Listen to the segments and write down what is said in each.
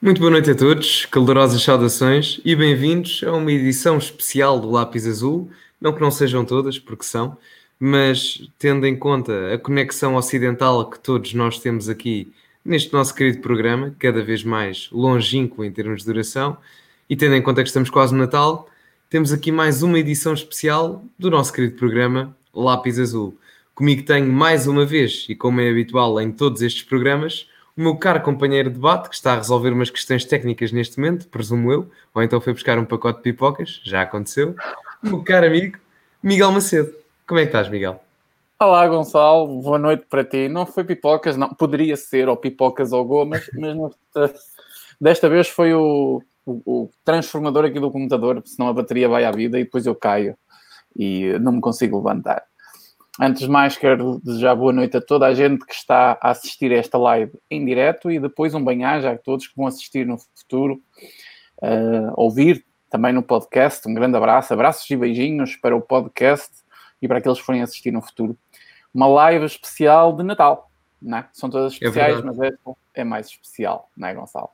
Muito boa noite a todos, calorosas saudações e bem-vindos a uma edição especial do Lápis Azul. Não que não sejam todas, porque são, mas tendo em conta a conexão ocidental que todos nós temos aqui neste nosso querido programa, cada vez mais longínquo em termos de duração, e tendo em conta que estamos quase no Natal, temos aqui mais uma edição especial do nosso querido programa Lápis Azul. Comigo tenho mais uma vez, e como é habitual em todos estes programas, o meu caro companheiro de debate, que está a resolver umas questões técnicas neste momento, presumo eu, ou então foi buscar um pacote de pipocas, já aconteceu. O meu caro amigo, Miguel Macedo. Como é que estás, Miguel? Olá, Gonçalo, boa noite para ti. Não foi pipocas, não, poderia ser, ou pipocas ou gomas, mas desta vez foi o, o, o, transformador aqui do computador, senão a bateria vai à vida e depois eu caio e não me consigo levantar. Antes de mais, quero desejar boa noite a toda a gente que está a assistir a esta live em direto e depois um bem-aja a todos que vão assistir no futuro, uh, ouvir também no podcast. Um grande abraço, abraços e beijinhos para o podcast e para aqueles que forem assistir no futuro. Uma live especial de Natal, não é? São todas é especiais, é mas esta é mais especial, não é, Gonçalo?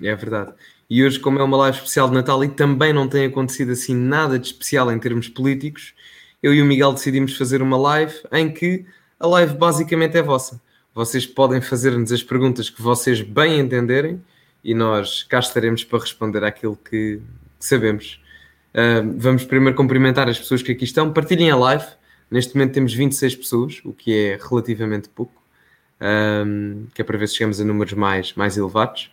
É verdade. E hoje, como é uma live especial de Natal e também não tem acontecido assim nada de especial em termos políticos, eu e o Miguel decidimos fazer uma live em que a live basicamente é vossa. Vocês podem fazer-nos as perguntas que vocês bem entenderem e nós cá estaremos para responder àquilo que sabemos. Uh, vamos primeiro cumprimentar as pessoas que aqui estão. Partilhem a live. Neste momento temos 26 pessoas, o que é relativamente pouco, que é para ver se chegamos a números mais, mais elevados.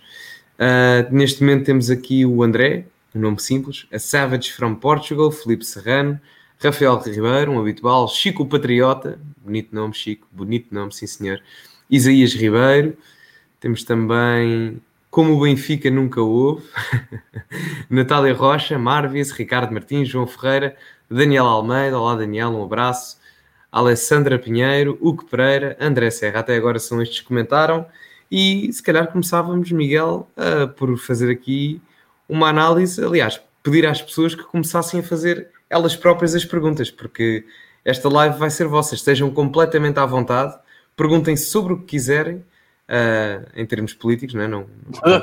Uh, neste momento temos aqui o André, um nome simples, a Savage from Portugal, Felipe Serrano, Rafael Ribeiro, um habitual, Chico Patriota, bonito nome, Chico, bonito nome, sim senhor, Isaías Ribeiro, temos também Como o Benfica Nunca Houve, Natália Rocha, Marvis, Ricardo Martins, João Ferreira, Daniel Almeida, olá Daniel, um abraço, Alessandra Pinheiro, Hugo Pereira, André Serra, até agora são estes que comentaram, e se calhar começávamos, Miguel, uh, por fazer aqui uma análise, aliás, pedir às pessoas que começassem a fazer elas próprias as perguntas, porque esta live vai ser vossa. Estejam completamente à vontade, perguntem sobre o que quiserem, uh, em termos políticos, não é? Não, não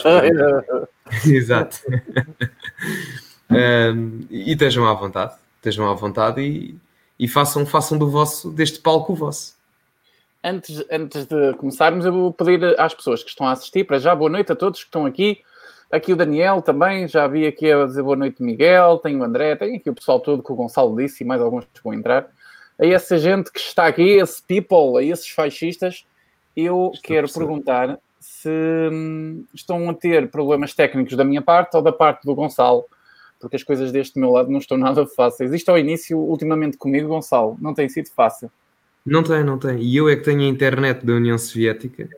Exato. uh, e estejam à vontade, estejam à vontade e, e façam, façam do vosso, deste palco o vosso. Antes, antes de começarmos, eu vou pedir às pessoas que estão a assistir, para já, boa noite a todos que estão aqui. Aqui o Daniel também, já vi aqui a dizer boa noite Miguel, tem o André, tem aqui o pessoal todo que o Gonçalo disse e mais alguns que vão entrar. A essa gente que está aqui, esse people, a esses fascistas, eu Estou quero perguntar se hum, estão a ter problemas técnicos da minha parte ou da parte do Gonçalo, porque as coisas deste meu lado não estão nada fáceis. Isto ao início, ultimamente comigo, Gonçalo, não tem sido fácil. Não tem, não tem. E eu é que tenho a internet da União Soviética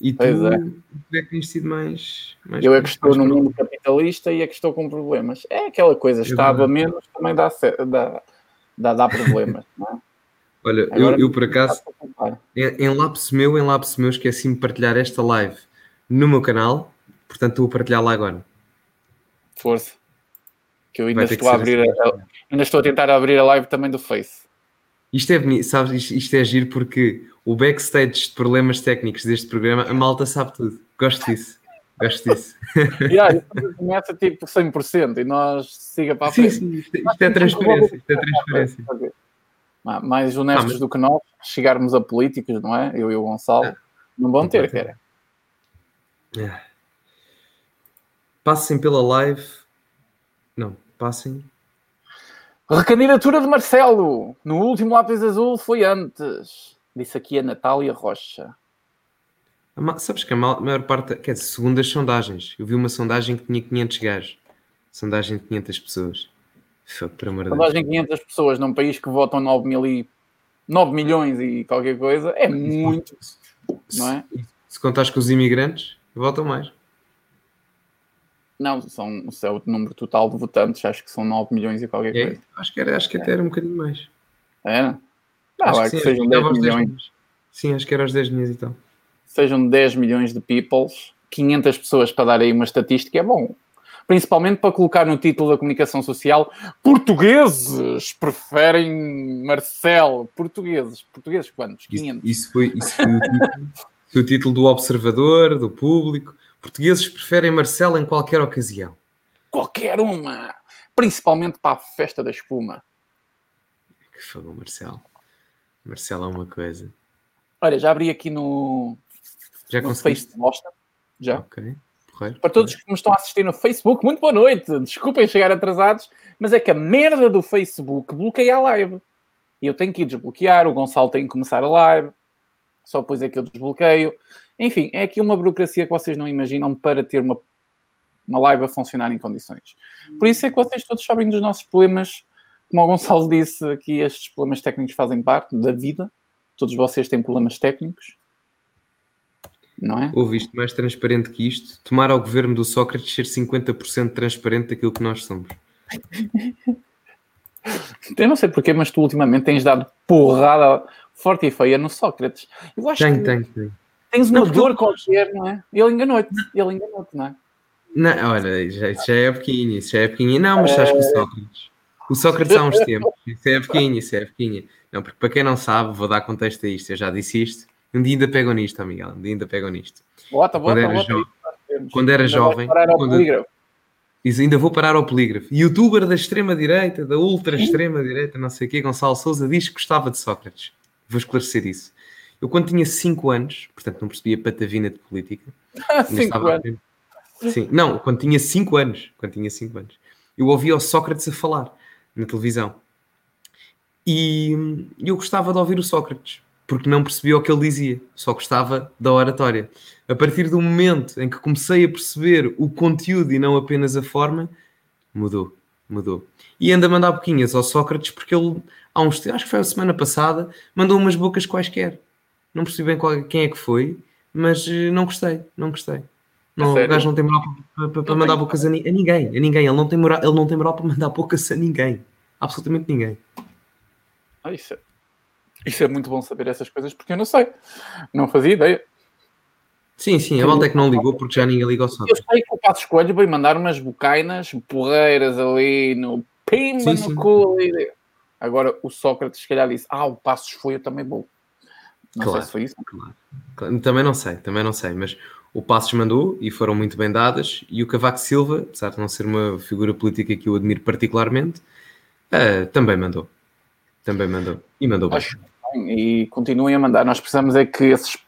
e tu pois é. é que tens sido mais, mais. Eu é que estou no mundo capitalista e é que estou com problemas. É aquela coisa, é estava menos, também dá, dá, dá, dá problemas, é? Olha, eu, eu, por acaso, em, em lapso meu, em lapso meu, esqueci-me de partilhar esta live no meu canal, portanto estou a partilhar lá agora. Força. Que eu ainda estou a abrir, assim. a, ainda estou a tentar abrir a live também do Face. Isto é sabes? Isto, é giro porque o backstage de problemas técnicos deste programa, a malta sabe tudo. Gosto disso. Gosto disso. yeah, começa tipo 100% e nós siga para a frente. Sim, sim, isto, isto é transparência. Isto é transparência. Mais honestos ah, do que nós, chegarmos a políticos, não é? Eu e o Gonçalo, ah, não vão ter, cara. É. Passem pela live. Não, passem. Recandidatura de Marcelo. No último lápis azul foi antes. Disse aqui a Natália Rocha. Sabes que a maior parte, quer dizer, segundo as sondagens, eu vi uma sondagem que tinha 500 gajos. Sondagem de 500 pessoas. Amor sondagem de 500 pessoas num país que votam 9, mil e, 9 milhões e qualquer coisa é muito, não é? Se contares com os imigrantes, votam mais. Não, são, é o número total de votantes, acho que são 9 milhões e qualquer é, coisa. Acho que, era, acho que até era um bocadinho mais. Era? Não, acho é que, que sejam 10 milhões. 10 sim, acho que era aos 10 milhões e tal. Sejam 10 milhões de peoples, 500 pessoas para dar aí uma estatística é bom. Principalmente para colocar no título da comunicação social portugueses preferem Marcelo. Portugueses. Portugueses quantos? 500. Isso, isso foi, isso foi o, título, o título do Observador, do Público. Portugueses preferem Marcelo em qualquer ocasião. Qualquer uma! Principalmente para a festa da espuma. Que fogo, Marcelo. Marcelo é uma coisa. Olha, já abri aqui no, Já no conseguiste? Face Mostra. Já. Ok. Porreiro. Para todos que me estão a assistir no Facebook, muito boa noite. Desculpem chegar atrasados, mas é que a merda do Facebook bloqueia a live. E eu tenho que ir desbloquear, o Gonçalo tem que começar a live, só depois é que eu desbloqueio. Enfim, é aqui uma burocracia que vocês não imaginam para ter uma, uma live a funcionar em condições. Por isso é que vocês todos sabem dos nossos problemas. Como o Gonçalo disse, aqui estes problemas técnicos fazem parte da vida. Todos vocês têm problemas técnicos. Não é? Houve isto mais transparente que isto. Tomar ao governo do Sócrates ser 50% transparente daquilo que nós somos. Eu não sei porquê, mas tu ultimamente tens dado porrada forte e feia no Sócrates. Eu acho Tem, que tem, tem. Tens uma Não, dor qualquer, não é? Ele enganou-te. Ele enganou-te, não é? Não, olha, já, isso já é pequinho, isso já é pequinho. Não, mas acho que o Sócrates. O Sócrates há uns tempos. Isso é pequinho, isso é pequinho. Não, porque para quem não sabe, vou dar contexto a isto. Eu já disse isto. Um dia ainda pegam nisto, ó, Miguel. Um dia ainda pegam nisto. Bota, bota, Quando era bota. jovem- Temos. quando era jovem, parar ao quando- polígrafo. Isso ainda vou parar ao polígrafo. Youtuber da extrema-direita, da ultra-extrema-direita, não sei o quê, Gonçalo Souza, diz que gostava de Sócrates. Vou esclarecer isso. Eu, quando tinha 5 anos, portanto não percebia patavina de política, ainda Cinco estava- anos. Sim, não, quando tinha 5 anos, quando tinha 5 anos, eu ouvia o Sócrates a falar na televisão. E eu gostava de ouvir o Sócrates, porque não percebia o que ele dizia, só gostava da oratória. A partir do momento em que comecei a perceber o conteúdo e não apenas a forma, mudou, mudou. E anda a mandar boquinhas ao Sócrates porque ele, há uns acho que foi a semana passada, mandou umas bocas quaisquer. Não percebi bem qual- quem é que foi, mas eh, não gostei, não gostei. Não, o gajo não tem moral para, para- para mandar bocas a, a ninguém, a ninguém. Ele não tem moral, ele não tem moral para mandar bocas a ninguém. Absolutamente ninguém. Ah, isso, é, isso é muito bom saber essas coisas porque eu não sei. Não fazia ideia. Sim, sim, a malta é que não ligou porque já ninguém liga ao Eu sei que o Passos Coelho veio mandar umas bocainas porreiras ali no pimba Sim, no sim. cu ali. Agora o Sócrates se calhar disse: Ah, o Passos foi, eu também vou. Não Claro. sei se foi isso. Claro. Também não sei, também não sei, mas o Passos mandou e foram muito bem dadas. E o Cavaco Silva, apesar de não ser uma figura política que eu admiro particularmente, eh, também mandou. Também mandou. E mandou bem. Acho bem, E continuem a mandar. Nós precisamos é que esses,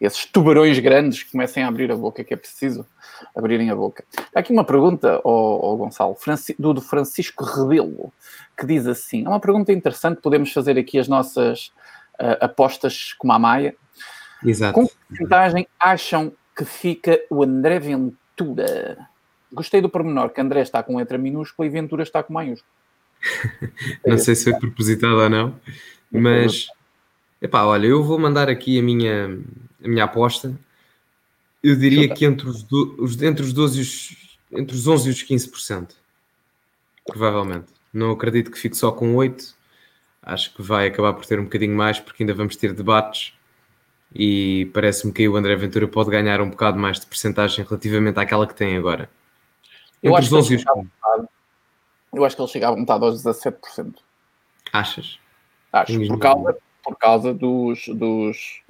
esses tubarões grandes comecem a abrir a boca, que é preciso abrirem a boca. Há aqui uma pergunta ao, ao Gonçalo, do, do Francisco Rebelo, que diz assim: é uma pergunta interessante, podemos fazer aqui as nossas apostas como a Maia. Exato. Com que porcentagem acham que fica o André Ventura? Gostei do pormenor que André está com letra minúscula e Ventura está com maiúscula. Não sei se foi propositado ou não, mas epá, olha, eu vou mandar aqui a minha, a minha aposta. Eu diria Chuta. que entre os, do- os- entre os 12 e os, entre os 11 e os 15%. Provavelmente. Não acredito que fique só com 8. Acho que vai acabar por ter um bocadinho mais, porque ainda vamos ter debates. E parece-me que aí o André Ventura pode ganhar um bocado mais de percentagem relativamente àquela que tem agora. Eu Entre acho, os que 11 ele os chega à 15. vontade. eu acho que ele chega à vontade aos 17%. Achas? Acho, por causa, por causa dos, dos,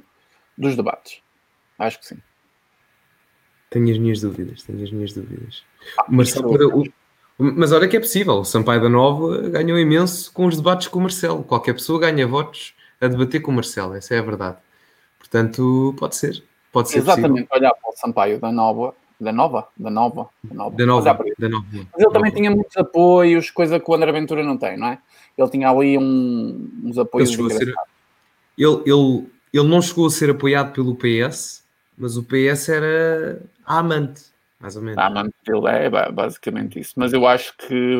dos debates. Acho que sim. Tenho as minhas dúvidas, tenho as minhas dúvidas. Ah, Marcelo o- mas olha que é possível, o Sampaio da Nova ganhou imenso com os debates com o Marcelo. Qualquer pessoa ganha votos a debater com o Marcelo, essa é a verdade. Portanto, pode ser. Pode ser Exatamente, olhar para o Sampaio da Nova, da Nova, da Nova, da Nova. possível. Da nova, ele. da nova. Mas ele também tinha muitos apoios, coisa que o André Ventura não tem, não é? Ele tinha ali um- uns Ele, apoios a ser- ele, ele, ele não chegou a ser apoiado pelo PS, mas o PS era a amante, mais ou menos. Ah, mano, ele é ba- basicamente isso. Mas eu acho que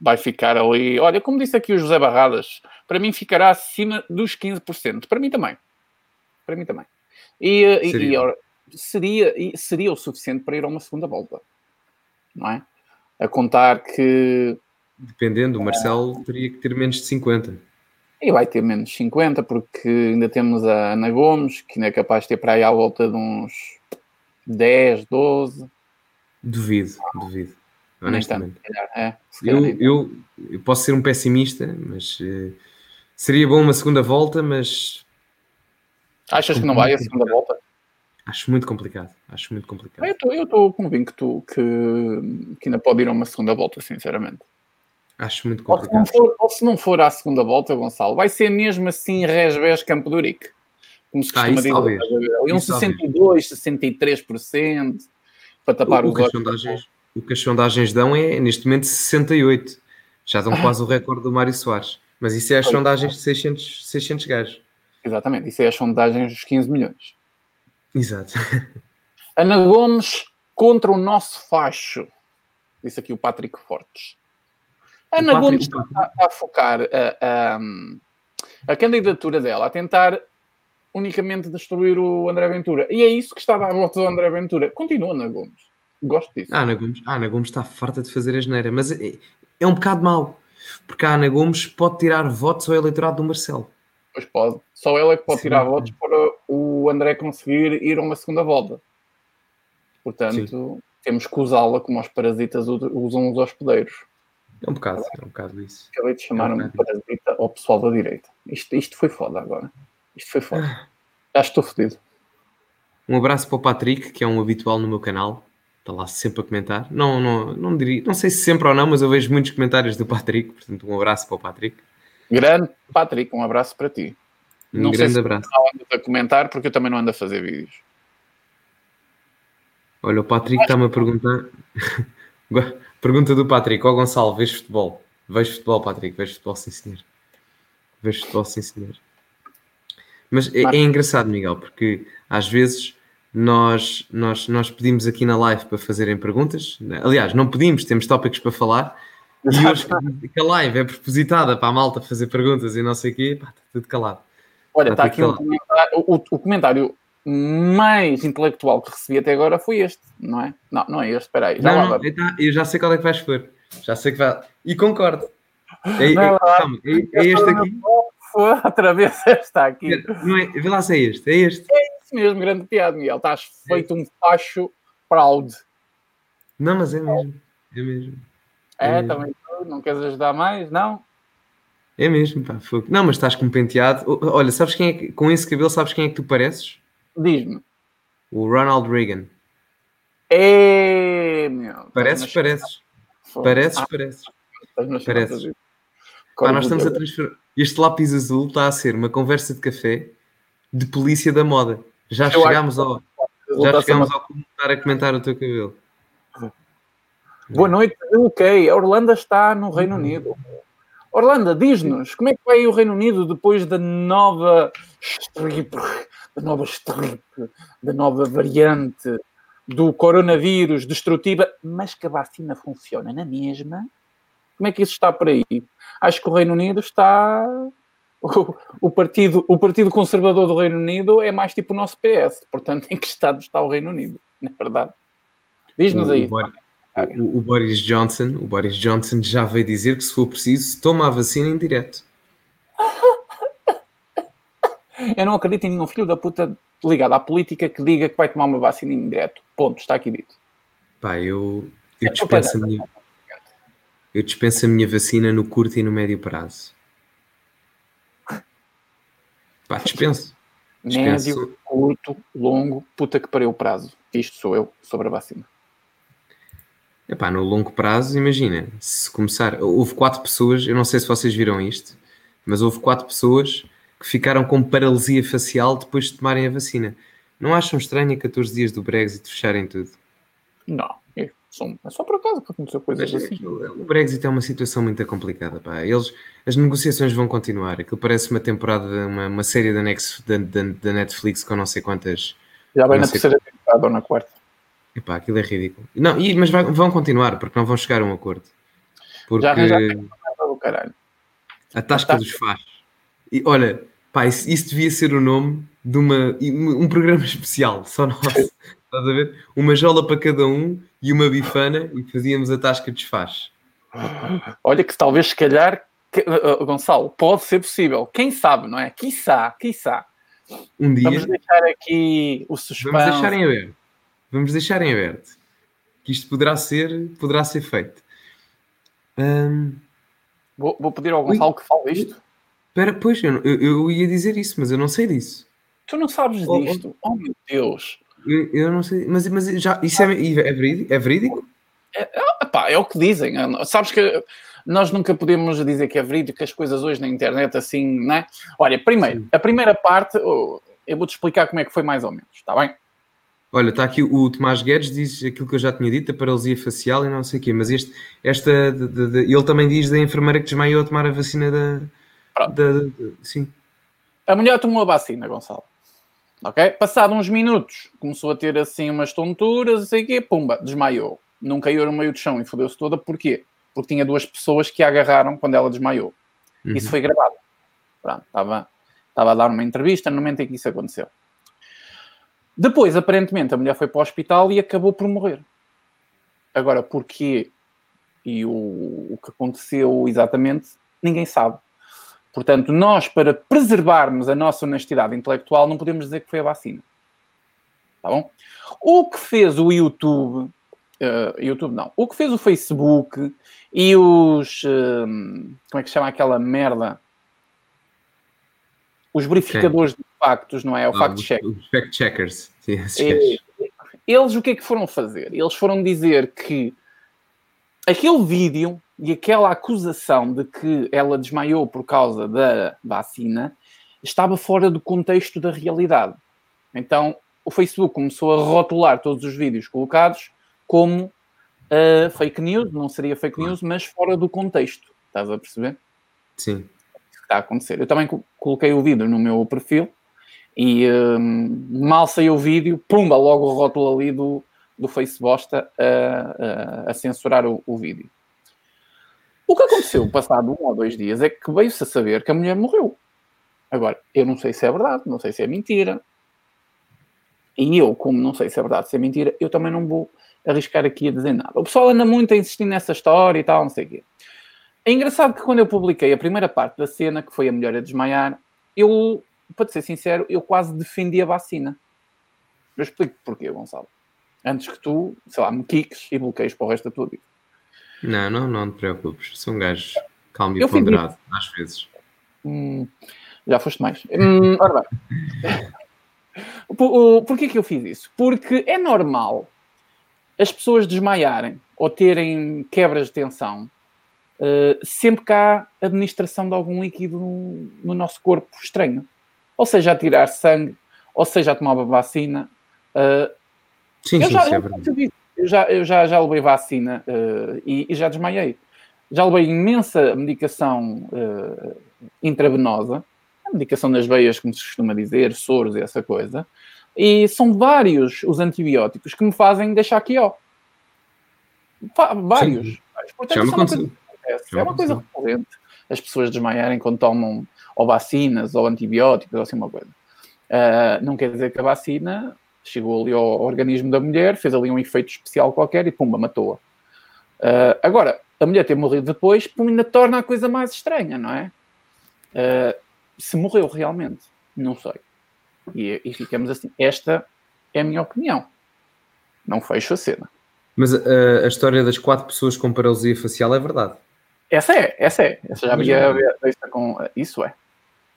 vai ficar ali. Olha, como disse aqui o José Barradas, para mim ficará acima dos 15%. Para mim também. Para mim também. E, Seria. e, ora, seria, seria o suficiente para ir a uma segunda volta. Não é? A contar que. Dependendo, o Marcelo teria que ter menos de 50. E vai ter menos 50, porque ainda temos a Ana Gomes, que ainda é capaz de ter para aí à volta de uns 10, 12. Duvido, duvido. Honestamente. é, Eu, tanto. eu, eu posso ser um pessimista, mas eh, seria bom uma segunda volta, mas Achas que não vai a segunda volta? Acho muito complicado. Acho muito complicado. Eu estou convicto que, que ainda pode ir a uma segunda volta, sinceramente. Acho muito ou se, complicado. for, ou se não for à segunda volta, Gonçalo, vai ser mesmo assim Resbés Campo do Urique. Como se Ah, costuma isso dizer. talvez. Ali um Isso talvez. 62, 63% para tapar o, os que as sondagens, o que as sondagens dão é, neste momento, 68. Já Ah. dão quase o recorde do Mário Soares. Mas isso é as sondagens de 600, 600 gajos. Exatamente, isso é as sondagens dos 15 milhões. Exato. Ana Gomes contra o nosso facho. Disse aqui o Patrick Fortes. Ana Patrick- Gomes está, está a focar a, a, a candidatura dela a tentar unicamente destruir o André Ventura. E é isso que está a dar a volta do André Ventura. Continua, Ana Gomes. Gosto disso. A Ana Gomes, a Ana Gomes está farta de fazer a geneira, mas é, é um bocado mau, porque a Ana Gomes pode tirar votos ao eleitorado do Marcelo. Pois pode. Só ela é que pode Sim. tirar votos para o André conseguir ir a uma segunda volta. Portanto, temos que usá-la como os parasitas usam os hospedeiros. É um bocado, é um bocado isso. Acabei de chamar um parasita ao pessoal da direita. Isto, isto foi foda agora. Isto foi foda. Já estou fodido. Um abraço para o Patrick, que é um habitual no meu canal. Está lá sempre a comentar. Não, não, não, diria, não sei se sempre ou não, mas eu vejo muitos comentários do Patrick. Portanto, um abraço para o Patrick. Grande Patrick, um abraço para ti. Um Não sei grande se- abraço. Não andas a comentar porque eu também não ando a fazer vídeos. Olha, o Patrick está-me a perguntar. Pergunta do Patrick: Ó Gonçalo, vês futebol? Vejo futebol, Patrick, vejo futebol, sim senhor. Vejo futebol, sim senhor. Mas é, é engraçado, Miguel, porque às vezes nós, nós, nós pedimos aqui na live para fazerem perguntas. Aliás, não pedimos, temos tópicos para falar. E hoje que a live é propositada para a malta fazer perguntas e não sei o quê, pá, está tudo calado. Olha, Está está aqui um comentário. O, o comentário mais intelectual que recebi até agora foi este, não é? Não, não é este, espera aí. Já Não, não, então, eu já sei qual é que vais pôr. Já sei que vai. E concordo. É, é- calma, é- é este aqui. Foi outra vez esta aqui. Não é, vê lá se é este. É este. Isso mesmo, grande piada, Miguel. Estás feito um facho proud. Não, mas é mesmo. É mesmo. É, É. também tu, não queres ajudar mais? Não? É mesmo, pá. fogo. Não, mas estás com um penteado. Olha, sabes quem é que, com esse cabelo, sabes quem é que tu pareces? Diz-me. O Ronald Reagan. É, meu. Pareces, pareces. Pareces, Ah, pareces. pareces. Pá, nós estamos a transferir. Este lápis azul está a ser uma conversa de café de polícia da moda. Já Eu chegámos ao. Já chegámos ao comentar a comentar o teu cabelo. Boa noite, ok. A Orlando está no Reino Unido. Orlando, diz-nos, como é que vai o Reino Unido depois da nova estripe, da nova estripe, da nova variante do coronavírus destrutiva, mas que a vacina funciona na mesma? Como é que isso está por aí? Acho que o Reino Unido está... O, o partido, o Partido Conservador do Reino Unido é mais tipo o nosso PS. Portanto, em que estado está o Reino Unido? Na verdade. Diz-nos aí. O- o Boris Johnson, o Boris Johnson já veio dizer que se for preciso, toma a vacina em direto. Eu não acredito em nenhum filho da puta ligado à política que diga que vai tomar uma vacina em direto. Ponto, está aqui dito. Pá, eu, eu É dispenso a minha, eu dispenso a minha vacina no curto e no médio prazo. Pá, dispenso. Dispenso. Médio, curto, longo, puta que pariu o prazo. Isto sou eu sobre a vacina. Epá, no longo prazo, imagina, se começar. Houve quatro pessoas, eu não sei se vocês viram isto, mas houve quatro pessoas que ficaram com paralisia facial depois de tomarem a vacina. Não acham estranho a 14 dias do Brexit fecharem tudo? Não, é só, é só por acaso que aconteceu coisas Mas, assim. O Brexit é uma situação muito complicada, pá. Eles, as negociações vão continuar. Aquilo parece uma temporada, uma, uma série da, Nex, da, da, da Netflix com não sei quantas. Já vai na terceira temporada ou na quarta. Epá, aquilo é ridículo. Não, e, mas vai- vão continuar, porque não vão chegar a um acordo. Porque Já do caralho. a tasca dos faz. E olha, pá, isso, isso devia ser o nome de uma, um programa especial, só nosso. Estás a ver? Uma jola para cada um e uma bifana e fazíamos a tasca dos faz. Olha que talvez, se calhar, que- uh, Gonçalo, pode ser possível. Quem sabe, não é? Quiçá, quiçá. Um dia. Vamos deixar aqui o suspense. Vamos deixar em aberto. Vamos deixar em aberto. Que isto poderá ser, poderá ser feito. Hum, Vou, vou pedir ao Gonçalo que fale isto. espera, pois, eu, eu, eu ia dizer isso, mas eu não sei disso. Tu não sabes Oh, oh. disto? Oh, meu Deus. Eu, eu não sei, mas, mas já, isso é, é verídico? É, verídico? É, é, é o que dizem. Sabes que nós nunca podemos dizer que é verídico, que as coisas hoje na internet assim, não é? Olha, primeiro, a primeira parte, eu vou-te explicar como é que foi mais ou menos, está bem? Olha, está aqui o Tomás Guedes, diz aquilo que eu já tinha dito, a paralisia facial e não sei o quê, mas este, esta, de, de, de, ele também diz da enfermeira que desmaiou a tomar a vacina da... da sim. A mulher tomou a vacina, Gonçalo. Ok? Passado uns minutos, começou a ter assim umas tonturas, não sei o quê, pumba, desmaiou. Não caiu no meio do chão e fodeu-se toda, porquê? Porque tinha duas pessoas que a agarraram quando ela desmaiou. Uhum. Isso foi gravado. Pronto, estava, estava a dar uma entrevista no momento em que isso aconteceu. Depois, aparentemente, a mulher foi para o hospital e acabou por morrer. Agora, porquê e o, o que aconteceu exatamente, ninguém sabe. Portanto, nós, para preservarmos a nossa honestidade intelectual, não podemos dizer que foi a vacina. Tá bom? O que fez o YouTube, uh, YouTube não, o que fez o Facebook e os, uh, como é que se chama aquela merda? Os verificadores de factos, não é? O ah, fact-check. Os fact-checkers. Eles o que é que foram fazer? Eles foram dizer que aquele vídeo e aquela acusação de que ela desmaiou por causa da vacina estava fora do contexto da realidade. Então o Facebook começou a rotular todos os vídeos colocados como uh, fake news, não seria fake news, mas fora do contexto. Estás a perceber? Sim. Está a acontecer. Eu também coloquei o vídeo no meu perfil e um, mal saiu o vídeo, pumba, logo o rótulo ali do, do Facebook a, a, a censurar o, o, vídeo. O que aconteceu passado um ou dois dias é que veio-se a saber que a mulher morreu. Agora, eu não sei se é verdade, não sei se é mentira. E eu, como não sei se é verdade, se é mentira, eu também não vou arriscar aqui a dizer nada. O pessoal anda muito a insistir nessa história e tal, não sei o quê. É engraçado que quando eu publiquei a primeira parte da cena, que foi a mulher a desmaiar, eu para ser sincero, eu quase defendi a vacina. Eu explico porquê, Gonçalo. Antes que tu, sei lá, me quiques e bloqueies para o resto da tua vida. Não, não, não te preocupes. Sou um gajo calmo e ponderado, às vezes. Hum, já foste mais. Hum, ora bem. Por, porquê que eu fiz isso? Porque é normal as pessoas desmaiarem ou terem quebras de tensão uh, sempre que há administração de algum líquido no, no nosso corpo estranho ou seja a tirar sangue, ou seja a tomar uma vacina. Uh, sim, eu sim, já, é verdade. Eu já, eu já, já levei vacina uh, e, e, já desmaiei. Já levei imensa medicação uh, intravenosa, a medicação nas veias, como se costuma dizer, soros e essa coisa. E são vários os antibióticos que me fazem deixar aqui, ó. Vários. Sim. Portanto, é uma coisa, é uma coisa recorrente. As pessoas desmaiarem quando tomam ou vacinas, ou antibióticos, ou assim uma coisa. Uh, não quer dizer que a vacina chegou ali ao organismo da mulher, fez ali um efeito especial qualquer e pumba, matou-a. Uh, agora, a mulher ter morrido depois, pum, ainda torna a coisa mais estranha, não é? Uh, se morreu realmente, não sei. E, e, ficamos assim. Esta é a minha opinião. Não fecho a cena. Mas uh, a história das quatro pessoas com paralisia facial é verdade. Essa é, essa é. Essa já havia com. Isso é.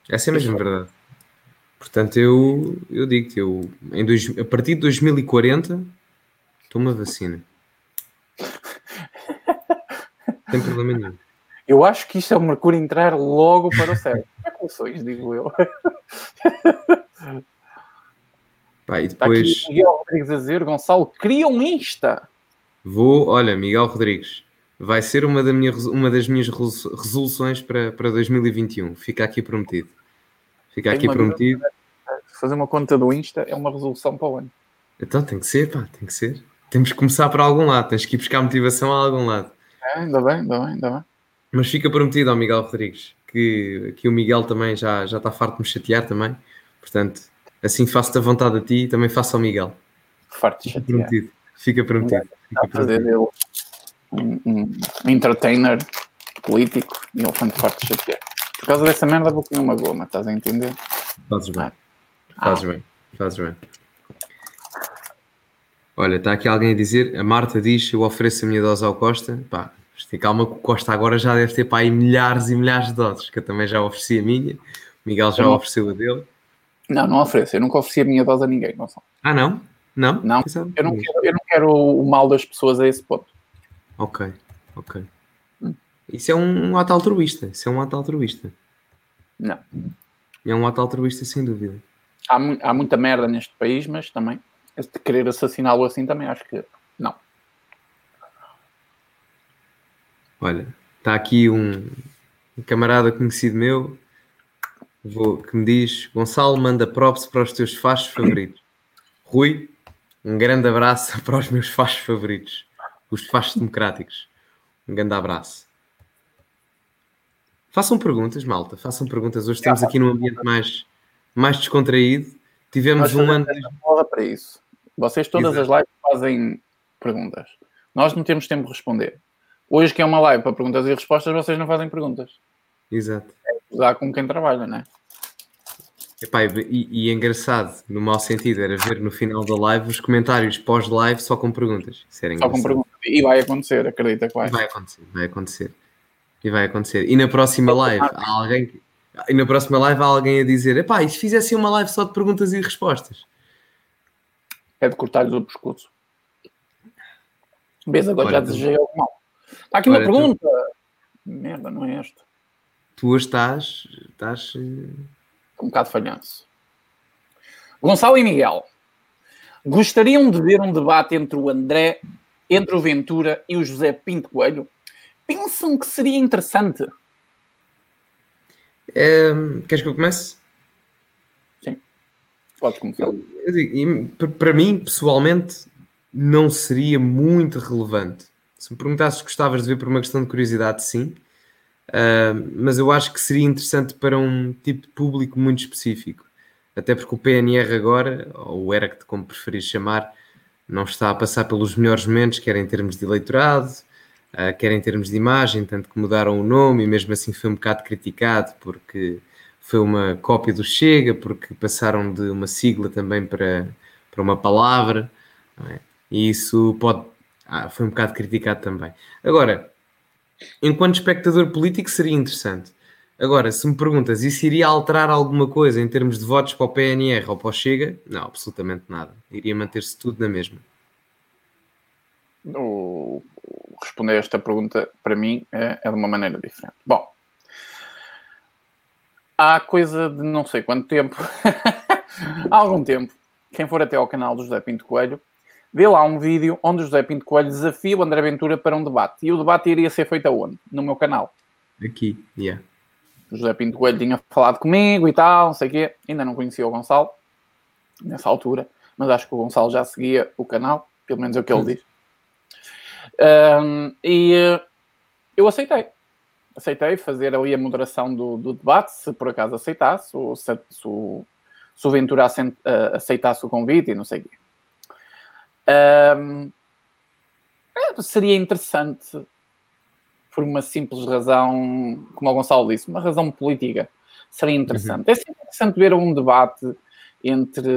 Essa é mesmo verdade. Portanto, eu, eu digo-te, eu, em dois, a partir de 2040, toma vacina. Tem problema nenhum. Eu acho que isto é o Mercúrio entrar logo para o céu. É funções, digo eu. Pá, e depois... Está aqui Miguel Rodrigues a dizer, Gonçalo, cria um Insta. Vou, olha, Miguel Rodrigues, vai ser uma, da minha, uma das minhas resoluções para, para 2021. Fica aqui prometido. Fica aqui prometido. Fazer uma conta do Insta é uma resolução para o ano. Então tem que ser, pá, tem que ser. Temos que começar por algum lado, tens que ir buscar motivação a algum lado. É, ainda bem, ainda bem, ainda bem. Mas fica prometido ao Miguel Rodrigues que, que o Miguel também já, já está farto de me chatear também. Portanto, assim faço-te a vontade a ti e também faço ao Miguel. Farto de chatear. Prometido. Fica prometido. Fica prometido. Um, um, entertainer político e ele foi farto de chatear. Por causa dessa merda vou comer uma goma, estás a entender? Fazes bem. Ah. Fazes bem. Fazes bem. Olha, está aqui alguém a dizer, a Marta diz, eu ofereço a minha dose ao Costa. Pá, tem calma que o Costa agora já deve ter para aí milhares e milhares de doses, que eu também já ofereci a minha. O Miguel já não. ofereceu a dele. Não, não ofereço. Eu nunca ofereci a minha dose a ninguém, não. Ah, não? Não? Não, eu não, quero, eu não quero o mal das pessoas a esse ponto. Ok, ok. Isso é um, um ato altruísta. Isso é um ato altruísta. Não. É um ato altruísta, sem dúvida. Há, há muita merda neste país, mas também, de querer assassiná-lo assim, também acho que não. Olha, está aqui um, um, camarada conhecido meu vou, que me diz: Gonçalo, manda props para os teus fachos favoritos. Rui, um grande abraço para os meus fachos favoritos, os fachos democráticos. Um grande abraço. Façam perguntas, malta. Façam perguntas. Hoje estamos aqui num ambiente mais, mais descontraído. Tivemos um ano. para isso. Vocês todas Exato. as lives fazem perguntas. Nós não temos tempo de responder. Hoje, que é uma live para perguntas e respostas, vocês não fazem perguntas. Exato. É usar com quem trabalha, não é? Epá, e, e é engraçado, no mau sentido, era ver no final da live os comentários pós-live só com perguntas. Isso era só com perguntas. E vai acontecer, acredita que vai. Vai acontecer, vai acontecer. E vai acontecer. E na próxima live há alguém e na próxima live há alguém a dizer: epá, e se fizesse uma live só de perguntas e respostas? É de cortar-lhes o pescoço. Vês, agora já desejei algo mal. Está aqui uma pergunta. Tu... Merda, não é esta. Tu hoje estás. estás... Eh, um bocado falhanço. Gonçalo e Miguel. Gostariam de ver um debate entre o André, entre o Ventura e o José Pinto Coelho? Pensam que seria interessante? É, queres que eu comece? Sim. Podes começar. Eu, eu digo, para mim, pessoalmente, não seria muito relevante. Se me perguntasses se gostavas de ver por uma questão de curiosidade, sim. Uh, mas eu acho que seria interessante para um tipo de público muito específico. Até porque o PNR agora, ou o ERACT, como preferir chamar, não está a passar pelos melhores momentos, quer em termos de eleitorado, uh, quer em termos de imagem, tanto que mudaram o nome e mesmo assim foi um bocado criticado porque foi uma cópia do Chega, porque passaram de uma sigla também para, para uma palavra, é? e isso pode, ah, foi um bocado criticado também. Agora, enquanto espectador político, seria interessante. Agora, se me perguntas, isso iria alterar alguma coisa em termos de votos para o PNR ou para o Chega? Não, absolutamente nada. Iria manter-se tudo na mesma. O, responder esta pergunta, para mim, é, é de uma maneira diferente. Bom, há coisa de não sei quanto tempo, há algum tempo, quem for até ao canal do José Pinto Coelho vê lá um vídeo onde o José Pinto Coelho desafia o André Ventura para um debate. E o debate iria ser feito aonde? No meu canal. Aqui, yeah. O José Pinto Coelho tinha falado comigo e tal, não sei o quê. Ainda não conhecia o Gonçalo, nessa altura. Mas acho que o Gonçalo já seguia o canal, pelo menos é o que ele diz. Um, e uh, eu aceitei. Aceitei fazer ali a moderação do, do debate, se por acaso aceitasse, ou se, se, o, se o Ventura uh, aceitasse o convite e não sei o quê. Um, é, seria interessante, por uma simples razão, como o Gonçalo disse, uma razão política. Seria interessante. Uhum. É sempre interessante ver um debate entre,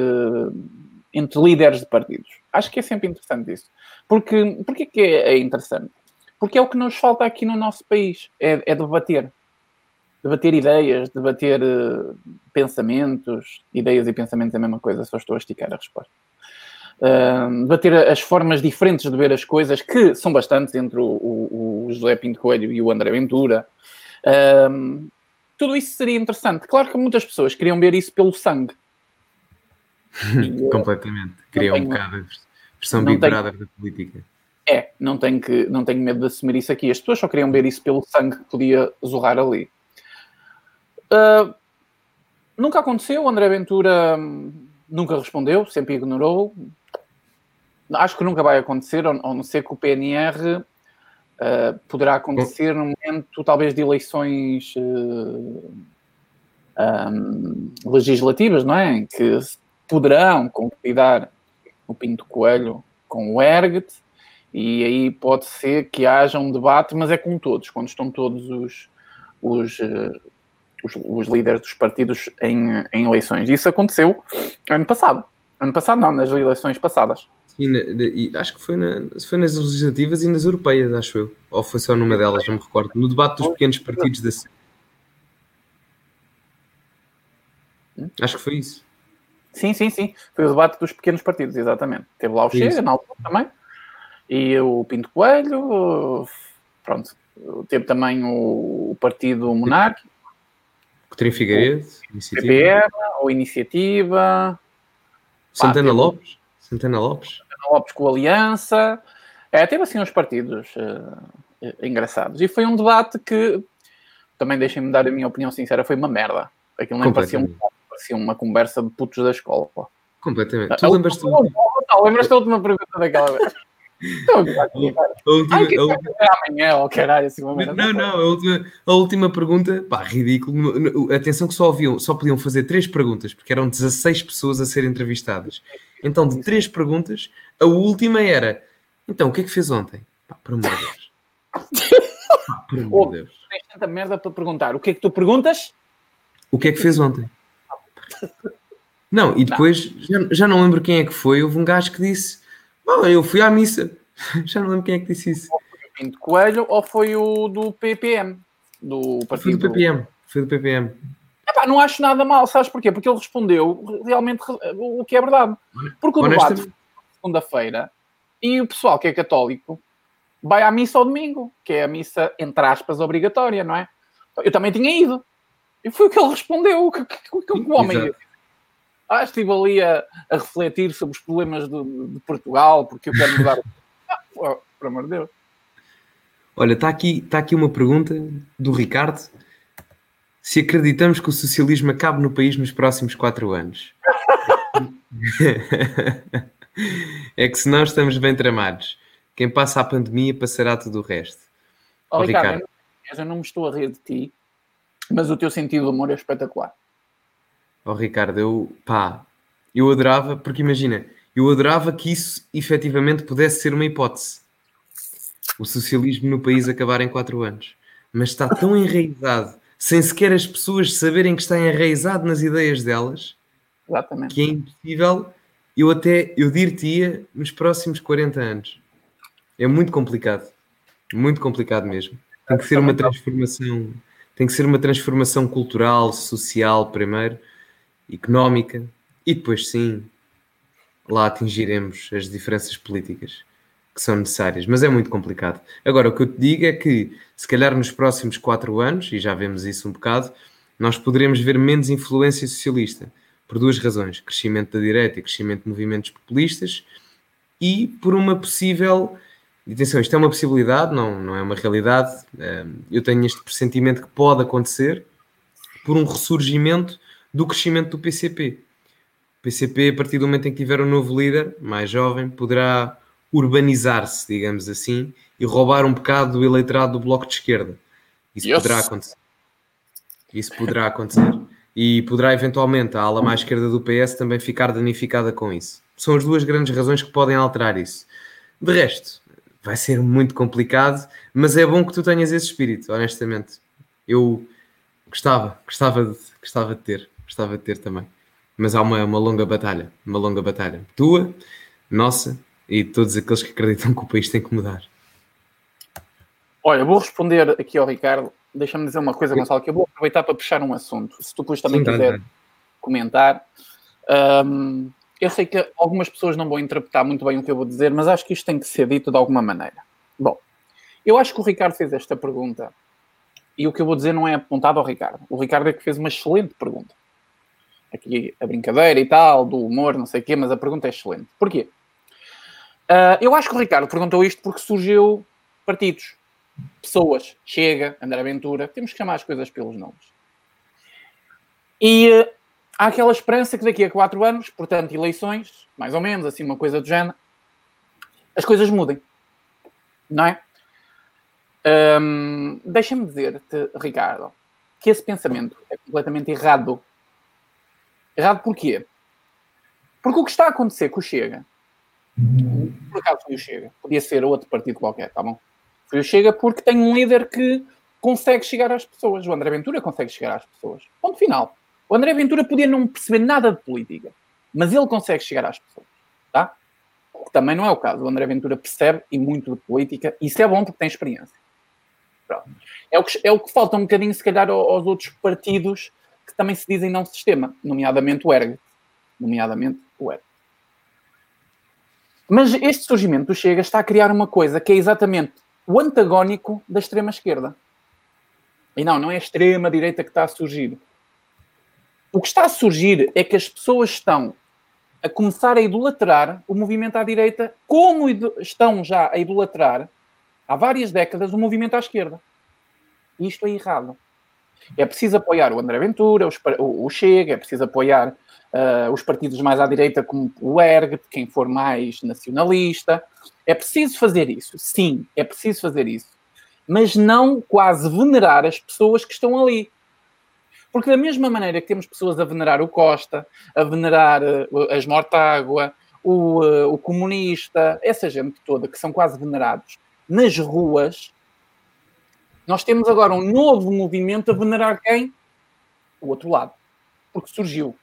entre líderes de partidos. Acho que é sempre interessante isso. Porque, porque que é interessante? Porque é o que nos falta aqui no nosso país, é, é debater. Debater ideias, debater uh, pensamentos. Ideias e pensamentos é a mesma coisa, só estou a esticar a resposta uh, debater as formas diferentes de ver as coisas, que são bastantes entre o, o, o José Pinto Coelho e o André Ventura. Uh, tudo isso seria interessante. Claro que muitas pessoas queriam ver isso pelo sangue. Completamente. Tenho, um bocado a versão Big Brother da política. É, não tenho, que, não tenho medo de assumir isso aqui. As pessoas só queriam ver isso pelo sangue que podia zorrar ali. Uh, nunca aconteceu. André Ventura hum, nunca respondeu, sempre ignorou acho que nunca vai acontecer, a não ser que o PNR uh, eh, poderá acontecer no momento, talvez, de eleições uh, eh, um, legislativas, não é? Em que poderão convidar o Pinto Coelho com o Ergt, e aí pode ser que haja um debate, mas é com todos, quando estão todos os, os, uh, os, os líderes dos partidos em, em eleições. Isso aconteceu ano passado. Ano passado não, nas eleições passadas. E, na, e acho que foi, na, foi nas legislativas e nas europeias, acho eu. Ou foi só numa delas, não me recordo. No debate dos pequenos partidos da Acho que foi isso. Sim, sim, sim. Foi o debate dos pequenos partidos, exatamente. Teve lá o Chega, na altura também. E o Pinto Coelho, pronto. Teve também o Partido Monárquico. Coutinho Figueiredo, Iniciativa. PPM, ou Iniciativa. Santana Pá, Lopes. Santana Lopes. Santana Lopes com Aliança. É, teve assim uns partidos uh, engraçados. E foi um debate que, também deixem-me dar a minha opinião sincera, foi uma merda. Aquilo nem parecia, um, parecia uma conversa de putos da escola. Completamente. Tu lembras-te... Lembras-te da última pergunta daquela vez? última, amanhã, ou caralho, assim, uma Não, não, a última, a última pergunta, pá, ridículo. Atenção que só, haviam, só podiam fazer três perguntas, porque eram 16 pessoas a serem entrevistadas. Então, de três perguntas, a última era: então, o que é que fez ontem? Pá, por amor de Deus. Pá, por amor de Deus. Tens tanta merda para perguntar. O que é que tu perguntas? O que é que fez ontem? Não, e depois. Já, já não lembro quem é que foi, houve um gajo que disse Bom, eu fui à missa. Já não lembro quem é que disse isso. foi o Pinto Coelho ou foi o do PPM? Do partido... Foi do PPM. Foi do PPM. Epá, não acho nada mal, sabes porquê? Porque ele respondeu realmente o que é verdade. Porque o debate foi segunda-feira e o pessoal que é católico vai à missa ao domingo, que é a missa, entre aspas, obrigatória, não é? Eu também tinha ido. E foi o que ele respondeu. O que, que, que, o homem ah, estive ali a, a refletir sobre os problemas de, de, Portugal, porque eu quero mudar. ah, por amor de Deus. Olha, está aqui, tá aqui uma pergunta do Ricardo. Se acreditamos que o socialismo acabe no país nos próximos quatro anos. é que se não estamos bem tramados. Quem passa a pandemia passará tudo o resto. Oh, Ricardo, Ricardo. Eu, eu não me estou a rir de ti, mas o teu sentido de humor é espetacular. Oh, Ricardo, eu, pá, eu adorava, porque imagina, eu adorava que isso efetivamente pudesse ser uma hipótese. O socialismo no país acabar em quatro anos. Mas está tão enraizado, sem sequer as pessoas saberem que está enraizado nas ideias delas, Exatamente. que é impossível, eu até, eu dir-te-ia nos próximos 40 anos. É muito complicado. Muito complicado mesmo. Tem que ser uma transformação, tem que ser uma transformação cultural, social primeiro, económica e depois sim lá atingiremos as diferenças políticas que são necessárias, mas é muito complicado. Agora, o que eu te digo é que, se calhar nos próximos quatro anos, e já vemos isso um bocado, nós poderemos ver menos influência socialista, por duas razões: crescimento da direita e crescimento de movimentos populistas, e por uma possível. Atenção, isto é uma possibilidade, não, não é uma realidade. Eu tenho este pressentimento que pode acontecer por um ressurgimento do crescimento do PCP. O PCP, a partir do momento em que tiver um novo líder, mais jovem, poderá urbanizar-se, digamos assim, e roubar um bocado do eleitorado do Bloco de Esquerda. Isso yes. poderá acontecer. Isso poderá acontecer. E poderá eventualmente a ala mais esquerda do PS também ficar danificada com isso. São as duas grandes razões que podem alterar isso. De resto, vai ser muito complicado, mas é bom que tu tenhas esse espírito, honestamente. Eu gostava, gostava de, gostava de ter gostava de ter também. Mas há uma, uma longa batalha, uma longa batalha. Tua, nossa e todos aqueles que acreditam que o país tem que mudar. Olha, vou responder aqui ao Ricardo. Deixa-me dizer uma coisa, Gonçalo, que eu vou aproveitar para puxar um assunto. Se tu depois também Sim, quiser tá, comentar. Um, eu sei que algumas pessoas não vão interpretar muito bem o que eu vou dizer, mas acho que isto tem que ser dito de alguma maneira. Bom, eu acho que o Ricardo fez esta pergunta e o que eu vou dizer não é apontado ao Ricardo. O Ricardo é que fez uma excelente pergunta aqui a brincadeira e tal, do humor, não sei o quê, mas a pergunta é excelente. Porquê? Uh, eu acho que o Ricardo perguntou isto porque surgiu partidos, pessoas, Chega, André Aventura, temos que chamar as coisas pelos nomes. E há aquela esperança que daqui a quatro anos, portanto, eleições, mais ou menos, assim, uma coisa do género, as coisas mudem. Não é? Um, Deixa-me dizer-te, Ricardo, que esse pensamento é completamente errado Errado porquê? Porque o que está a acontecer com o Chega, por acaso foi o Chega, podia ser outro partido qualquer, tá bom? Foi o Chega porque tem um líder que consegue chegar às pessoas. O André Ventura consegue chegar às pessoas. Ponto final. O André Ventura podia não perceber nada de política, mas ele consegue chegar às pessoas, tá? Também não é o caso. O André Ventura percebe e muito de política, e isso é bom porque tem experiência. É o que, é o que falta um bocadinho, se calhar, aos outros partidos que também se dizem não sistema, nomeadamente o ERG. nomeadamente o ERG. Mas este surgimento do Chega está a criar uma coisa que é exatamente o antagónico da extrema-esquerda. E não, não é a extrema-direita que está a surgir. O que está a surgir é que as pessoas estão a começar a idolatrar o movimento à direita, como estão já a idolatrar há várias décadas o movimento à esquerda. Isto é errado. É preciso apoiar o André Ventura, o Chega, é preciso apoiar uh, os partidos mais à direita, como o ERG, quem for mais nacionalista. É preciso fazer isso, sim, é preciso fazer isso. Mas não quase venerar as pessoas que estão ali. Porque da mesma maneira que temos pessoas a venerar o Costa, a venerar uh, as Mortágua, o, uh, o comunista, essa gente toda que são quase venerados nas ruas, nós temos agora um novo movimento a venerar quem? O outro lado. Porque surgiu.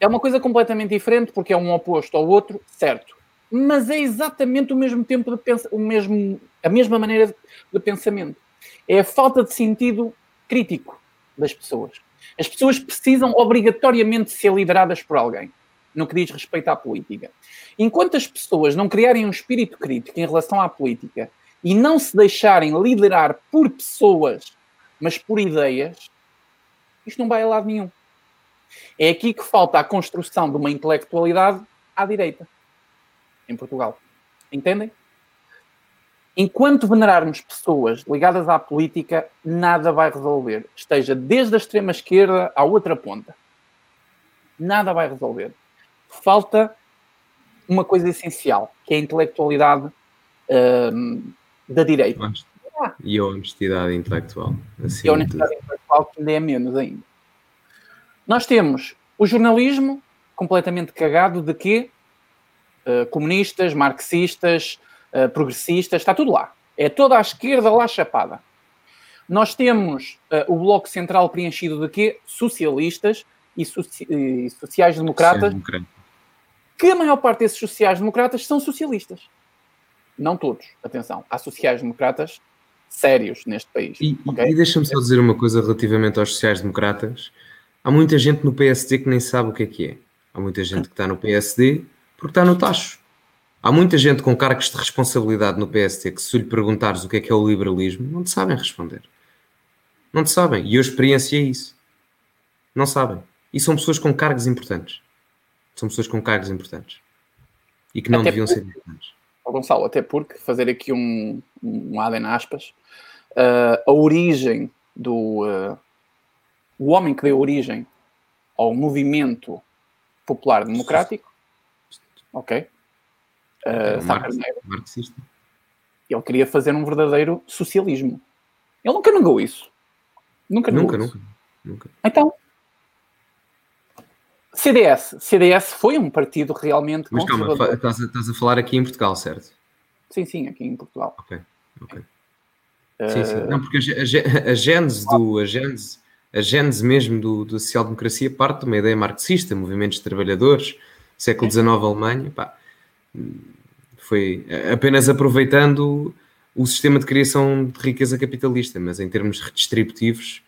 É uma coisa completamente diferente, porque é um oposto ao outro, certo. Mas é exatamente o mesmo tempo de pensa, o mesmo, a mesma maneira de pensamento é a falta de sentido crítico das pessoas. As pessoas precisam obrigatoriamente ser lideradas por alguém, no que diz respeito à política. Enquanto as pessoas não criarem um espírito crítico em relação à política e não se deixarem liderar por pessoas, mas por ideias, isto não vai a lado nenhum. É aqui que falta a construção de uma intelectualidade à direita, em Portugal. Entendem? Enquanto venerarmos pessoas ligadas à política, nada vai resolver. Esteja desde a extrema esquerda à outra ponta. Nada vai resolver. Falta uma coisa essencial, que é a intelectualidade hum, da direita. E a honestidade intelectual. Assim, e a honestidade intelectual que ainda é menos ainda. Nós temos o jornalismo completamente cagado de quê? Uh, comunistas, marxistas, uh, progressistas, está tudo lá. É toda a esquerda lá chapada. Nós temos uh, o Bloco Central preenchido de quê? Socialistas e, soci e sociais-democratas. Que a maior parte desses sociais-democratas são socialistas. Não todos, atenção. Há sociais-democratas sérios neste país. E, okay? e deixa-me só dizer uma coisa relativamente aos sociais-democratas. Há muita gente no PSD que nem sabe o que é que é. Há muita gente que está no PSD porque está no tacho. Há muita gente com cargos de responsabilidade no PST que, se lhe perguntares o que é que é o liberalismo, não te sabem responder. Não te sabem. E eu experienciei isso. Não sabem. E são pessoas com cargos importantes. São pessoas com cargos importantes. E que não até deviam porque, ser importantes. Gonçalo, até porque, fazer aqui um, um adem aspas, uh, a origem do. Uh, o homem que deu origem ao movimento popular democrático, ok? Uh, Sá Carneiro. Marxista. Ele queria fazer um verdadeiro socialismo. Ele nunca negou isso. Nunca negou nunca, isso. Nunca, nunca. Então, CDS. CDS foi um partido realmente Mas calma, estás a, estás a falar aqui em Portugal, certo? Sim, sim, aqui em Portugal. Ok, ok. Uh... Sim, sim. Não, porque a, a, a gênese do... A gênese, a gênese mesmo do, do social-democracia parte de uma ideia marxista, movimentos de trabalhadores, século XIX Alemanha, pá, foi apenas aproveitando o sistema de criação de riqueza capitalista, mas em termos redistributivos,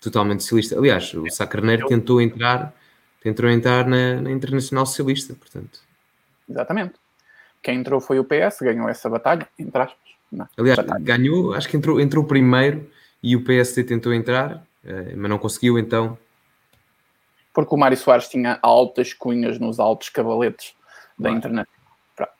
totalmente socialista. Aliás, o Sacarneiro tentou entrar, tentou entrar na, na, Internacional Socialista, portanto. Exatamente. Quem entrou foi o PS, ganhou essa batalha, entre aspas. Não, Aliás, batalha. ganhou, acho que entrou, entrou primeiro e o PSD tentou entrar, eh, mas não conseguiu, então. Porque o Mário Soares tinha altas cunhas nos altos cavaletes da internet. Pronto.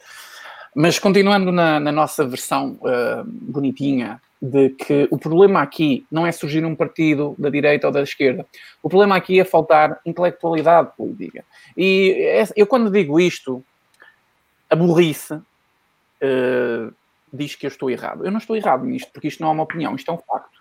Mas continuando na, na nossa versão uh, bonitinha de que o problema aqui não é surgir um partido da direita ou da esquerda. O problema aqui é faltar intelectualidade política. E é, eu, quando digo isto, a burrice uh, diz que eu estou errado. Eu não estou errado nisto, porque isto não é uma opinião, isto é um facto.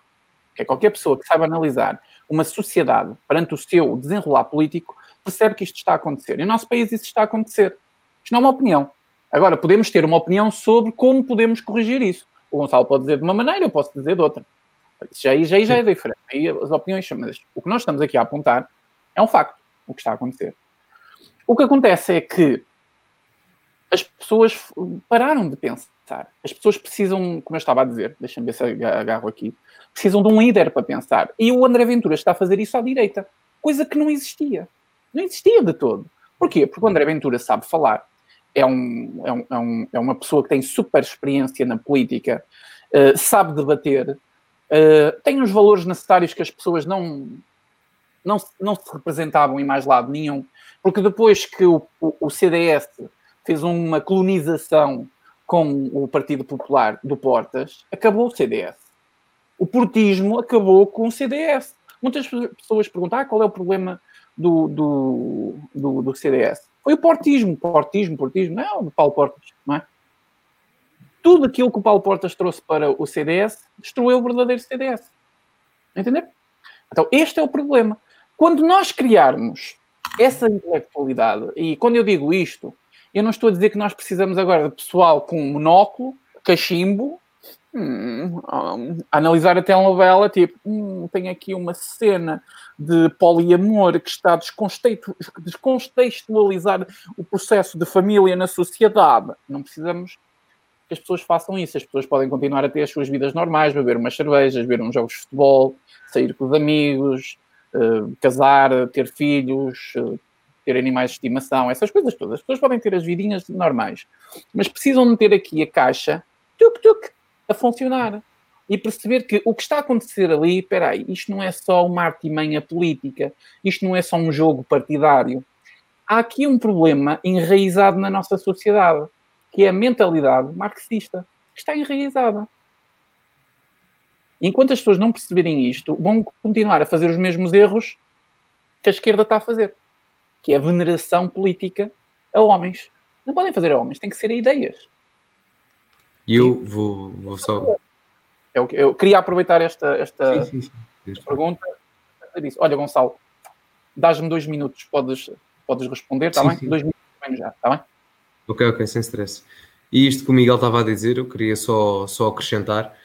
É qualquer pessoa que saiba analisar uma sociedade perante o seu desenrolar político percebe que isto está a acontecer. E no nosso país isso está a acontecer. Isto não é uma opinião. Agora, podemos ter uma opinião sobre como podemos corrigir isso. O Gonçalo pode dizer de uma maneira, eu posso dizer de outra. Já, já, já é diferente. Aí as opiniões são. Mas o que nós estamos aqui a apontar é um facto, o que está a acontecer. O que acontece é que as pessoas pararam de pensar. As pessoas precisam, como eu estava a dizer, deixa-me ver se agarro aqui, precisam de um líder para pensar. E o André Ventura está a fazer isso à direita, coisa que não existia. Não existia de todo. Porquê? Porque o André Ventura sabe falar, é, um, é, um, é, um, é uma pessoa que tem super experiência na política, uh, sabe debater, uh, tem os valores necessários que as pessoas não, não, não se representavam em mais lado nenhum, porque depois que o, o, o CDS fez uma colonização com o Partido Popular do Portas, acabou o CDS. O portismo acabou com o CDS. Muitas pessoas perguntam ah, qual é o problema do, do, do, do, CDS. Foi o portismo, portismo, portismo, não, do Paulo Portas, não é? Tudo aquilo que o Paulo Portas trouxe para o CDS destruiu o verdadeiro CDS. Entender? Então, este é o problema. Quando nós criarmos essa intelectualidade, e quando eu digo isto, eu não estou a dizer que nós precisamos agora de pessoal com monóculo, cachimbo, hum, analisar a telenovela, tipo, hum, tem aqui uma cena de poliamor que está a descontextualizar o processo de família na sociedade. Não precisamos que as pessoas façam isso. As pessoas podem continuar a ter as suas vidas normais, beber umas cervejas, ver uns jogos de futebol, sair com os amigos, uh, casar, ter filhos, uh, ter animais de estimação, essas coisas todas. As pessoas podem ter as vidinhas normais, mas precisam de ter aqui a caixa tuk-tuk a funcionar e perceber que o que está a acontecer ali, espera aí, isto não é só uma artimanha política, isto não é só um jogo partidário. Há aqui um problema enraizado na nossa sociedade, que é a mentalidade marxista, que está enraizada. Enquanto as pessoas não perceberem isto, vão continuar a fazer os mesmos erros que a esquerda está a fazer, que é a veneração política a homens. Não podem fazer a homens, tem que ser a ideias. E eu vou, vou só. Eu, eu, queria aproveitar esta, esta sim, sim, sim. pergunta. Disse, Olha, Gonçalo, dás-me dois minutos, podes, podes responder, está bem? Dois minutos já, está bem? Ok, ok, sem stress. E isto que o Miguel estava a dizer, eu queria só, só acrescentar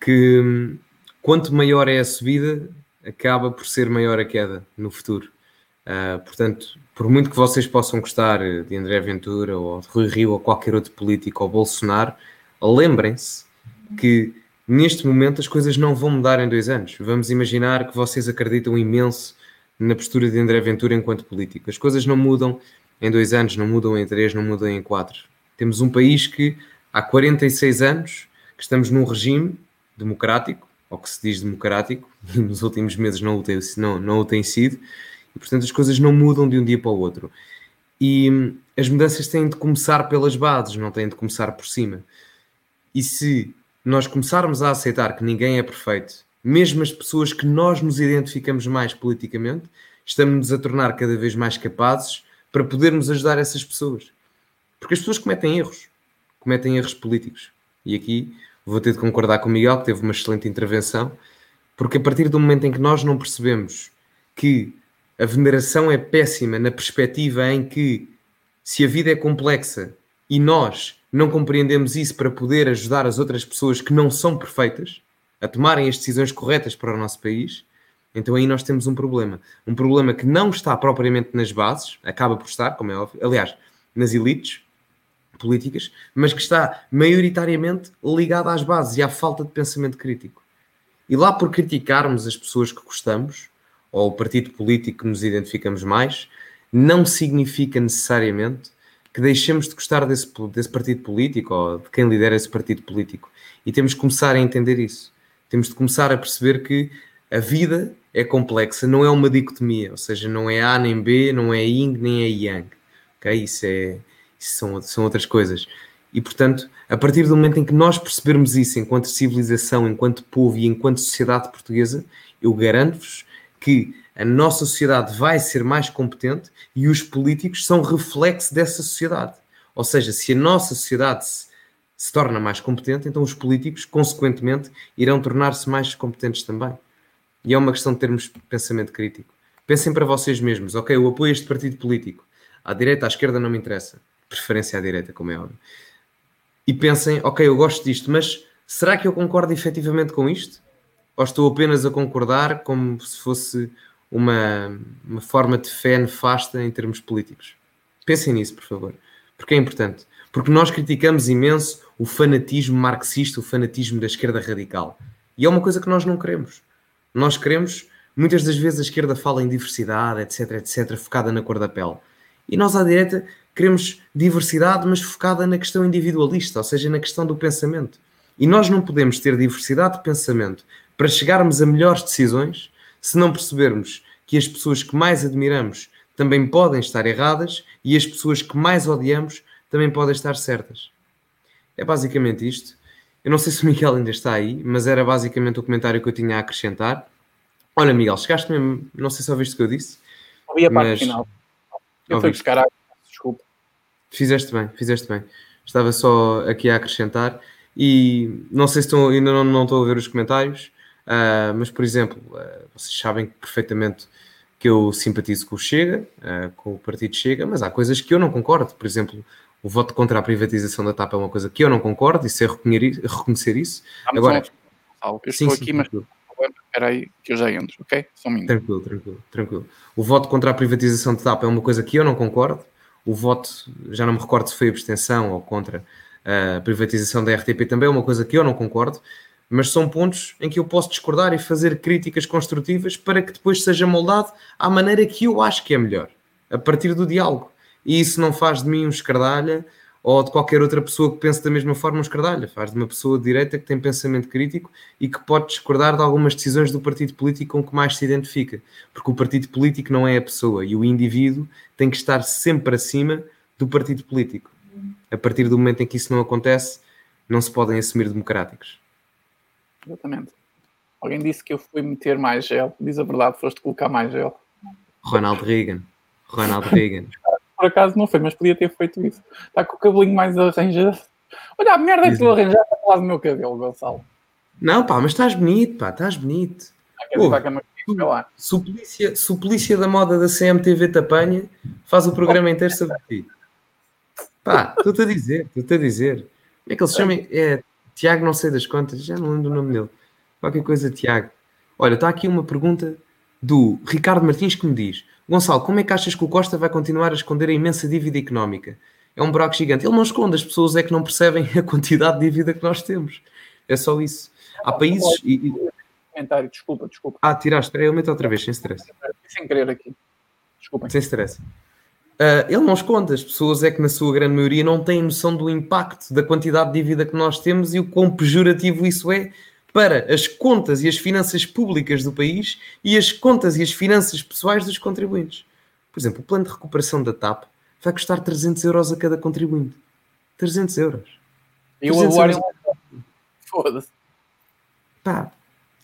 que hum, quanto maior é a subida, acaba por ser maior a queda no futuro. Uh, portanto, por muito que vocês possam gostar de André Ventura ou de Rui Rio ou qualquer outro político ou Bolsonaro, lembrem-se que neste momento as coisas não vão mudar em dois anos. Vamos imaginar que vocês acreditam imenso na postura de André Ventura enquanto político. As coisas não mudam em dois anos, não mudam em três, não mudam em quatro. Temos um país que há 46 anos que estamos num regime democrático, ou que se diz democrático, nos últimos meses não o tem, não, não o tem sido, e portanto as coisas não mudam de um dia para o outro. E hum, as mudanças têm de começar pelas bases, não têm de começar por cima. E se nós começarmos a aceitar que ninguém é perfeito, mesmo as pessoas que nós nos identificamos mais politicamente, estamos-nos a tornar cada vez mais capazes para podermos ajudar essas pessoas. Porque as pessoas cometem erros, cometem erros políticos. E aqui vou ter de concordar com o Miguel, que teve uma excelente intervenção, porque a partir do momento em que nós não percebemos que a veneração é péssima na perspectiva em que se a vida é complexa e nós não compreendemos isso para poder ajudar as outras pessoas que não são perfeitas a tomarem as decisões corretas para o nosso país, então aí nós temos um problema. Um problema que não está propriamente nas bases, acaba por estar, como é óbvio, aliás, nas elites políticas, mas que está maioritariamente ligado às bases e à falta de pensamento crítico. E lá por criticarmos as pessoas que gostamos, ou o partido político que nos identificamos mais, não significa necessariamente que deixemos de gostar desse, desse partido político ou de quem lidera esse partido político. E temos que começar a entender isso. Temos de começar a perceber que a vida é complexa, não é uma dicotomia, ou seja, não é A nem B, não é Yin nem é Yang. Okay? Isso, é, isso são, são outras coisas. E portanto, a partir do momento em que nós percebermos isso enquanto civilização, enquanto povo e enquanto sociedade portuguesa, eu garanto-vos que a nossa sociedade vai ser mais competente e os políticos são reflexo dessa sociedade. Ou seja, se a nossa sociedade se, se torna mais competente, então os políticos, consequentemente, irão tornar-se mais competentes também. E é uma questão de termos pensamento crítico. Pensem para vocês mesmos, ok, eu apoio este partido político. À direita, à esquerda não me interessa. Preferência à direita, como é óbvio. E pensem, ok, eu gosto disto, mas será que eu concordo efetivamente com isto? Ou estou apenas a concordar como se fosse uma, uma forma de fé nefasta em termos políticos. Pensem nisso, por favor, porque é importante. Porque nós criticamos imenso o fanatismo marxista, o fanatismo da esquerda radical. E é uma coisa que nós não queremos. Nós queremos Muitas das vezes a esquerda fala em diversidade, etc, etc, focada na cor da pele. E nós à direita queremos diversidade, mas focada na questão individualista, ou seja, na questão do pensamento. E nós não podemos ter diversidade de pensamento para chegarmos a melhores decisões se não percebermos que as pessoas que mais admiramos também podem estar erradas e as pessoas que mais odiamos também podem estar certas. É basicamente isto. Eu não sei se o Miguel ainda está aí, mas era basicamente o comentário que eu tinha a acrescentar. Olha, Miguel, chegaste mesmo, não sei se ouviste o que eu disse. Ouvi a parte mas... final. Eu fui buscar desculpa. Fizeste bem, fizeste bem. Estava só aqui a acrescentar e não sei se estão, ainda não, não estou a ver os comentários, uh, mas por exemplo, uh, vocês sabem perfeitamente que eu simpatizo com o Chega, uh, com o partido Chega, mas há coisas que eu não concordo. Por exemplo, o voto contra a privatização da TAP é uma coisa que eu não concordo e sei reconhecer isso. Agora, eu estou sim, aqui, sim, mas espera aí que eu já entro, ok? Só um Tranquilo, tranquilo, tranquilo. O voto contra a privatização da TAP é uma coisa que eu não concordo o voto, já não me recordo se foi abstenção ou contra a privatização da RTP, também é uma coisa que eu não concordo, mas são pontos em que eu posso discordar e fazer críticas construtivas para que depois seja moldado à maneira que eu acho que é melhor, a partir do diálogo. E isso não faz de mim um escardalha ou de qualquer outra pessoa que pense da mesma forma um escardalha. Faz de uma pessoa de direita que tem pensamento crítico e que pode discordar de algumas decisões do partido político com que mais se identifica. Porque o partido político não é a pessoa e o indivíduo tem que estar sempre acima do partido político. A partir do momento em que isso não acontece, não se podem assumir democráticos. Exatamente. Alguém disse que eu fui meter mais gel. Diz a verdade, foste colocar mais gel. Ronald Reagan. Ronald Reagan. por acaso não foi, mas podia ter feito isso. Está com o cabelinho mais arranjado. Olha a merda que tu arranjaste falar do meu cabelo, Gonçalo. Não, pá, mas estás bonito, pá, estás bonito. se, o polícia, se o polícia da moda da CMTV te apanha, faz o programa inteiro sobre ti. Pá, estou-te a dizer, estou-te a dizer. Como é que ele se chama? É Tiago, não sei das contas, já não lembro o nome dele. Qualquer coisa, Tiago. Olha, está aqui uma pergunta do Ricardo Martins que me diz: Gonçalo, como é que achas que o Costa vai continuar a esconder a imensa dívida económica? É um buraco gigante. Ele não esconde, as pessoas é que não percebem a quantidade de dívida que nós temos. É só isso. Há países. E... Comentário, desculpa, desculpa. Ah, tiraste, espera, eu meto outra vez, sem stress. Sem querer aqui. Desculpa. Sem stress. Uh, ele não esconde, as pessoas é que na sua grande maioria não têm noção do impacto da quantidade de dívida que nós temos e o quão pejorativo isso é para as contas e as finanças públicas do país e as contas e as finanças pessoais dos contribuintes. Por exemplo, o plano de recuperação da TAP vai custar 300 euros a cada contribuinte. 300 euros. E o euros. Foda-se. Pá,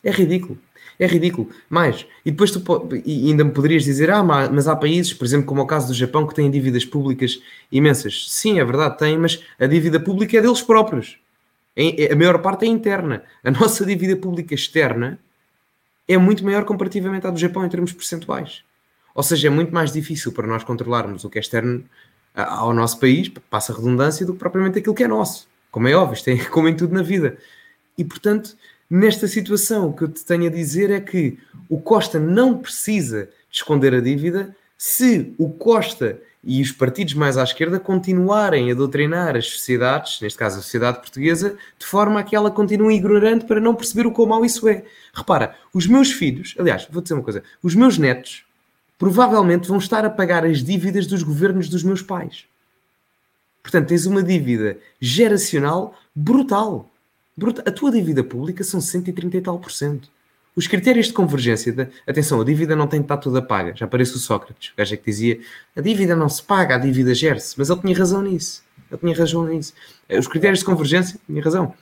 é ridículo. É ridículo. Mais, e depois tu e ainda me poderias dizer, ah, mas há países, por exemplo, como é o caso do Japão, que têm dívidas públicas imensas. Sim, é verdade, têm, mas a dívida pública é deles próprios. É, a maior parte é interna. A nossa dívida pública externa é muito maior comparativamente à do Japão em termos percentuais. Ou seja, é muito mais difícil para nós controlarmos o que é externo ao nosso país, passa redundância, do que propriamente aquilo que é nosso. Como é óbvio, isto é como em tudo na vida. E, portanto, nesta situação, o que eu te tenho a dizer é que o Costa não precisa de esconder a dívida se o Costa e os partidos mais à esquerda continuarem a doutrinar as sociedades, neste caso a sociedade portuguesa, de forma a que ela continue ignorante para não perceber o quão mau isso é. Repara, os meus filhos, aliás, vou dizer uma coisa, os meus netos provavelmente vão estar a pagar as dívidas dos governos dos meus pais. Portanto, tens uma dívida geracional brutal. A tua dívida pública são 130 e tal por cento. Os critérios de convergência, de, atenção, a dívida não tem de estar toda paga. Já parece o Sócrates, o gajo é que dizia a dívida não se paga, a dívida gera-se. Mas ele tinha razão nisso. Ele tinha razão nisso. Eh, os critérios de convergência, tinha razão.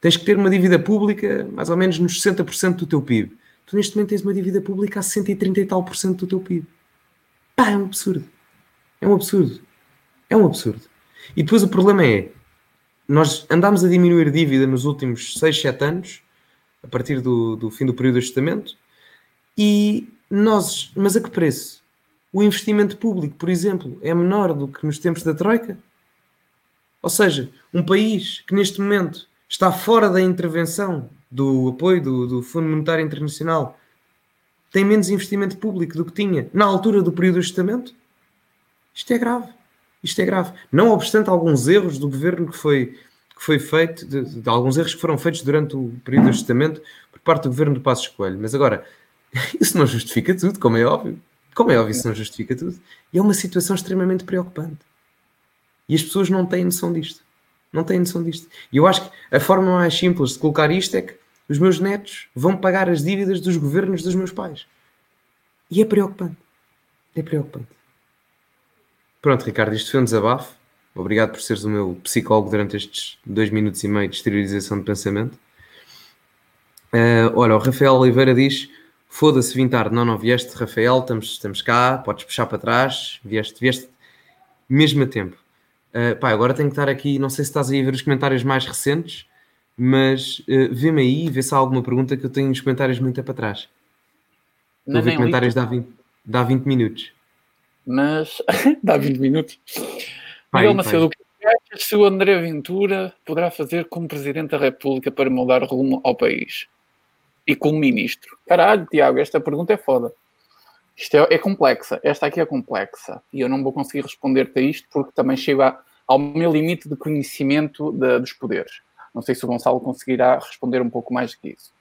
Tens que ter uma dívida pública mais ou menos nos 60% do teu PIB. Tu neste momento tens uma dívida pública a 130 e tal por cento do teu PIB. Pá, é um absurdo. É um absurdo. É um absurdo. E depois o problema é, nós andámos a diminuir dívida nos últimos 6, 7 anos a partir do, do fim do período de ajustamento. E nós, mas a que preço? O investimento público, por exemplo, é menor do que nos tempos da Troika? Ou seja, um país que neste momento está fora da intervenção do apoio do, do Fundo Monetário Internacional tem menos investimento público do que tinha na altura do período de ajustamento? Isto é grave. Isto é grave. Não obstante alguns erros do governo que foi que foi feito, de, de, alguns erros que foram feitos durante o período de ajustamento por parte do governo do Passo Escolho. Mas agora, Isso não justifica tudo, como é óbvio. Como é óbvio, isso não justifica tudo. E é uma situação extremamente preocupante. E as pessoas não têm noção disto. Não têm noção disto. E eu acho que a forma mais simples de colocar isto é que os meus netos vão pagar as dívidas dos governos dos meus pais. E é preocupante. É preocupante. Pronto, Ricardo, isto foi um desabafo. Obrigado por seres o meu psicólogo durante estes dois minutos e meio de exteriorização de pensamento. Uh, olha, o Rafael Oliveira diz: Foda-se, vim tarde. Não, não vieste, Rafael. Estamos, estamos cá. Podes puxar para trás. Vieste, vieste mesmo a tempo. Uh, pá, agora tenho que estar aqui. Não sei se estás aí a ver os comentários mais recentes, mas uh, vê-me aí e vê se há alguma pergunta que eu tenho os comentários muito para trás. Não, ver comentários dá 20, dá 20 minutos. Mas dá 20 minutos. Pai, Miguel Macedo, o que achas se o André Ventura poderá fazer como Presidente da República para mudar rumo ao país? E como Ministro? Caralho, Tiago, esta pergunta é foda. Isto é, é, complexa. Esta aqui é complexa. E eu não vou conseguir responder-te a isto porque também chega ao meu limite de conhecimento de, dos poderes. Não sei se o Gonçalo conseguirá responder um pouco mais do que isso.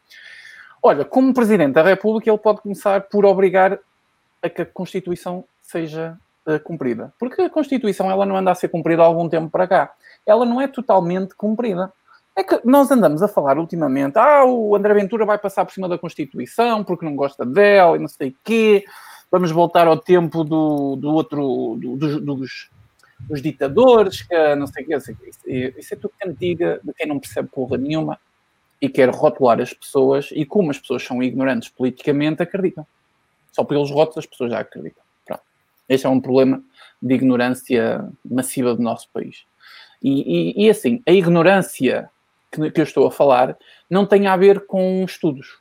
Olha, como Presidente da República, ele pode começar por obrigar a que a Constituição seja uh, cumprida. Porque a Constituição ela não anda a ser cumprida há algum tempo para cá. Ela não é totalmente cumprida. É que nós andamos a falar ultimamente, ah, o André Ventura vai passar por cima da Constituição porque não gosta dela e não sei quê. Vamos voltar ao tempo do, do outro, do, do, dos, dos ditadores, que não sei o quê. Sei. Isso, isso é tudo cantiga de quem não percebe porra nenhuma e quer rotular as pessoas, e como as pessoas são ignorantes politicamente, acreditam. Só pelos rótulos as pessoas já acreditam. Este é um problema de ignorância massiva do nosso país. E, e, e assim, a ignorância que, que, eu estou a falar não tem a ver com estudos.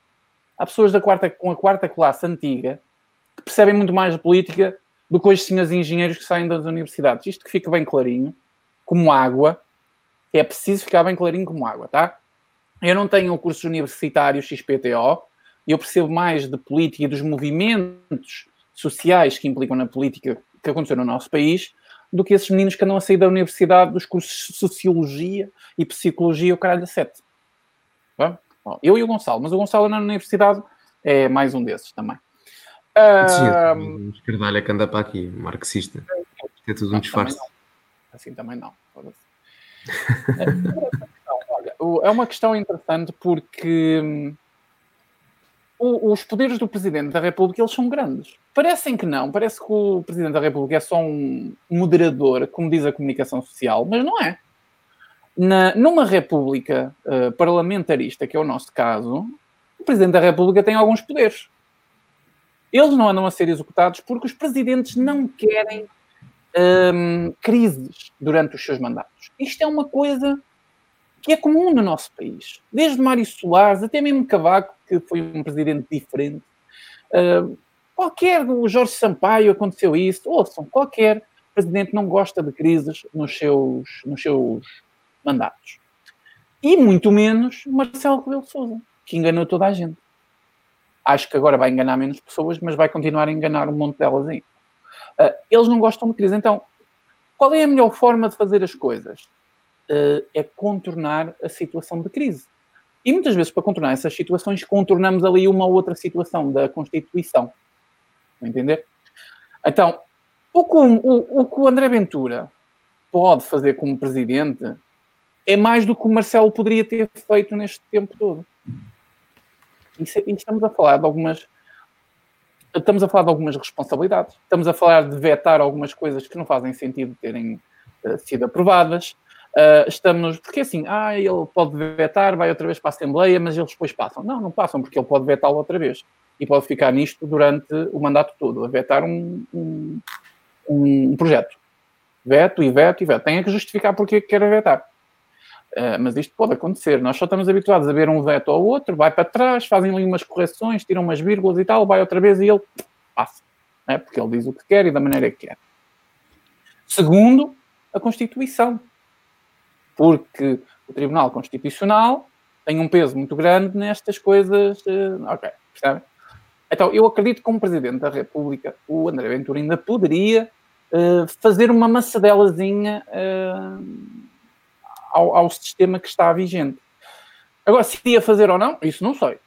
Há pessoas da quarta, com a quarta classe antiga que percebem muito mais de política do que os senhores engenheiros que saem das universidades. Isto que fica bem clarinho, como água, é preciso ficar bem clarinho como água, tá? Eu não tenho cursos universitários XPTO, eu percebo mais de política e dos movimentos sociais que implicam na política que aconteceu no nosso país do que esses meninos que andam a sair da universidade dos cursos de Sociologia e Psicologia, o caralho a sete. Eu e o Gonçalo, mas o Gonçalo na universidade é mais um desses também. Sim, um escardalha que anda para aqui, marxista. É tudo um disfarce. Assim também não. é uma questão interessante porque hum, os poderes do Presidente da República eles são grandes. Parecem que não, parece que o Presidente da República é só um moderador, como diz a comunicação social, mas não é. Na, numa república uh, parlamentarista, que é o nosso caso, o Presidente da República tem alguns poderes. Eles não andam a ser executados porque os presidentes não querem um, crises durante os seus mandatos. Isto é uma coisa que é comum no nosso país. Desde Mário Soares até mesmo Cavaco, que foi um presidente diferente. Uh, qualquer, o Jorge Sampaio aconteceu isso. Ouçam, qualquer presidente não gosta de crises nos seus, nos seus mandatos. E muito menos Marcelo Rebelo Sousa, que enganou toda a gente. Acho que agora vai enganar menos pessoas, mas vai continuar a enganar um monte delas aí. Uh, eles não gostam de crise. Então, qual é a melhor forma de fazer as coisas? uh, é contornar a situação de crise. E muitas vezes, para contornar essas situações, contornamos ali uma outra situação da Constituição. Entender? Então, o que o, o que o André Ventura pode fazer como presidente é mais do que o Marcelo poderia ter feito neste tempo todo. E, e estamos a falar de algumas estamos a falar de algumas responsabilidades. Estamos a falar de vetar algumas coisas que não fazem sentido terem uh, sido aprovadas. Uh, estamos, porque assim, ah, ele pode vetar, vai outra vez para a Assembleia, mas eles depois passam. Não, não passam, porque ele pode vetá-lo outra vez. E pode ficar nisto durante o mandato todo, a vetar um, um, um projeto. Veto e veto e veto. Tem que justificar porque é quer vetar. Uh, mas isto pode acontecer. Nós só estamos habituados a ver um veto ou outro, vai para trás, fazem ali umas correções, tiram umas vírgulas e tal, vai outra vez e ele passa. É? Porque ele diz o que quer e da maneira que quer. Segundo, a Constituição porque o Tribunal Constitucional tem um peso muito grande nestas coisas. Uh, ok, percebem? Então, eu acredito que como Presidente da República, o André Ventura ainda poderia uh, fazer uma maçadelazinha uh, ao, ao, sistema que está vigente. Agora, se ia fazer ou não, isso não sei.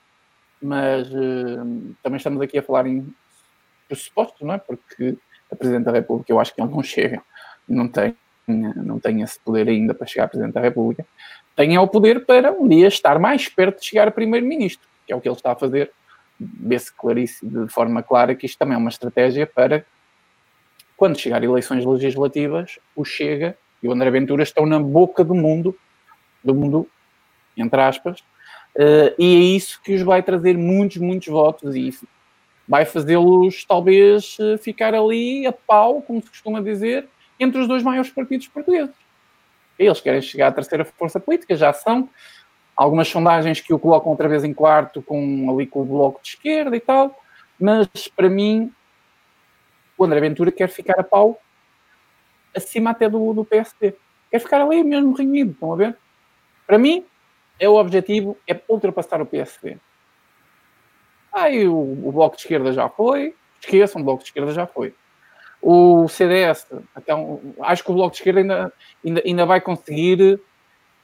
mas uh, também estamos aqui a falar em pressupostos, não é? Porque a Presidente da República, eu acho que ele não chega, não tem, não tem esse poder ainda para chegar a Presidente da República, tem o poder para um dia estar mais perto de chegar a Primeiro-Ministro, que é o que ele está a fazer. Vê-se de forma clara que isto também é uma estratégia para, quando chegar eleições legislativas, o Chega e o André Ventura estão na boca do mundo, do mundo, entre aspas, uh, e é isso que os vai trazer muitos, muitos votos e vai fazê-los talvez eh, ficar ali a pau, como se costuma dizer, entre os dois maiores partidos portugueses. Eles querem chegar à terceira força política, já são. Algumas sondagens que o colocam outra vez em quarto, com, ali com o bloco de esquerda e tal, mas para mim, o André Ventura quer ficar a pau acima até do, do PSD. Quer ficar ali mesmo reunido, estão a ver? Para mim, é o objetivo, é ultrapassar o PSD. Aí o, o Bloco de Esquerda já foi, esqueçam, o Bloco de Esquerda já foi. O CDS, então, acho que o Bloco de Esquerda ainda, ainda, ainda vai conseguir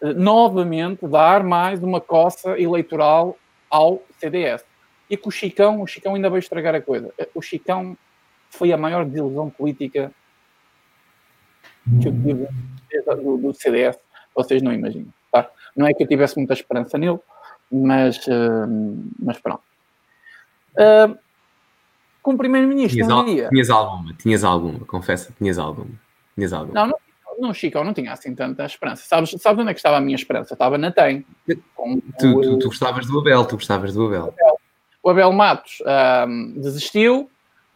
novamente dar mais uma coça eleitoral ao CDS. E com o Chicão, o Chicão ainda vai estragar a coisa. O Chicão foi a maior desilusão política que eu tive do, do CDS. Vocês não imaginam. Tá? Não é que eu tivesse muita esperança nele, mas, uh, mas pronto. Uh, como primeiro-ministro, tinhas, al tinhas alguma, tinhas alguma, confessa, tinhas alguma. Tinhas alguma. Não, não, não, Chico, eu não tinha assim tanta esperança. Sabes, sabes onde é que estava a minha esperança? Estava na TEM. Tu, tu, tu, gostavas do Abel, tu gostavas do Abel. O Abel Matos um, desistiu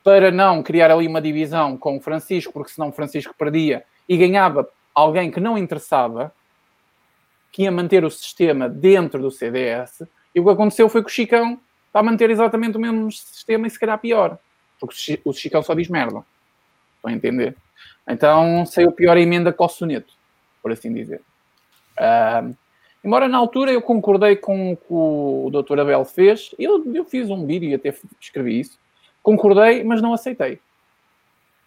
para não criar ali uma divisão com o Francisco, porque senão o Francisco perdia e ganhava alguém que não interessava, que ia manter o sistema dentro do CDS. E o que aconteceu foi que o Chicão está a manter exatamente o mesmo sistema e se calhar pior. Porque o Chicão só diz merda. Estão a entender? Então saiu pior a emenda com o soneto, por assim dizer. Uh, embora na altura eu concordei com o que o Dr. Abel fez, eu, eu fiz um vídeo e até escrevi isso. Concordei, mas não aceitei.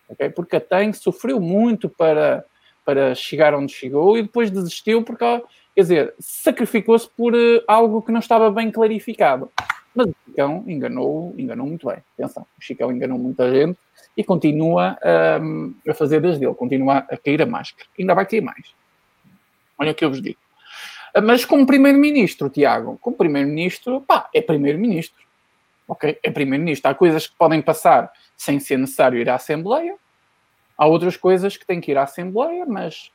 Okay? Porque a TAN sofreu muito para, para chegar onde chegou e depois desistiu porque, quer dizer, sacrificou-se por uh, algo que não estava bem clarificado. Mas o Chicão enganou, enganou muito bem. Atenção, o Chicão enganou muita gente e continua um, a fazer desde ele, continua a cair a máscara. Ainda vai cair mais. Olha o que eu vos digo. Ah, mas como primeiro-ministro, Tiago, como primeiro-ministro, pá, é primeiro-ministro. Ok? É primeiro-ministro. Há coisas que podem passar sem ser necessário ir à Assembleia. Há outras coisas que têm que ir à Assembleia, mas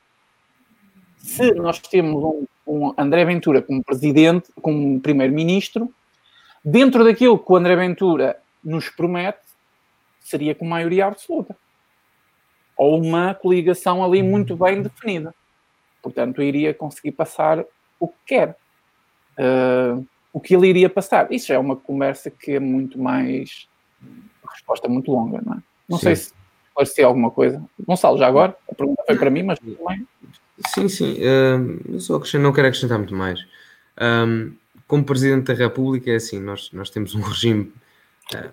se nós temos um, um André Ventura como presidente, como primeiro-ministro, dentro daquilo que o André Ventura nos promete, seria com maioria absoluta. Ou uma coligação ali muito bem definida. Portanto, iria conseguir passar o que quer. Uh, o que ele iria passar. Isso é uma conversa que é muito mais. Uma resposta muito longa, não é? Não sim. sei se esclarecer alguma coisa. Gonçalo, já agora, a pergunta foi para mim, mas também. Sim, sim. Uh, eu só não quero acrescentar muito mais. Um, como Presidente da República, é assim, nós, nós temos um regime, eh,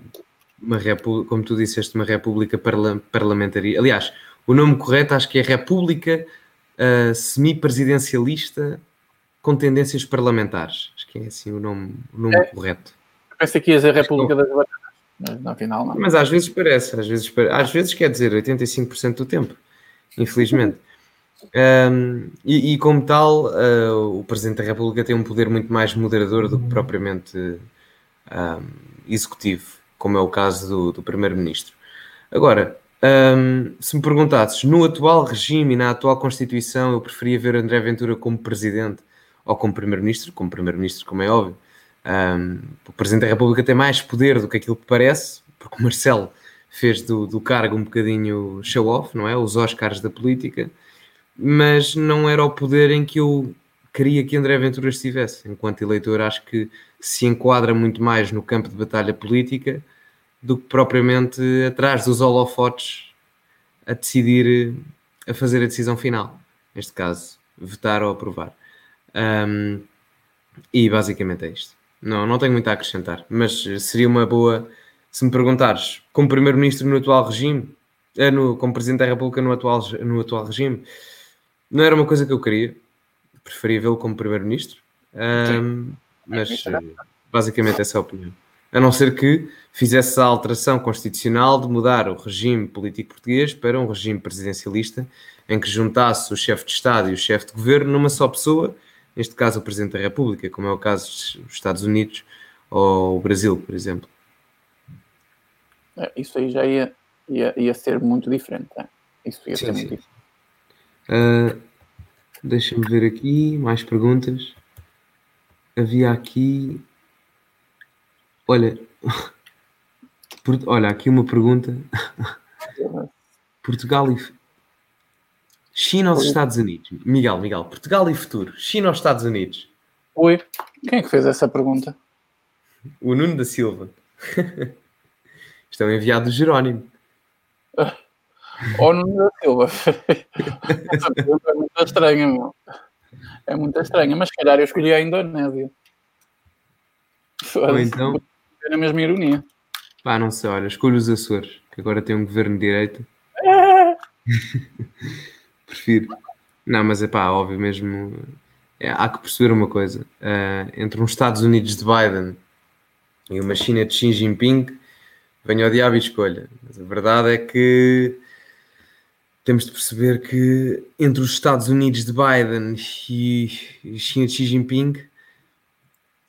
uma república, como tu disseste, uma República parla parlamentaria. Aliás, o nome correto acho que é República uh, Semi-Presidencialista com tendências parlamentares. Acho que é assim o nome, o nome é. correto. Pensa que ia ser República das Bananas, mas no final não. Mas às vezes parece, às vezes, às vezes quer dizer 85% do tempo, infelizmente. Um, e, e, como tal, uh, o Presidente da República tem um poder muito mais moderador do que propriamente um, executivo, como é o caso do, do Primeiro-Ministro. Agora, um, se me perguntasses, no atual regime e na atual Constituição, eu preferia ver André Ventura como Presidente ou como Primeiro-Ministro, como Primeiro-Ministro, como é óbvio. o Presidente da República tem mais poder do que aquilo que parece, porque o Marcelo fez do, do cargo um bocadinho show-off, não é? Os Oscars da política mas não era o poder em que eu queria que André Ventura estivesse. Enquanto eleitor, acho que se enquadra muito mais no campo de batalha política do que propriamente atrás dos holofotes a decidir, a fazer a decisão final. Neste caso, votar ou aprovar. Um, e basicamente é isto. Não, não tenho muito a acrescentar, mas seria uma boa. Se me perguntares, como Primeiro-Ministro no atual regime, eh, no, como Presidente da República no atual, no atual regime, não era uma coisa que eu queria. Preferia vê-lo como primeiro-ministro. Um, mas, Basicamente essa é a opinião. A não ser que fizesse a alteração constitucional de mudar o regime político português para um regime presidencialista em que juntasse o chefe de Estado e o chefe de governo numa só pessoa, neste caso o Presidente da República, como é o caso dos Estados Unidos ou o Brasil, por exemplo. É, isso aí já ia, ia, ia ser muito diferente. Né? Isso ia sim, ser sim. muito diferente. Uh, Deixa-me ver aqui mais perguntas. Havia aqui. Olha, olha, aqui uma pergunta. Portugal e China aos Estados Unidos. Miguel, Miguel, Portugal e futuro. China aos Estados Unidos. Oi, quem é que fez essa pergunta? O Nuno da Silva. Isto é um enviado do Jerónimo. Ou Nuno da Silva. é muito estranha, meu. É muito estranha, mas se calhar eu escolhi a Indonésia. Ou então. É a mesma ironia. Pá, não sei, olha, escolho os Açores, que agora tem um governo de direita. Prefiro. Não, mas é pá, óbvio mesmo. É, há que perceber uma coisa. Uh, entre uns Estados Unidos de Biden e uma China de Xi Jinping, venha ao diabo e escolha. Mas a verdade é que temos de perceber que entre os Estados Unidos de Biden e China de Xi Jinping,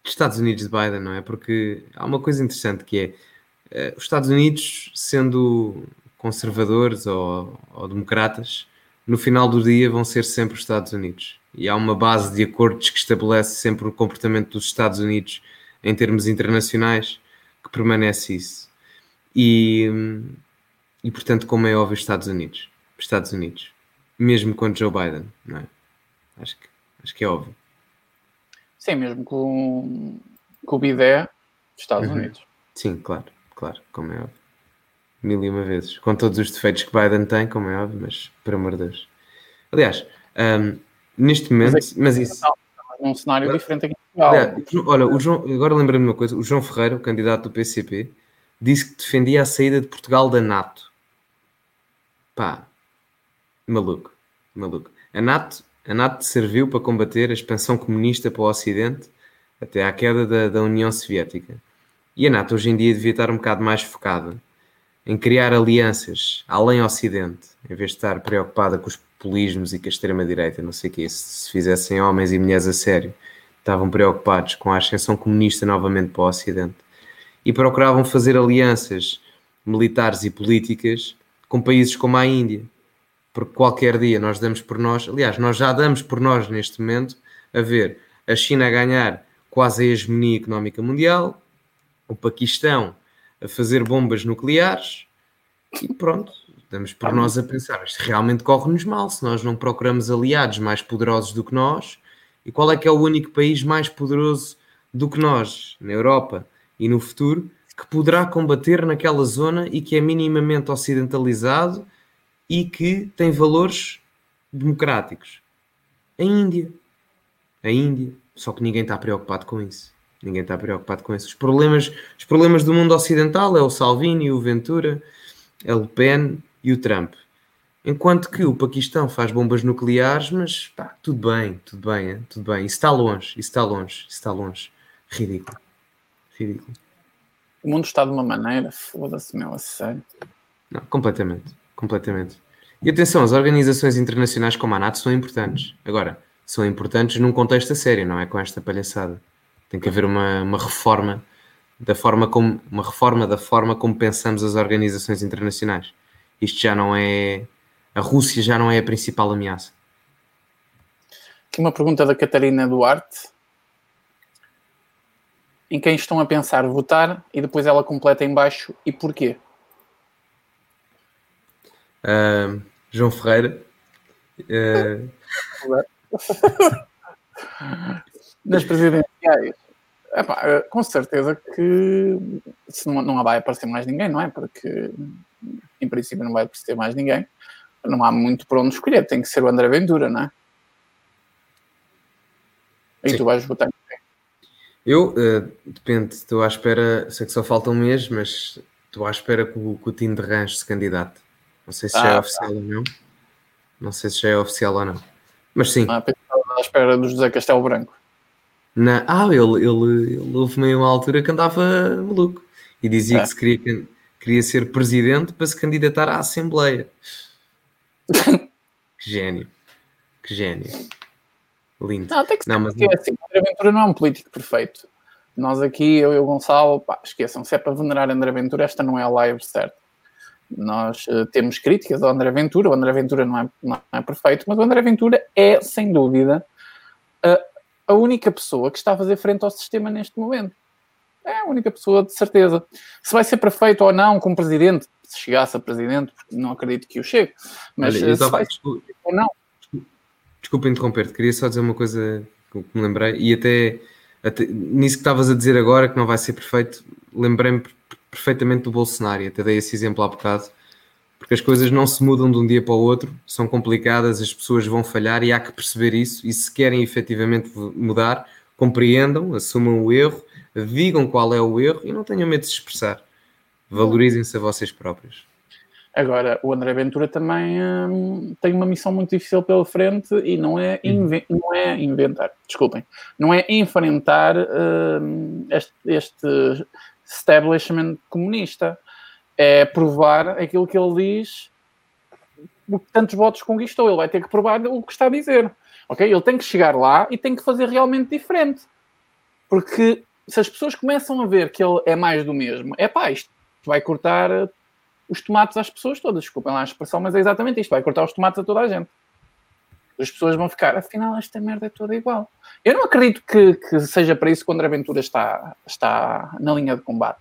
Estados Unidos de Biden, não é? Porque há uma coisa interessante que é uh, os Estados Unidos, sendo conservadores ou, ou, democratas, no final do dia vão ser sempre os Estados Unidos. E há uma base de acordos que estabelece sempre o comportamento dos Estados Unidos em termos internacionais que permanece isso. E, e portanto, como é óbvio, Estados Unidos. Estados Unidos, mesmo com Joe Biden, não é? Acho que, acho que é óbvio. Sim, mesmo com, com o Bidé, Estados uhum. Unidos. Sim, claro, claro, como é óbvio. Mil e uma vezes. Com todos os defeitos que Biden tem, como é óbvio, mas por amor de Deus. Aliás, um, neste momento, mas, mas isso. Num cenário diferente aqui em Portugal. Olha, o João, agora lembrei-me de uma coisa: o João Ferreira, o candidato do PCP, disse que defendia a saída de Portugal da NATO. Pá, Maluco, maluco. A NATO, a NATO serviu para combater a expansão comunista para o Ocidente até à queda da, da União Soviética. E a NATO hoje em dia devia estar um bocado mais focada em criar alianças além Ocidente, em vez de estar preocupada com os populismos e com a extrema-direita, não sei o que, se, se fizessem homens e mulheres a sério, estavam preocupados com a ascensão comunista novamente para o Ocidente. E procuravam fazer alianças militares e políticas com países como a Índia, porque qualquer dia nós damos por nós, aliás, nós já damos por nós neste momento, a ver a China a ganhar quase a hegemonia económica mundial, o Paquistão a fazer bombas nucleares e pronto, damos por nós a pensar, isto realmente corre-nos mal se nós não procuramos aliados mais poderosos do que nós. E qual é que é o único país mais poderoso do que nós, na Europa e no futuro, que poderá combater naquela zona e que é minimamente ocidentalizado e que tem valores democráticos. A Índia. A Índia. Só que ninguém está preocupado com isso. Ninguém está preocupado com isso. Os problemas, os problemas do mundo ocidental é o Salvini, o Ventura, a Le Pen e o Trump. Enquanto que o Paquistão faz bombas nucleares, mas pá, tudo bem, tudo bem, é? tudo bem. Isso está longe, isso está longe, isso está longe. Ridículo. Ridículo. O mundo está de uma maneira, foda-se, meu, a sério. Não, completamente completamente. E atenção, as organizações internacionais como a NATO são importantes. Agora, são importantes num contexto a sério, não é com esta palhaçada. Tem que haver uma, uma reforma da forma como uma reforma da forma como pensamos as organizações internacionais. Isto já não é a Rússia já não é a principal ameaça. Aqui uma pergunta da Catarina Duarte. Em quem estão a pensar votar e depois ela completa em baixo e porquê? Uh, João Ferreira. Uh... Nas presidenciais. Epá, com certeza que se não, não vai aparecer mais ninguém, não é? Porque em princípio não vai aparecer mais ninguém. Não há muito para onde escolher, tem que ser o André Ventura, não é? E Sim. tu vais votar? Eu, uh, depende, estou à espera, sei que só falta um mês, mas estou à espera que o, que o Tim de Range se candidate. Não sei se ah, já é tá. oficial ou não. Não sei se já é oficial ou não. Mas sim. Ah, à espera do José Castelo Branco. Na... Ah, ele, ele, ele houve meio uma altura que andava maluco e dizia é. que se queria, queria ser presidente para se candidatar à Assembleia. que gênio, que gênio. Lindo. Não, tem que ser não, mas... É assim, André Ventura não é um político perfeito. Nós aqui, eu e o Gonçalo, pá, esqueçam, se é para venerar André Ventura, esta não é a live certa. Nós uh, temos críticas ao André Ventura, o André Ventura não é, não é perfeito, mas o André Ventura é, sem dúvida, a, a única pessoa que está a fazer frente ao sistema neste momento. É a única pessoa, de certeza. Se vai ser perfeito ou não como presidente, se chegasse a presidente, porque não acredito que o chegue, mas Olha, se vai ou não. Desculpa interromper-te, queria só dizer uma coisa que me lembrei, e até, até nisso que estavas a dizer agora, que não vai ser perfeito, lembrei-me perfeitamente do Bolsonaro, até dei esse exemplo há bocado, porque as coisas não se mudam de um dia para o outro, são complicadas, as pessoas vão falhar e há que perceber isso, e se querem efetivamente mudar, compreendam, assumam o erro, digam qual é o erro e não tenham medo de se expressar. Valorizem-se a vocês próprios. Agora, o André Ventura também hum, tem uma missão muito difícil pela frente e não é, uhum. não é inventar, desculpem, não é enfrentar hum, este, este establishment comunista. É provar aquilo que ele diz, tantos votos conquistou. Ele vai ter que provar o que está a dizer. Ok? Ele tem que chegar lá e tem que fazer realmente diferente. Porque se as pessoas começam a ver que ele é mais do mesmo, é pá, isto vai cortar os tomates às pessoas todas. Desculpem lá a expressão, mas é exatamente isto. Vai cortar os tomates a toda a gente. As pessoas vão ficar, afinal, esta merda é toda igual. Eu não acredito que, que seja para isso que o André Ventura está, está na linha de combate.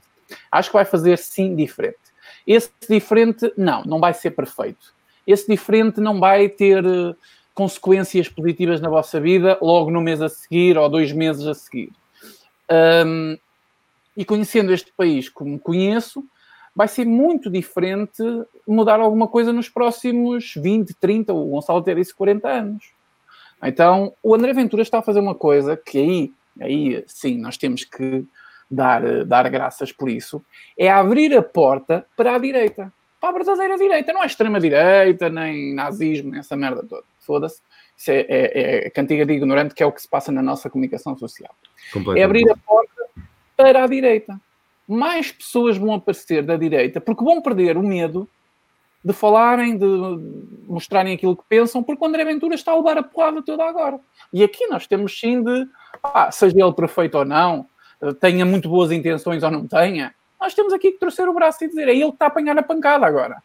Acho que vai fazer sim diferente. Esse diferente, não, não vai ser perfeito. Esse diferente não vai ter uh, consequências positivas na vossa vida logo no mês a seguir ou dois meses a seguir. Um, e conhecendo este país como conheço, vai ser muito diferente mudar alguma coisa nos próximos 20, 30, o Gonçalo ter isso 40 anos. Então, o André Ventura está a fazer uma coisa que aí, aí sim, nós temos que dar, dar graças por isso, é abrir a porta para a direita. Para a verdadeira direita. Não é extrema-direita, nem nazismo, nem essa merda toda. Foda-se. Isso é, é, é cantiga de ignorante, que é o que se passa na nossa comunicação social. É abrir a porta para a direita mais pessoas vão aparecer da direita porque vão perder o medo de falarem, de mostrarem aquilo que pensam, porque o André Ventura está a levar a porrada toda agora. E aqui nós temos sim de, ah, seja ele perfeito ou não, tenha muito boas intenções ou não tenha, nós temos aqui que torcer o braço e dizer, é ele que está a apanhar a pancada agora.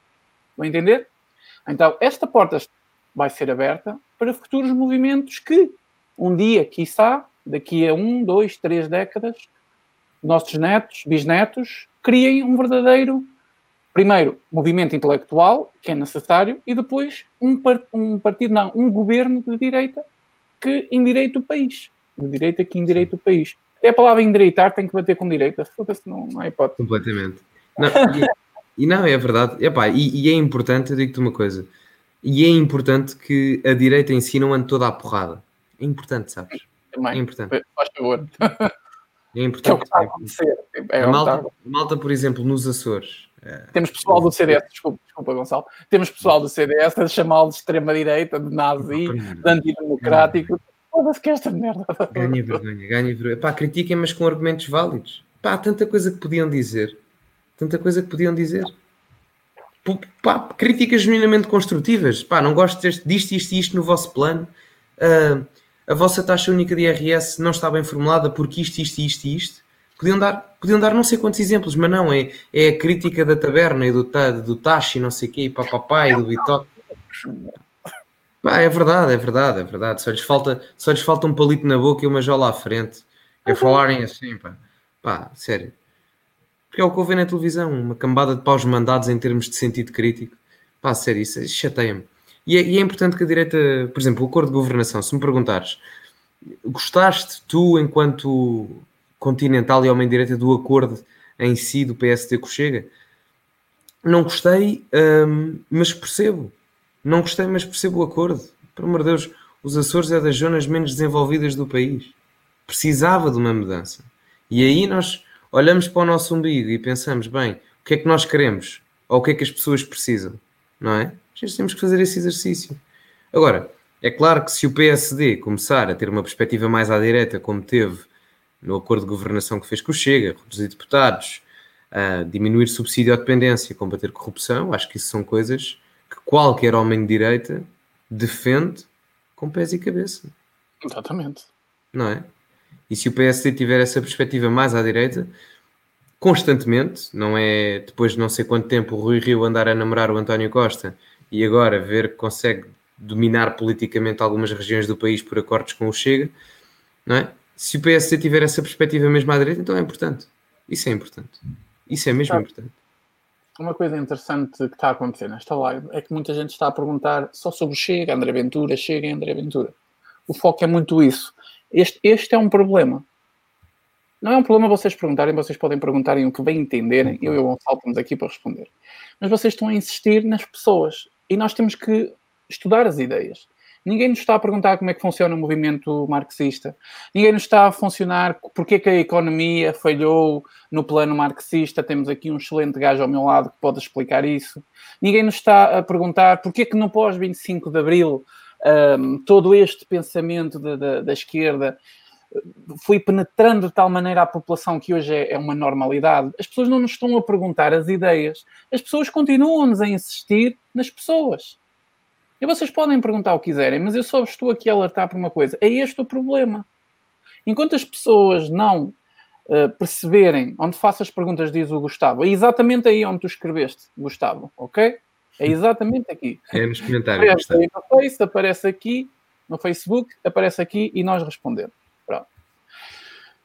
Vão entender? Então, esta porta vai ser aberta para futuros movimentos que, um dia, quiçá, daqui a um, dois, três décadas, nossos netos, bisnetos, criem um verdadeiro, primeiro, movimento intelectual, que é necessário, e depois um, um partido, não, um governo de direita que endireita o país. De direita que endireita o país. É a palavra endireitar, tem que bater com direita. Foda-se, não, não é hipótese. Completamente. Não, e, e, não, é verdade. Epá, e, e é importante, eu digo-te uma coisa, e é importante que a direita em si não ande toda à porrada. É importante, sabes? É importante. Faz favor. É importante. Que é o que está a acontecer. É a, malta, a malta, por exemplo, nos Açores. Eh, Temos pessoal do CDS, desculpa, desculpa Gonçalo. Temos pessoal do CDS a chamá-lo de extrema-direita, de nazi, de antidemocrático. Foda-se que esta merda. Ganha vergonha, ganha vergonha. Pá, critiquem, mas com argumentos válidos. Pá, tanta coisa que podiam dizer. Tanta coisa que podiam dizer. Pá, críticas genuinamente construtivas. Pá, não gosto disto, disto, isto e isto no vosso plano. Uh, a vossa taxa única de IRS não está bem formulada porque isto, isto, isto e isto. Podiam dar, podiam dar não sei quantos exemplos, mas não, é, é a crítica da taberna e do, do taxa e não sei o quê, e papapá e do. Pá, é verdade, é verdade, é verdade. Só lhes falta, só lhes falta um palito na boca e uma jola à frente. É falarem assim, pá. Pá, sério. Porque é o que eu vejo na televisão, uma cambada de paus mandados em termos de sentido crítico. Pá, sério, isso chateia-me. E é, e é, importante que a direita, por exemplo, o acordo de governação, se me perguntares, gostaste tu, enquanto continental e homem-direita, do acordo em si do PSD o Chega? Não gostei, hum, mas percebo. Não gostei, mas percebo o acordo. Por amor de Deus, os Açores é das zonas menos desenvolvidas do país. Precisava de uma mudança. E aí nós olhamos para o nosso umbigo e pensamos, bem, o que é que nós queremos? Ou o que é que as pessoas precisam? Não é? Vezes temos que fazer esse exercício. Agora, É claro que se o PSD começar a ter uma perspectiva mais à direita, como teve no acordo de governação que fez com o Chega, reduzir deputados, uh, diminuir subsídio à dependência, combater corrupção, acho que isso são coisas que qualquer homem de direita defende com pés e cabeça. Exatamente. Não é? E se o PSD tiver essa perspectiva mais à direita, constantemente, não é depois de não sei quanto tempo o Rui Rio andar a namorar o António Costa e agora ver que consegue dominar politicamente algumas regiões do país por acordos com o Chega, não é? Se o PSD tiver essa perspectiva mesmo à direita, então é importante. Isso é importante. Isso é mesmo importante. Uma coisa interessante que está a acontecer nesta live é que muita gente está a perguntar só sobre o Chega, André Ventura, Chega André Ventura. O foco é muito isso. Este, este é um problema. Não é um problema vocês perguntarem, vocês podem perguntarem o que bem entenderem, eu e o Gonçalo estamos aqui para responder. Mas vocês estão a insistir nas pessoas e nós temos que estudar as ideias. Ninguém nos está a perguntar como é que funciona o movimento marxista. Ninguém nos está a funcionar porque é que a economia falhou no plano marxista. Temos aqui um excelente gajo ao meu lado que pode explicar isso. Ninguém nos está a perguntar porque é que no pós-25 de Abril um, todo este pensamento da, da, da, esquerda foi penetrando de tal maneira a população que hoje é, é uma normalidade. As pessoas não nos estão a perguntar as ideias. As pessoas continuam-nos a insistir nas pessoas. E vocês podem perguntar o que quiserem, mas eu só estou aqui a alertar por uma coisa: é este o problema. Enquanto as pessoas não uh, perceberem onde faço as perguntas, diz o Gustavo, é exatamente aí onde tu escreveste, Gustavo, ok? É exatamente aqui. É nos comentários. Aparece aí no Face, aparece aqui no Facebook, aparece aqui e nós respondemos.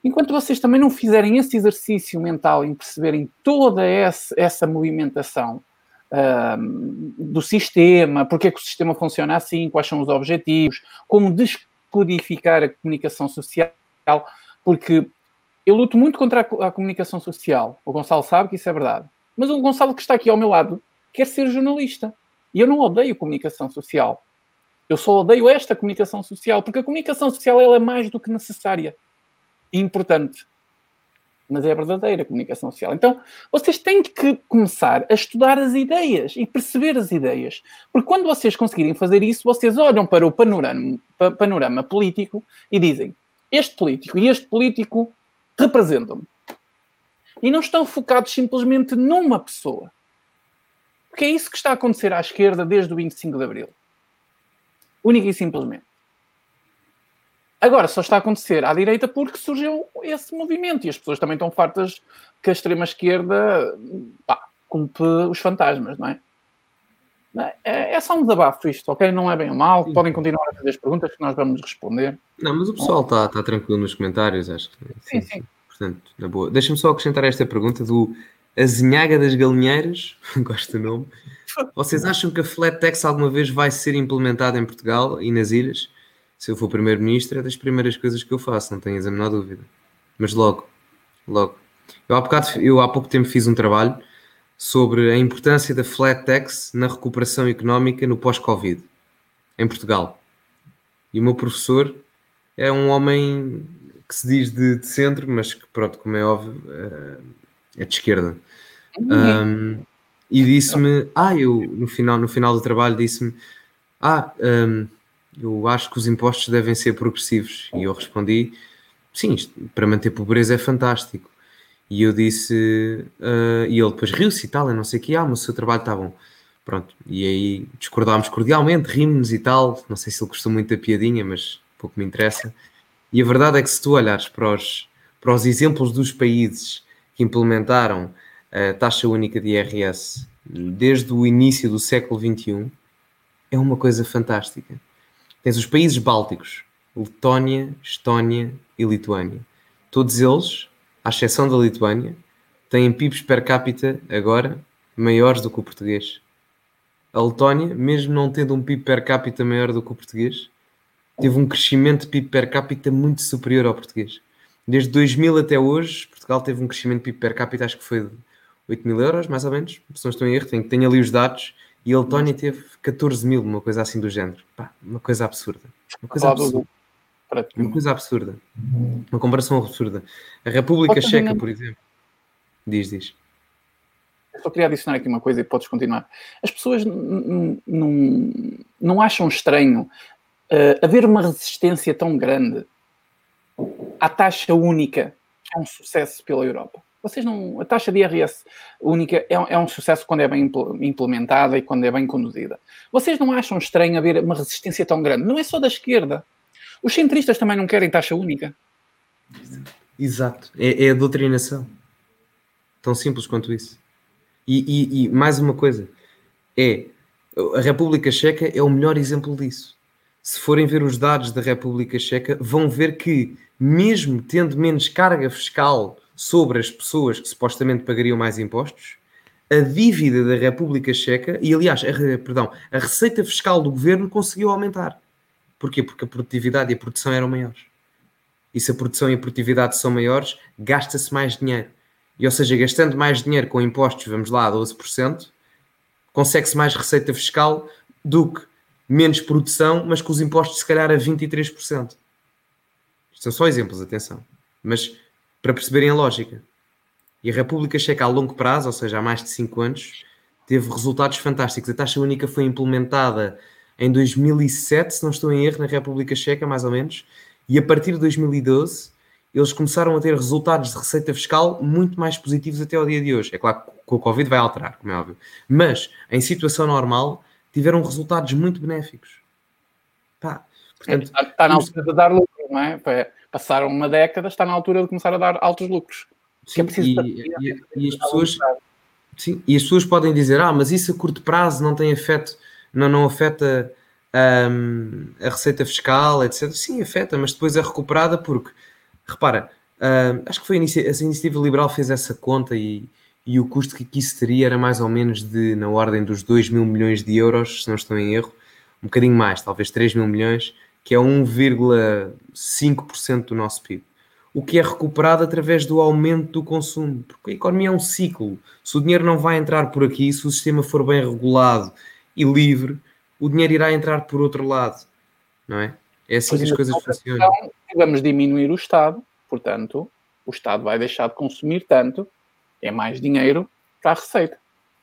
Enquanto vocês também não fizerem esse exercício mental em perceberem toda essa, essa movimentação do sistema, porque é que o sistema funciona assim, quais são os objetivos, como descodificar a comunicação social, porque eu luto muito contra a, a comunicação social. O Gonçalo sabe que isso é verdade. Mas o Gonçalo que está aqui ao meu lado quer ser jornalista. E eu não odeio comunicação social. Eu só odeio esta comunicação social, porque a comunicação social ela é mais do que necessária importante mas é a verdadeira comunicação social. Então, vocês têm que começar a estudar as ideias e perceber as ideias. Porque quando vocês conseguirem fazer isso, vocês olham para o panorama, panorama político e dizem: este político e este político representam-me. E não estão focados simplesmente numa pessoa. Porque é isso que está a acontecer à esquerda desde o 25 de Abril. Única e simplesmente. Agora só está a acontecer à direita porque surgiu esse movimento e as pessoas também estão fartas que a extrema-esquerda culpe os fantasmas, não é? é? É só um desabafo isto, ok? Não é bem ou mal. Sim. Podem continuar a fazer as perguntas que nós vamos responder. Não, mas o pessoal está tá tranquilo nos comentários, acho que. Sim, sim. sim. Portanto, na boa. Deixa-me só acrescentar esta pergunta do Azinhaga das Galinheiras, gosto do nome. Vocês acham que a flat tax alguma vez vai ser implementada em Portugal e nas ilhas? Se eu for primeiro-ministro, é das primeiras coisas que eu faço, não tenhas a menor dúvida. Mas logo, logo. Eu há, bocado, eu há pouco tempo fiz um trabalho sobre a importância da flat tax na recuperação económica no pós-Covid, em Portugal. E o meu professor é um homem que se diz de, de centro, mas que, pronto, como é óbvio, eh, é de esquerda. Um, e disse-me, ah, eu no final, no final do trabalho disse-me, ah, um, eu acho que os impostos devem ser progressivos. E eu respondi, sim, para manter pobreza é fantástico. E eu disse, uh, e ele depois riu-se e tal, eu não sei o que, ah, mas o seu trabalho está bom. Pronto, e aí discordámos cordialmente, rimos e tal. Não sei se ele gostou muito da piadinha, mas pouco me interessa. E a verdade é que se tu olhares para os, para os exemplos dos países que implementaram a taxa única de IRS desde o início do século XXI, é uma coisa fantástica. Tens os países bálticos, Letónia, Estónia e Lituânia. Todos eles, à exceção da Lituânia, têm PIBs per capita agora maiores do que o português. A Letónia, mesmo não tendo um PIB per capita maior do que o português, teve um crescimento de PIB per capita muito superior ao português. Desde 2000 até hoje, Portugal teve um crescimento de PIB per capita, acho que foi de 8 mil euros, mais ou menos. Se não estou em erro, tenho, tenho ali os dados. E a Letónia teve 14 mil, uma coisa assim do género. Pá, uma coisa absurda. Uma coisa absurda. Uma coisa absurda. Uma comparação absurda. A República Checa, por exemplo. Diz, diz. Eu só queria adicionar aqui uma coisa e podes continuar. As pessoas não, não acham estranho uh, haver uma resistência tão grande à taxa única, que é um sucesso pela Europa. Vocês não. A taxa de IRS única é, é, um sucesso quando é bem implementada e quando é bem conduzida. Vocês não acham estranho haver uma resistência tão grande? Não é só da esquerda. Os centristas também não querem taxa única. Exato. É, é a doutrinação. Tão simples quanto isso. E, e, e, mais uma coisa. É. A República Checa é o melhor exemplo disso. Se forem ver os dados da República Checa, vão ver que, mesmo tendo menos carga fiscal sobre as pessoas que supostamente pagariam mais impostos, a dívida da República Checa, e aliás, a, perdão, a receita fiscal do governo conseguiu aumentar. Porquê? Porque a produtividade e a produção eram maiores. E se a produção e a produtividade são maiores, gasta-se mais dinheiro. E ou seja, gastando mais dinheiro com impostos, vamos lá, a 12%, consegue-se mais receita fiscal do que menos produção, mas com os impostos se calhar a 23%. Isto são só exemplos, atenção. Mas para perceberem a lógica. E a República Checa a longo prazo, ou seja, há mais de 5 anos, teve resultados fantásticos. A taxa única foi implementada em 2007, se não estou em erro, na República Checa, mais ou menos, e a partir de 2012 eles começaram a ter resultados de receita fiscal muito mais positivos até ao dia de hoje. É claro que com o Covid vai alterar, como é óbvio. Mas, em situação normal, tiveram resultados muito benéficos. Pá, portanto, está, está na altura de dar lucro, não é? Passaram uma década, está na altura de começar a dar altos lucros. Sim, é e, e, e, as pessoas, sim, e as pessoas podem dizer, ah, mas isso a curto prazo não tem efeito, não, não afeta um, a receita fiscal, etc. Sim, afeta, mas depois é recuperada porque, repara, um, acho que foi a, inicia a iniciativa liberal fez essa conta e, e o custo que, que isso teria era mais ou menos de na ordem dos 2 mil milhões de euros, se não estou em erro, um bocadinho mais, talvez 3 mil milhões, que é 1,5% do nosso PIB. O que é recuperado através do aumento do consumo, porque a economia é um ciclo. Se o dinheiro não vai entrar por aqui, se o sistema for bem regulado e livre, o dinheiro irá entrar por outro lado, não é? É assim pois que as coisas funcionam. Vamos diminuir o Estado, portanto, o Estado vai deixar de consumir tanto, é mais dinheiro para a receita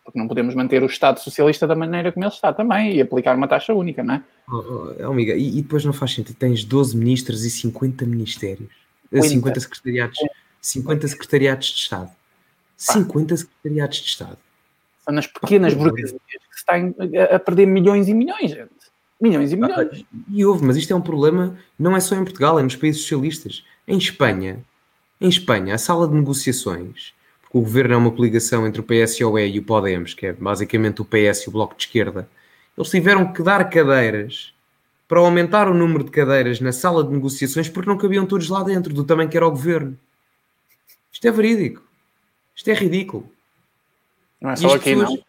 porque não podemos manter o Estado socialista da maneira como ele está também e aplicar uma taxa única, não é? Oh, oh, amiga, e, e, depois não faz sentido, tens 12 ministros e 50 ministérios, 50, 50 secretariados, 50 secretariados de Estado. 50 secretariados de Estado. São nas pequenas burguesias que se está a perder milhões e milhões, gente. Milhões e milhões. Ah, e houve, mas isto é um problema, não é só em Portugal, é nos países socialistas. Em Espanha, em Espanha, a sala de negociações o governo é uma coligação entre o PSOE e o Podemos, que é basicamente o PS e o Bloco de Esquerda, eles tiveram que dar cadeiras para aumentar o número de cadeiras na sala de negociações porque não cabiam todos lá dentro, do tamanho que era o governo. Isto é verídico. Isto é ridículo. Não é só aqui, pessoas, não.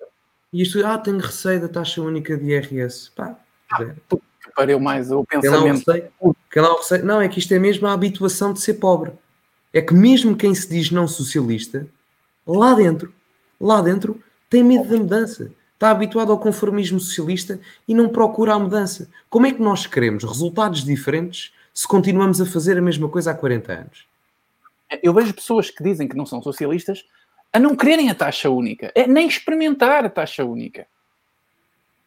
E isto, ah, tenho receio da taxa única de IRS. Pá, ah, pareu mais o pensamento. Que não, receio, não, é que isto é mesmo a habituação de ser pobre. É que mesmo quem se diz não socialista lá dentro, lá dentro, tem medo da mudança. Está habituado ao conformismo socialista e não procura a mudança. Como é que nós queremos resultados diferentes se continuamos a fazer a mesma coisa há 40 anos? Eu vejo pessoas que dizem que não são socialistas a não quererem a taxa única, é nem experimentar a taxa única.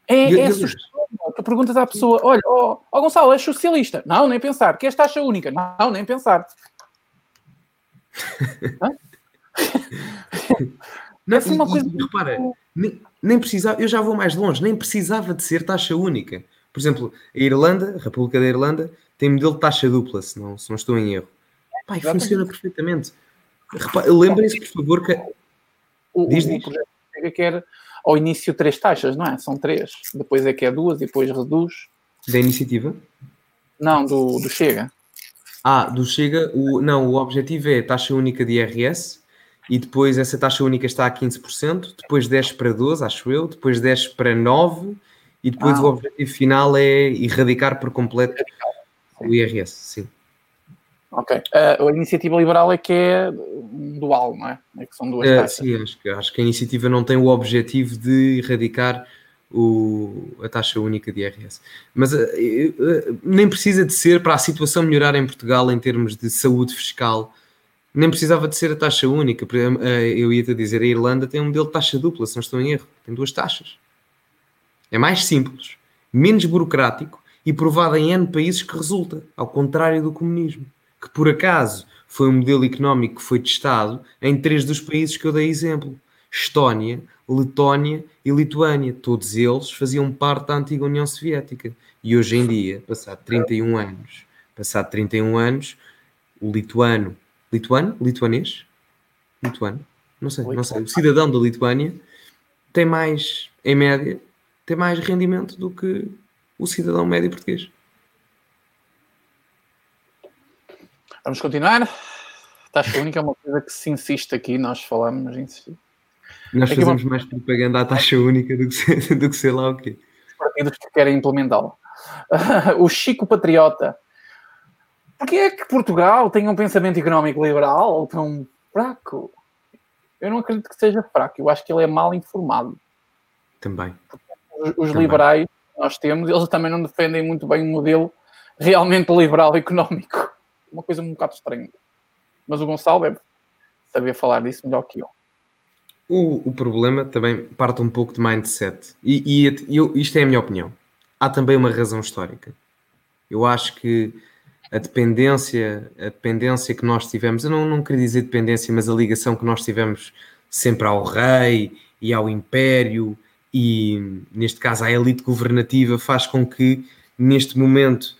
É, é assustador. Tu perguntas à pessoa: olha, ó oh, oh, Gonçalo, és socialista? Não, nem pensar. Queres taxa única? Não, nem pensar. Não, é assim uma e, coisa. E, repara, nem, nem precisava, eu já vou mais longe, nem precisava de ser taxa única. Por exemplo, a Irlanda, a República da Irlanda, tem modelo de taxa dupla, se não, se não estou em erro. Pai, funciona perfeitamente. Lembrem-se, por favor, que. O, diz, o, diz. projeto é quer ao início três taxas, não é? São três. Depois é que é duas e depois reduz. Da iniciativa? Não, do, do Chega. Ah, do Chega, o, não, o objetivo é taxa única de IRS e depois essa taxa única está a 15%, depois desce para 12%, acho eu, depois desce para 9% e depois ah. o objetivo final é erradicar por completo o IRS, sim. Ok. Uh, a iniciativa liberal é que é dual, não é? É que são duas uh, taxas. Sim, acho que, acho que a iniciativa não tem o objetivo de erradicar o, a taxa única de IRS. Mas uh, nem precisa de ser para a situação melhorar em Portugal em termos de saúde fiscal nem precisava de ser a taxa única. Eh, eu ia-te dizer, a Irlanda tem um modelo de taxa dupla, se não estou em erro. Tem duas taxas. É mais simples, menos burocrático e provado em N países que resulta, ao contrário do comunismo, que por acaso foi um modelo económico que foi testado em três dos países que eu dei exemplo: Estónia, Letónia e Lituânia. Todos eles faziam parte da antiga União Soviética. E hoje em dia, passado 31 anos, passado 31 anos, o lituano, lituano? Lituanês? Lituano? Não sei, não sei. O cidadão da Lituânia tem mais, em média, tem mais rendimento do que o cidadão médio português. Vamos continuar. Taxa única é uma coisa que se insiste aqui, nós falamos, mas insistimos. Nós aqui fazemos uma... mais propaganda à taxa única do que, ser, do que sei lá o quê. Os partidos que querem implementá-la. o Chico Patriota. Porquê é que Portugal tem um pensamento económico liberal tão fraco? Eu não acredito que seja fraco, eu acho que ele é mal informado. Também. Os, os também. liberais que nós temos, eles também não defendem muito bem um modelo realmente liberal económico uma coisa um bocado estranha. Mas o Gonçalo deve saber falar disso melhor que eu. O, o problema também parte um pouco de mindset. E, e eu, isto é a minha opinião. Há também uma razão histórica. Eu acho que a dependência, a dependência que nós tivemos, eu não, não queria dizer dependência, mas a ligação que nós tivemos sempre ao rei e ao império e, neste caso, à elite governativa, faz com que, neste momento,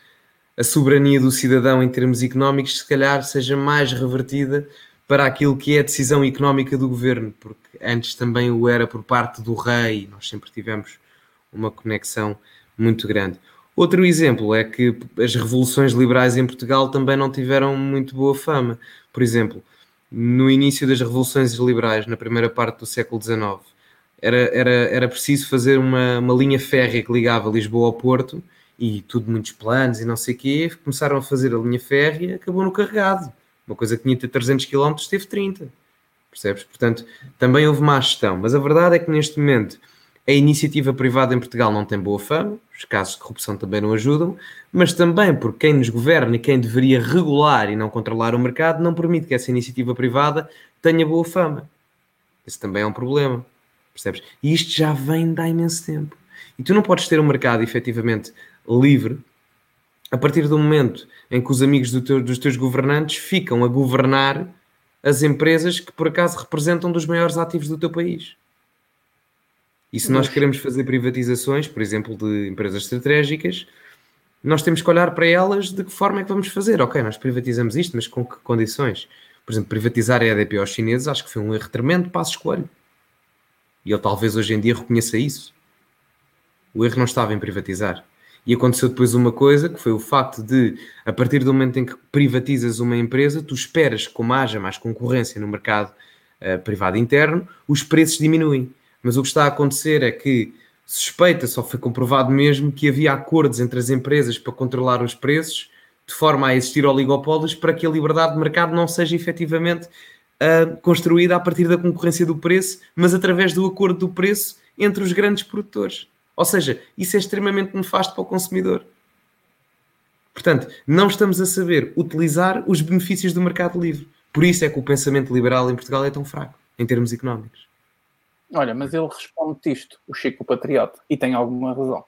a soberania do cidadão em termos económicos, se calhar, seja mais revertida para aquilo que é a decisão económica do governo, porque antes também o era por parte do rei, nós sempre tivemos uma conexão muito grande. Outro exemplo é que as revoluções liberais em Portugal também não tiveram muito boa fama. Por exemplo, no início das revoluções liberais, na primeira parte do século XIX, era, era, era preciso fazer uma, uma linha férrea que ligava Lisboa ao Porto e tudo muitos planos e não sei o quê, começaram a fazer a linha férrea, acabou no carregado. Uma coisa que tinha de ter 300 km teve 30. Percebes? Portanto, também houve má gestão. Mas a verdade é que neste momento a iniciativa privada em Portugal não tem boa fama, os casos de corrupção também não ajudam, mas também porque quem nos governa e quem deveria regular e não controlar o mercado não permite que essa iniciativa privada tenha boa fama. Esse também é um problema. Percebes? E isto já vem de há imenso tempo. E tu não podes ter um mercado efetivamente livre, a partir do momento em que os amigos do teu, dos teus governantes ficam a governar as empresas que por acaso representam dos maiores ativos do teu país. E se nós queremos fazer privatizações, por exemplo, de empresas estratégicas, nós temos que olhar para elas de que forma é que vamos fazer. Ok, nós privatizamos isto, mas com que condições? Por exemplo, privatizar a EDP aos chineses acho que foi um erro tremendo, passo escolho. E ele talvez hoje em dia reconheça isso. O erro não estava em privatizar. E aconteceu depois uma coisa, que foi o facto de, a partir do momento em que privatizas uma empresa, tu esperas que, como haja mais concorrência no mercado uh, privado interno, os preços diminuem. Mas o que está a acontecer é que suspeita, só foi comprovado mesmo, que havia acordos entre as empresas para controlar os preços, de forma a existir oligopólios, para que a liberdade de mercado não seja efetivamente uh, construída a partir da concorrência do preço, mas através do acordo do preço entre os grandes produtores. Ou seja, isso é extremamente nefasto para o consumidor. Portanto, não estamos a saber utilizar os benefícios do mercado livre. Por isso é que o pensamento liberal em Portugal é tão fraco, em termos económicos. Olha, mas ele responde isto, o Chico Patriota, e tem alguma razão.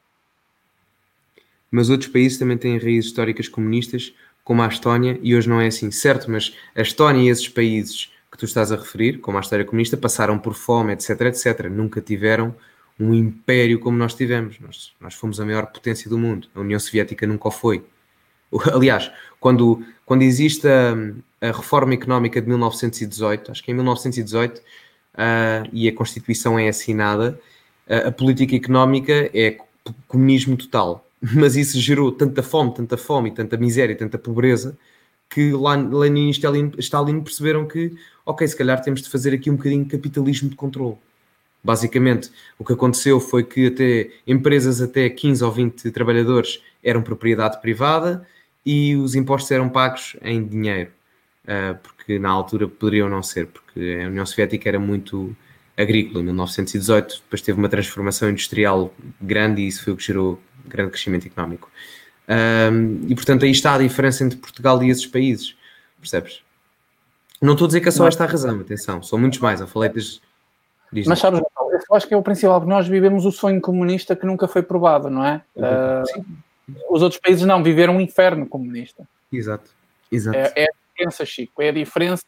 Mas outros países também têm raízes históricas comunistas, como a Estónia, e hoje não é assim, certo? Mas a Estónia e esses países que tu estás a referir, como a história comunista, passaram por fome, etc, etc. Nunca tiveram um império como nós tivemos. Nós, nós fomos a maior potência do mundo. A União Soviética nunca o foi. Aliás, quando, quando existe a, a reforma económica de 1918, acho que em 1918, uh, e a Constituição é assinada, uh, a política económica é comunismo total. Mas isso gerou tanta fome, tanta fome, tanta miséria, tanta pobreza, que Lenin e Stalin, Stalin perceberam que, ok, se calhar temos de fazer aqui um bocadinho de capitalismo de controle. Basicamente, o que aconteceu foi que até empresas até 15 ou 20 trabalhadores eram propriedade privada e os impostos eram pagos em dinheiro, uh, porque na altura poderiam não ser, porque a União Soviética era muito agrícola em 1918, depois teve uma transformação industrial grande e isso foi o que gerou grande crescimento económico. Um, e portanto aí está a diferença entre Portugal e esses países, percebes? Não estou a dizer que é só esta a razão, atenção, são muitos mais. Eu falei das, Mas sabes, eu acho que é o principal, nós vivemos o sonho comunista que nunca foi provado, não é? Uh, os outros países não viveram um inferno comunista. Exato, exato. É, é, diferença, Chico, é a diferença.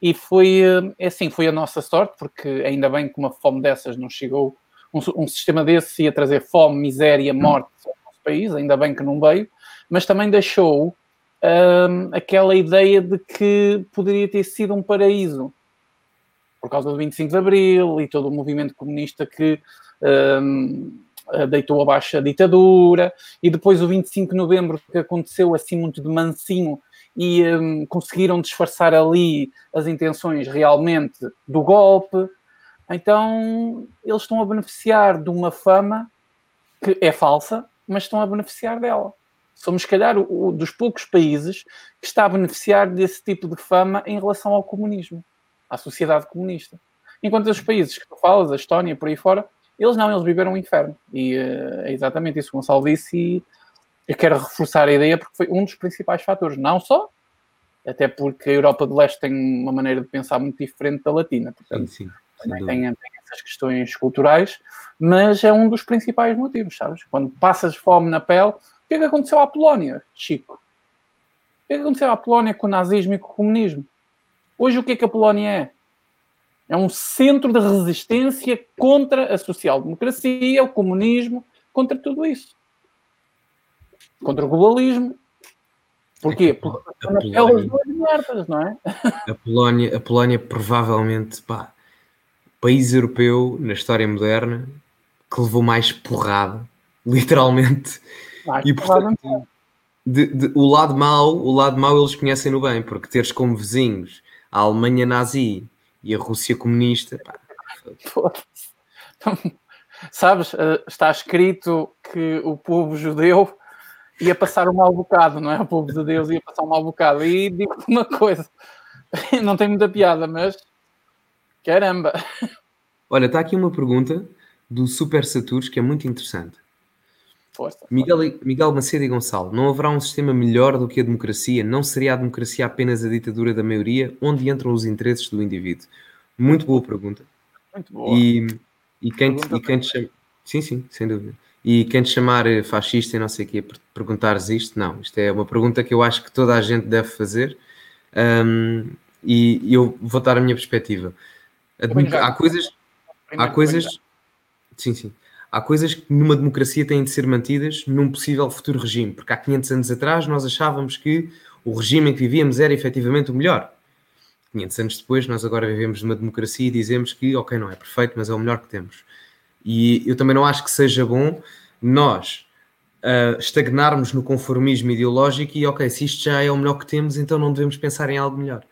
E foi, eh, é assim, foi a nossa sorte, porque ainda bem que uma fome dessas não chegou, um, um sistema desse ia trazer fome, miséria, morte ao nosso país, ainda bem que não veio, mas também deixou hum, aquela ideia de que poderia ter sido um paraíso. Por causa do 25 de Abril e todo o movimento comunista que um, deitou abaixo a ditadura, e depois o 25 de Novembro, que aconteceu assim muito de mansinho, e um, conseguiram disfarçar ali as intenções realmente do golpe. Então, eles estão a beneficiar de uma fama que é falsa, mas estão a beneficiar dela. Somos, se calhar, o, dos poucos países que está a beneficiar desse tipo de fama em relação ao comunismo à sociedade comunista. Enquanto os países que tu falas, a Estónia por aí fora, eles não, eles viveram um inferno. E uh, é exatamente isso que o Gonçalo disse e eu quero reforçar a ideia porque foi um dos principais fatores, não só, até porque a Europa do Leste tem uma maneira de pensar muito diferente da Latina. Portanto, sim, sim, tem, tem, essas questões culturais, mas é um dos principais motivos, sabes? Quando passas fome na pele, o que é que aconteceu à Polónia, Chico? O que é que aconteceu à Polónia com o nazismo e com o comunismo? Hoje, o que é que a Polónia é? É um centro de resistência contra a social-democracia, o comunismo, contra tudo isso. Contra o globalismo. Porquê? É Porque a, Polónia, merdas, não é? A Polónia, a Polónia provavelmente, pá, país europeu na história moderna que levou mais porrada, literalmente. Mais e portanto, de, de, o lado mau, o lado mau eles conhecem no bem, porque teres como vizinhos a Alemanha nazi e a Rússia comunista. Pá. Sabes, eh, está escrito que o povo judeu ia passar um mau bocado, não é? O povo de Deus ia passar um mau bocado. E digo-te uma coisa, não tem muita piada, mas caramba. Olha, está aqui uma pergunta do Super Saturus que é muito interessante. Força, Miguel, Miguel Macedo e Gonçalo, não haverá um sistema melhor do que a democracia? Não seria a democracia apenas a ditadura da maioria? Onde entram os interesses do indivíduo? Muito boa pergunta. Muito boa. E, e, quem, te, e quem te chama... Sim, sim, sem dúvida. E quem te chamar fascista e não sei o quê, perguntares isto, não. Isto é uma pergunta que eu acho que toda a gente deve fazer. Um, e eu vou dar a minha perspectiva. Há coisas... Há coisas... Sim, sim há coisas que numa democracia têm de ser mantidas num possível futuro regime, porque há 500 anos atrás nós achávamos que o regime em que vivíamos era efetivamente o melhor. 500 anos depois, nós agora vivemos numa democracia e dizemos que, ok, não é perfeito, mas é o melhor que temos. E eu também não acho que seja bom nós uh, estagnarmos no conformismo ideológico e, ok, se isto já é o melhor que temos, então não devemos pensar em algo melhor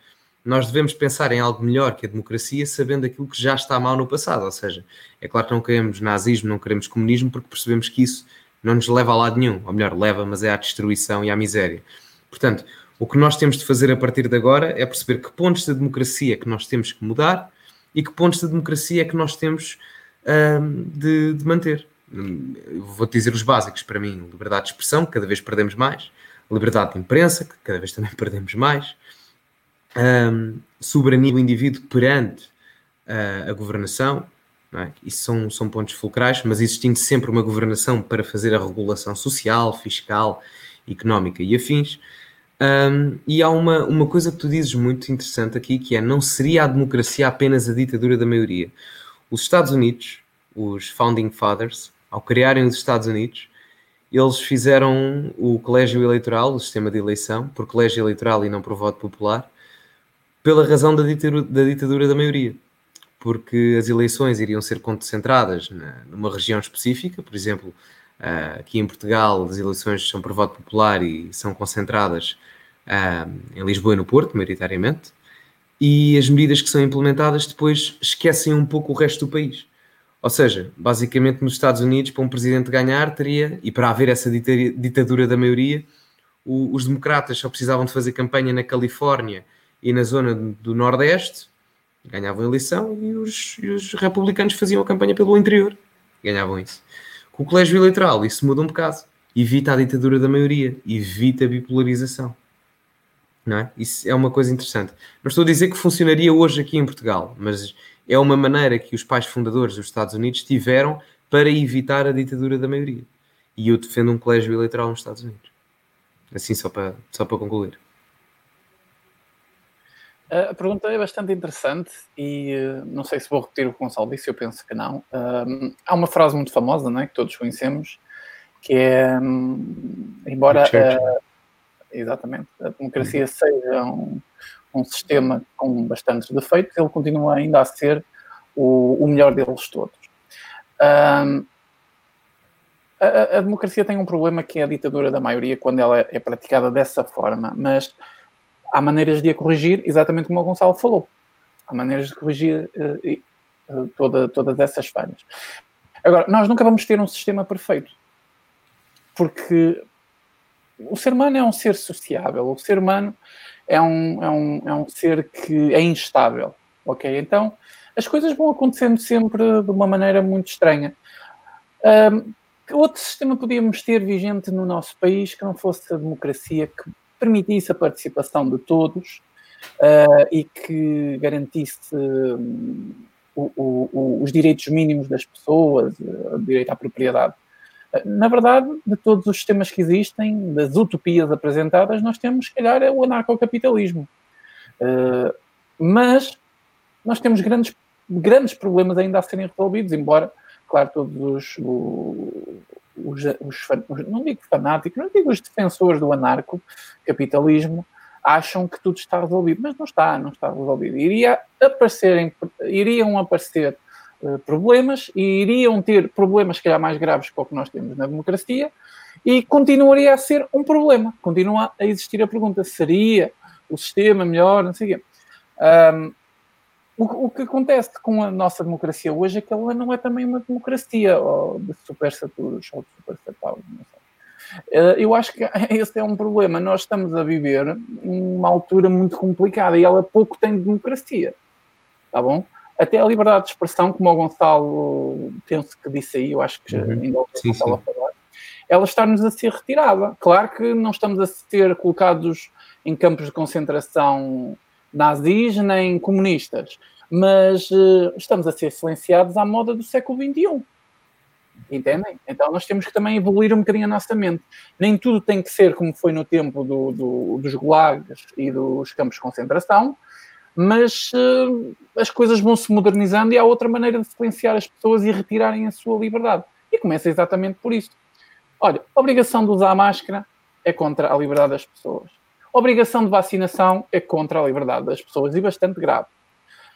nós devemos pensar em algo melhor que a democracia, sabendo aquilo que já está mal no passado. Ou seja, é claro que não queremos nazismo, não queremos comunismo, porque percebemos que isso não nos leva a lado nenhum. Ou melhor, leva, mas é à destruição e à miséria. Portanto, o que nós temos de fazer a partir de agora é perceber que pontos da democracia que nós temos que mudar e que pontos da democracia é que nós temos hum, de, de, manter. Vou-te dizer os básicos para mim: liberdade de expressão, que cada vez perdemos mais, liberdade de imprensa, que cada vez também perdemos mais, um, soberania do indivíduo perante uh, a governação, é? isso são, são pontos fulcrais, mas existindo sempre uma governação para fazer a regulação social, fiscal, económica e afins. Um, e há uma, uma coisa que tu dizes muito interessante aqui, que é não seria a democracia apenas a ditadura da maioria. Os Estados Unidos, os Founding Fathers, ao criarem os Estados Unidos, eles fizeram o colégio eleitoral, o sistema de eleição, por colégio eleitoral e não por voto popular, pela razão da ditadura, da ditadura da maioria, porque as eleições iriam ser concentradas numa região específica, por exemplo, uh, aqui em Portugal as eleições são por voto popular e são concentradas uh, em Lisboa e no Porto, maioritariamente, e as medidas que são implementadas depois esquecem um pouco o resto do país. Ou seja, basicamente nos Estados Unidos, para um presidente ganhar, teria, e para haver essa ditadura da maioria, o, os democratas só precisavam de fazer campanha na Califórnia e na zona do Nordeste ganhavam a eleição e os, e os republicanos faziam a campanha pelo interior, ganhavam isso. Com o colégio eleitoral, isso muda um bocado. Evita a ditadura da maioria, evita a bipolarização. Não é? Isso é uma coisa interessante. Não estou a dizer que funcionaria hoje aqui em Portugal, mas é uma maneira que os pais fundadores dos Estados Unidos tiveram para evitar a ditadura da maioria. e eu defendo um colégio eleitoral nos Estados Unidos. Assim, só para, só para concluir. A pergunta é bastante interessante e uh, não sei se vou repetir o que o Gonçalo disse, eu penso que não. Uh, há uma frase muito famosa, não é, que todos conhecemos, que é, um, embora uh, exatamente, a democracia uhum. seja um, um, sistema com bastantes defeitos, ele continua ainda a ser o, o melhor deles todos. Um, a, a, democracia tem um problema que é a ditadura da maioria quando ela é praticada dessa forma, mas há maneiras de a corrigir, exatamente como o Gonçalo falou. Há maneiras de corrigir uh, uh, toda, todas essas falhas. Agora, nós nunca vamos ter um sistema perfeito, porque o ser humano é um ser sociável, o ser humano é um, é um, é um ser que é instável, ok? Então, as coisas vão acontecendo sempre de uma maneira muito estranha. Um, que outro sistema podíamos ter vigente no nosso país que não fosse a democracia, que permitisse a participação de todos uh, e que garantisse um, o, o, os direitos mínimos das pessoas, o direito à propriedade. Na verdade, de todos os sistemas que existem, das utopias apresentadas, nós temos, se calhar, o anarcocapitalismo. Uh, mas nós temos grandes, grandes problemas ainda a serem resolvidos, embora, claro, todos os, os, os, não digo fanáticos, não digo os defensores do anarco-capitalismo, acham que tudo está resolvido, mas não está, não está resolvido. Iria aparecerem, iriam aparecer problemas e iriam ter problemas, que mais graves que o que nós temos na democracia, e continuaria a ser um problema. Continua a existir a pergunta: seria o sistema melhor? Não sei o quê. Um, o, o, que acontece com a nossa democracia hoje é que ela não é também uma democracia ou de super saturos ou de super sataus, eh, Eu acho que esse é um problema. Nós estamos a viver uma altura muito complicada e ela pouco tem democracia. Tá bom? Até a liberdade de expressão, como o Gonçalo penso que disse aí, eu acho que uhum. ainda o Gonçalo a falar, ela está-nos a ser retirada. Claro que não estamos a ser colocados em campos de concentração nazis nem comunistas, mas uh, estamos a ser silenciados à moda do século XXI. Entendem? Então nós temos que também evoluir um bocadinho a nossa mente. Nem tudo tem que ser como foi no tempo do, do, dos gulags e dos campos de concentração, mas uh, as coisas vão se modernizando e há outra maneira de silenciar as pessoas e retirarem a sua liberdade. E começa exatamente por isso. Olha, obrigação de usar máscara é contra a liberdade das pessoas. Obrigação de vacinação é contra a liberdade das pessoas e bastante grave.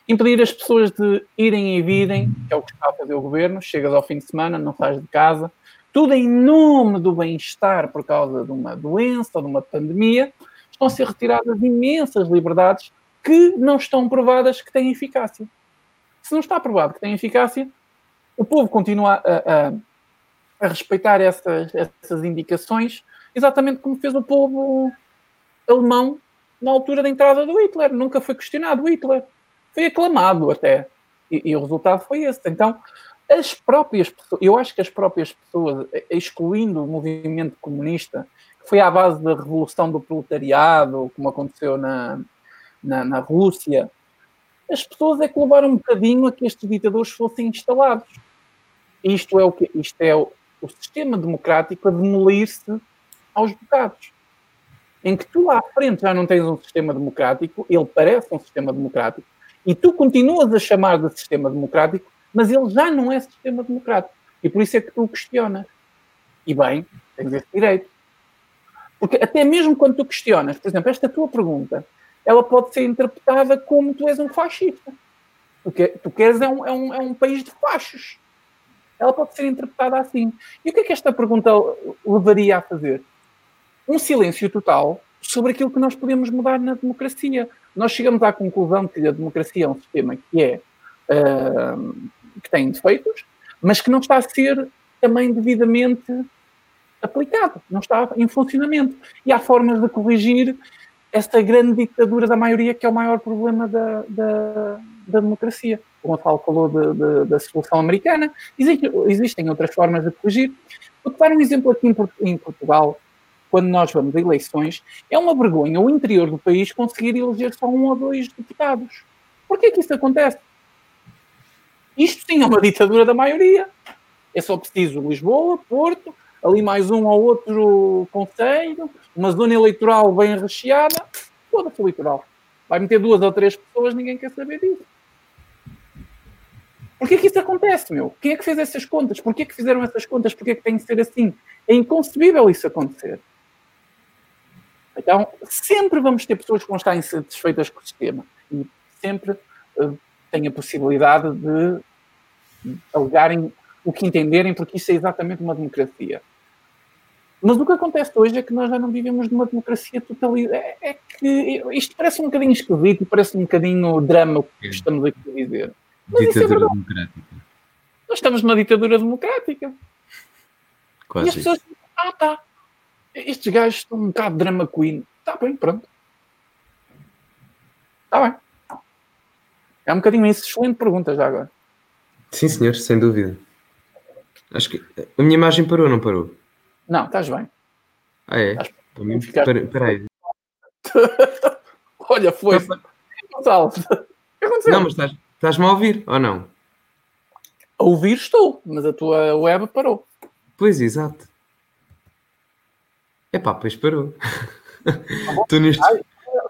Impedir as pessoas de irem e virem, que é o que está a fazer o governo, chegas ao fim de semana, não sais de casa, tudo em nome do bem-estar por causa de uma doença ou de uma pandemia, estão a ser retiradas imensas liberdades que não estão provadas que têm eficácia. Se não está provado que têm eficácia, o povo continua a, a, a respeitar essas, essas indicações, exatamente como fez o povo alemão na altura da entrada do Hitler. Nunca foi questionado o Hitler. Foi aclamado até. E, e, o resultado foi esse. Então, as próprias pessoas, eu acho que as próprias pessoas, excluindo o movimento comunista, que foi à base da revolução do proletariado, como aconteceu na, na, na Rússia, as pessoas é que levaram um bocadinho a que estes ditadores fossem instalados. Isto é o que isto é o, o sistema democrático a demolir-se aos bocados em que tu lá à frente já não tens um sistema democrático, ele parece um sistema democrático, e tu continuas a chamar de sistema democrático, mas ele já não é sistema democrático. E por isso é que tu o questionas. E bem, tens esse direito. Porque até mesmo quando tu questionas, por exemplo, esta tua pergunta, ela pode ser interpretada como tu és um fascista. O que tu queres é um, é um, é um país de fachos. Ela pode ser interpretada assim. E o que é que esta pergunta levaria a fazer? um silêncio total sobre aquilo que nós podemos mudar na democracia. Nós chegamos à conclusão que a democracia é um sistema que é uh, que tem defeitos, mas que não está a ser também devidamente aplicado, não está em funcionamento. E há formas de corrigir esta grande ditadura da maioria, que é o maior problema da, da, da democracia. O Gonçalo falou de, de, da solução americana, Existe, existem outras formas de corrigir. Vou dar um exemplo aqui em, em Portugal, quando nós vamos a eleições, é uma vergonha o interior do país conseguir eleger só um ou dois deputados. Por que que isso acontece? Isto sim é uma ditadura da maioria. É só preciso Lisboa, Porto, ali mais um ou outro conselho, uma zona eleitoral bem recheada, foda-se o litoral. Vai meter duas ou três pessoas, ninguém quer saber disso. Porquê que isso acontece, meu? Quem é que fez essas contas? Porquê que fizeram essas contas? Porquê que tem que ser assim? É inconcebível isso acontecer. Então, sempre vamos ter pessoas que vão estar insatisfeitas com o sistema. E sempre uh, têm a possibilidade de alegarem o que entenderem, porque isso é exatamente uma democracia. Mas o que acontece hoje é que nós já não vivemos numa democracia totalidade. É, é, que isto parece um bocadinho esquisito e parece um bocadinho drama o que estamos aqui a dizer. Mas ditadura é democrática. Nós estamos numa ditadura democrática. Quase e as pessoas dizem, ah tá, estes gajos estão um bocado drama queen. Está bem, pronto. Está bem. É um bocadinho isso. Excelente pergunta já agora. Sim, senhor, sem dúvida. Acho que a minha imagem parou, não parou? Não, estás bem. Ah, é? Espera aí. Olha, foi. Gonçalo, Não, mas estás, estás-me a ouvir ou não? A ouvir estou, mas a tua web parou. Pois, exato. Epá, pois parou. tu neste... sai,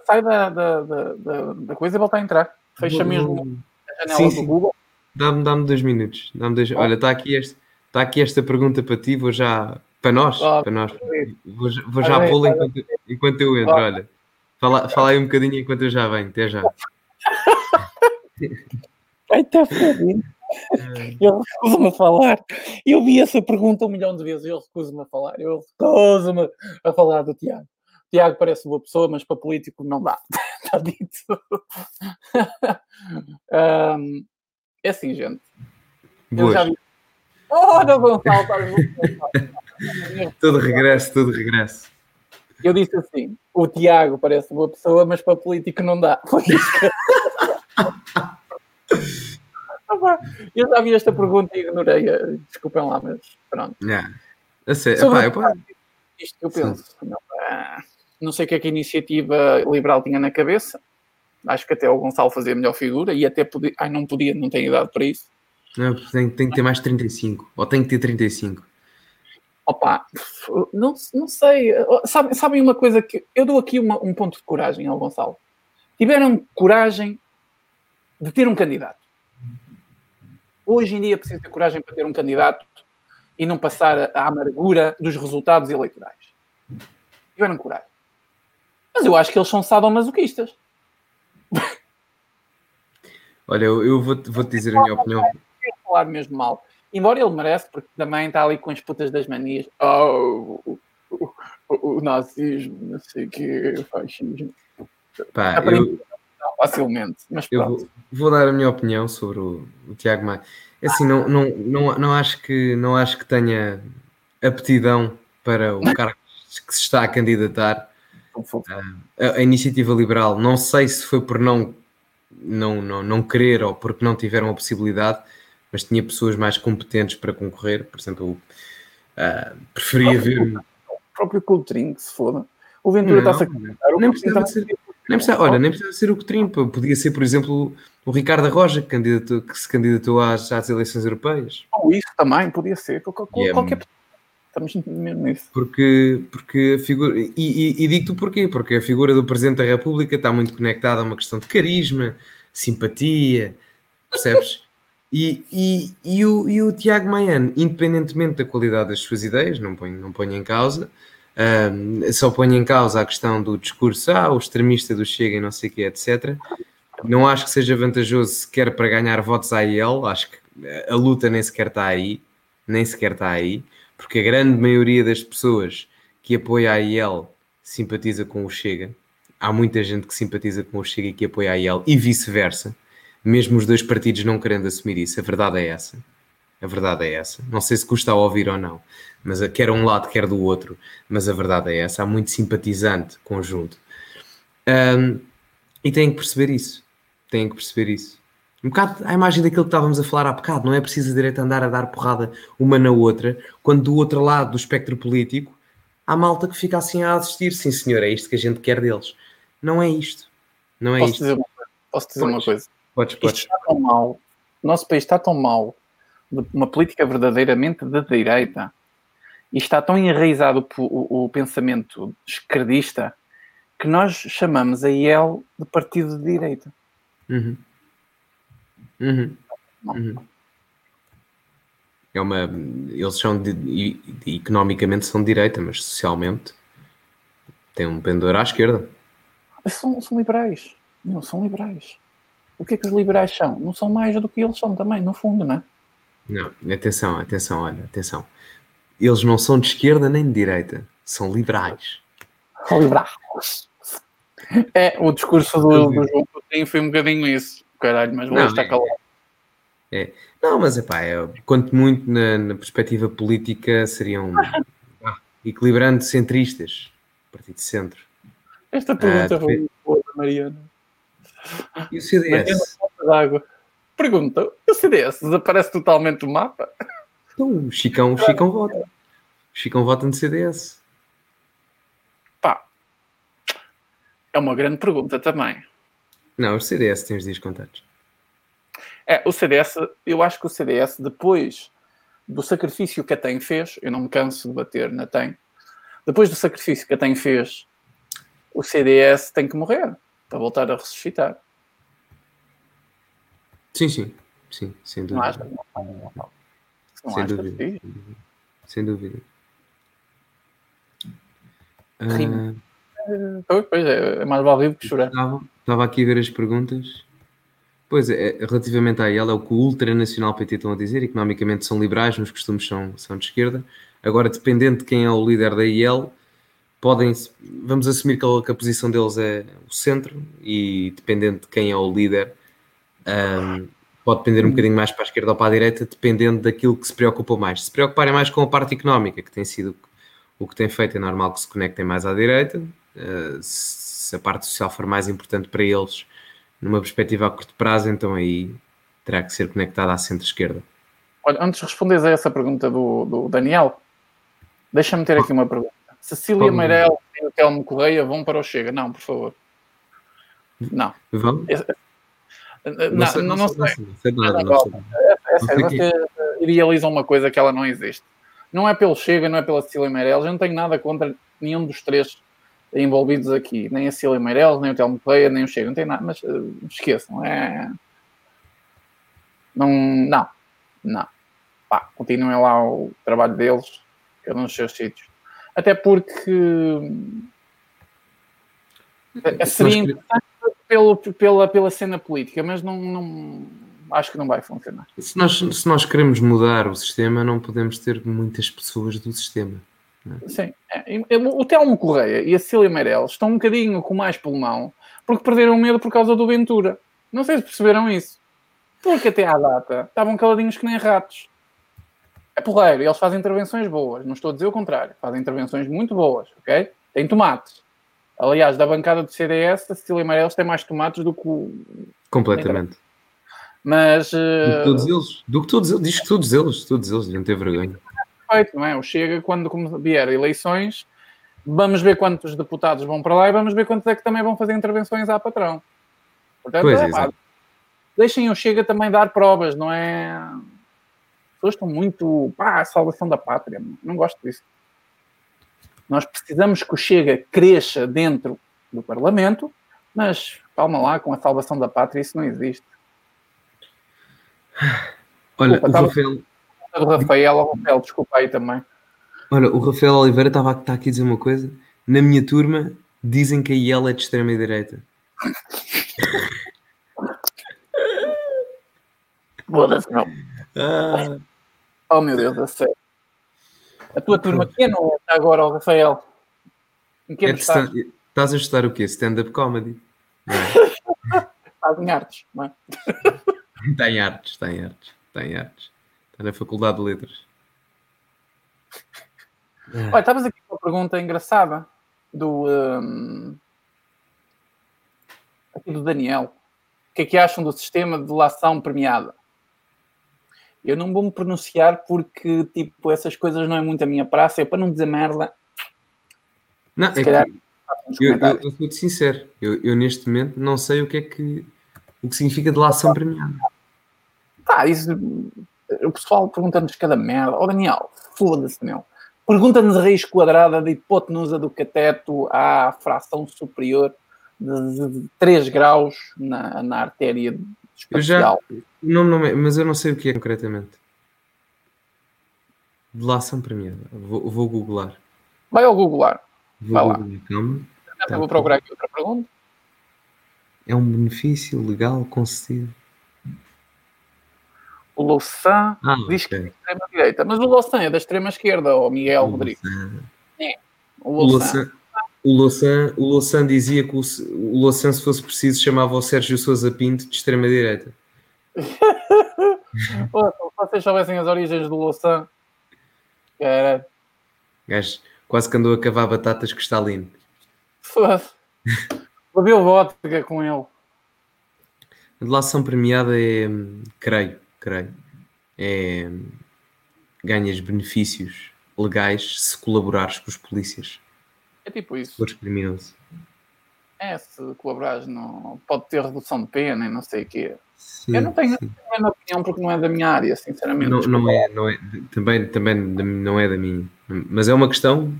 sai da, da, da, da, coisa e volta a entrar. Fecha mesmo a janela sim, do Google. Dá-me dá dois minutos. Dá dois... Olha, está aqui, este, está aqui esta pergunta para ti, vou já. Para nós, oh, para nós. Vou, vou já pô-la enquanto, enquanto eu entro. Olha, fala, fala aí um bocadinho enquanto eu já venho. Até já. Vai estar fodido. Eu recuso-me a falar. Eu vi essa pergunta um milhão de vezes. Eu recuso-me a falar. Eu recuso-me a falar do Tiago. O Tiago parece boa pessoa, mas para político não dá. Está dito. um, é assim, gente. Eu já vi. Oh, não vou falar. tudo regresso, tudo regresso. Eu disse assim: o Tiago parece boa pessoa, mas para político não dá. Que... Eu já vi esta pergunta e ignorei-a. Desculpem lá, mas pronto. Yeah. Epá, eu... Isto eu penso. Não, ah, não, sei o que é que a iniciativa liberal tinha na cabeça. Acho que até o Gonçalo fazia melhor figura e até podia. Ai, não podia, não tem idade para isso. Não, tem, tem que ter mais de 35. Ou tem que ter 35. Opa, não, não sei. Sabem sabe uma coisa que. Eu dou aqui uma, um ponto de coragem ao Gonçalo. Tiveram coragem de ter um candidato. Hoje em dia precisa ter coragem para ter um candidato e não passar a amargura dos resultados eleitorais. Tiveram coragem. Mas eu acho que eles são sadomasoquistas. Olha, eu, eu vou-te vou dizer a minha opinião. Falar mesmo mal. Embora ele merece, porque também está ali com as putas das manias. Oh, o, o, o, o nazismo, não sei o que, o fascismo. Pá, eu, facilmente. Mas eu vou, vou, dar a minha opinião sobre o, o Tiago Maia. É assim, não, não, não, não, acho que, não acho que tenha aptidão para o cargo que se está a candidatar. A, a, iniciativa liberal, não sei se foi por não, não, não, não querer ou porque não tiveram a possibilidade, mas tinha pessoas mais competentes para concorrer. Por exemplo, uh, preferia ver. O próprio Coutrinho, que se foda. O Ventura está-se a candidatar. Nem precisava ser nem precisa, olha, nem precisa ser o Coutinho, podia ser, por exemplo, o Ricardo Roja, que, que se candidatou às, às, eleições europeias. Ou isso também, podia ser, qualquer, yeah. qualquer Estamos mesmo nisso. Porque, porque a figura. E, e, e digo-te porquê? Porque a figura do Presidente da República está muito conectada a uma questão de carisma, simpatia, percebes? E, e, e, o, e o Tiago Maiano, independentemente da qualidade das suas ideias, não ponho, não ponho em causa, um, só põe em causa a questão do discurso, ah, o extremista do Chega e não sei o que, etc. Não acho que seja vantajoso sequer para ganhar votos à IEL, acho que a luta nem sequer está aí, nem sequer está aí, porque a grande maioria das pessoas que apoia a IEL simpatiza com o Chega. Há muita gente que simpatiza com o Chega e que apoia a IEL e vice-versa, mesmo os dois partidos não querendo assumir isso, a verdade é essa. A verdade é essa. Não sei se custa a ouvir ou não, mas quer um lado, quer do outro. Mas a verdade é essa. Há muito simpatizante conjunto. Um, e têm que perceber isso. Têm que perceber isso. Um bocado a imagem daquilo que estávamos a falar há bocado. Não é preciso a direita andar a dar porrada uma na outra, quando do outro lado do espectro político há malta que fica assim a assistir. Sim, senhor, é isto que a gente quer deles. Não é isto. Não é posso isto. Dizer posso dizer uma coisa? Podes. Isto está tão mal. O nosso país está tão mal uma política verdadeiramente de direita e está tão enraizado o, o, o pensamento esquerdista que nós chamamos a IEL de partido de direita. Uhum. Uhum. Uhum. É uma, eles são de, de, economicamente são de direita, mas socialmente tem um pendor à esquerda. São, são liberais. Não, são liberais. O que é que os liberais são? Não são mais do que eles são também, no fundo, não é? Não, atenção, atenção, olha, atenção. Eles não são de esquerda nem de direita, são liberais. São liberais. É, o discurso do, do João Coutinho foi um bocadinho isso. Caralho, mas vou estar é, calado. É. Não, mas epá, é, quanto muito na, na perspectiva política seriam ah, equilibrando centristas, partido de centro. Esta pergunta ah, foi boa da Mariana. E o CDS? D'água. Pergunta, o CDS desaparece totalmente do mapa? Então, o Chicão, o Chicão vota. O Chicão vota no CDS. Pá, é uma grande pergunta também. Não, o CDS tem os dias contados. É, o CDS, eu acho que o CDS, depois do sacrifício que a TEM fez, eu não me canso de bater na TEM, depois do sacrifício que a TEM fez, o CDS tem que morrer para voltar a ressuscitar. Sim, sim, sim, sem dúvida. Não acha? Não, não, não. Sem, dúvida. sem dúvida. Rima. Uh, pois é, é mais vale que chorar. Estava, estava aqui a ver as perguntas. Pois é, relativamente a ela, é o que o ultranacional PT estão a dizer, economicamente são liberais, nos costumes são, são de esquerda. Agora, dependendo de quem é o líder da IEL, podem, vamos assumir que a, posição deles é o centro e dependendo de quem é o líder, um, pode depender um bocadinho mais para a esquerda ou para a direita, dependendo daquilo que se preocupa mais. Se preocuparem mais com a parte económica, que tem sido o que tem feito, é normal que se conectem mais à direita. Uh, se a parte social for mais importante para eles, numa perspectiva a curto prazo, então aí terá que ser conectada à centro-esquerda. Olha, antes de responderes a essa pergunta do, do Daniel, deixa-me ter aqui uma pergunta. Cecília Meirelles e o Telmo Correia vão para o Chega? Não, por favor. Não. Vão? Não, não, sei, não, não, sei. sei. sei nada, não sei. É, é você idealiza uma coisa que ela não existe. Não é pelo Chega, não é pela Cecília Meirelles. Eu não tenho nada contra nenhum dos três envolvidos aqui. Nem a Cecília Meirelles, nem o Telmo Correia, nem o Chega. Não tem nada, mas uh, esqueçam. É... Não, não, não. Pá, continuem lá o trabalho deles, cada um nos seus sítios. Até porque eh, seria interessante pelo, pela, pela cena política, mas não, não acho que não vai funcionar. Se nós, se nós queremos mudar o sistema, não podemos ter muitas pessoas do sistema. É? Sim. É, o Telmo Correia e a Cecília Meirelles estão um bocadinho com mais pulmão porque perderam medo por causa do Ventura. Não sei se perceberam isso. Porque até à data estavam caladinhos que nem ratos. É porreiro, eles fazem intervenções boas. Não estou a dizer o contrário. Fazem intervenções muito boas, ok? Tem tomates. Aliás, da bancada do CDS, a Cecília Meirelles tem mais tomates do que o... Completamente. Mas... Uh... Do que todos eles. Do que todos eles. Diz que todos eles. Todos eles deviam ter vergonha feito, não é? O Chega, quando vier eleições, vamos ver quantos deputados vão para lá e vamos ver quantos é que também vão fazer intervenções à patrão. Portanto, pois é, pá, deixem o Chega também dar provas, não é? As pessoas estão muito. pá, a salvação da pátria. Não gosto disso. Nós precisamos que o Chega cresça dentro do Parlamento, mas calma lá, com a salvação da pátria isso não existe. Olha, Desculpa, o Rafael, do Rafael, o Rafael, desculpa aí também. Olha, o Rafael Oliveira estava tá aqui a dizer uma coisa. Na minha turma dizem que a IEL é de extrema direita. Foda-se, não. Ah. Oh meu Deus, é sério. A tua turma, quem não está agora, o Rafael? Em que é estás? estás a estudar o quê? Stand-up comedy? Estás em artes, não é? Está em artes, está em artes, está em artes. Está na Faculdade de Letras. Olha, estavas aqui com uma pergunta engraçada do, um, aqui do Daniel. O que é que acham do sistema de delação premiada? Eu não vou me pronunciar porque, tipo, essas coisas não é muito a minha praça. É para não dizer merda. Não, Se é calhar, que eu, eu, eu sou sincero. Eu, eu, neste momento, não sei o que é que, o que significa delação premiada. Tá, isso o pessoal perguntando-nos cada merda. Ó oh, Daniel, foda-se, meu. Pergunta-nos a raiz quadrada da hipotenusa do cateto à fração superior de, de 3 graus na, na artéria espacial. Eu já, não, não, mas eu não sei o que é concretamente. Delação premiada. Vou, vou googlar. Vai ao googlar. Vou Vai lá. calma. Tá, vou procurar aqui outra pergunta. É um benefício legal concedido. O Louçã Ah, diz que é da ok. extrema direita, mas o Louçã é da extrema esquerda, o Miguel O Rodrigues. Louçã. O O Louçã. Louçã, o Louçã, o Louçã dizia que o, o Louçã, se fosse preciso, chamava o Sérgio Sousa Pinto de extrema-direita. Se vocês soubessem as origens do Louçã, era. Gajo quase que andou a cavar batatas com Stalin. Foda-se. Bebeu vodka com ele. A delação premiada é, hum, creio, creio, é hum, ganhas benefícios legais se colaborares com os polícias. É tipo isso. fores criminoso. É, se colaborares, não... pode ter redução de pena e não sei o quê. Sim, Eu não tenho sim. a mesma opinião porque não é da minha área, sinceramente. Não, não é, não é, também, também não é da minha. Mas é uma questão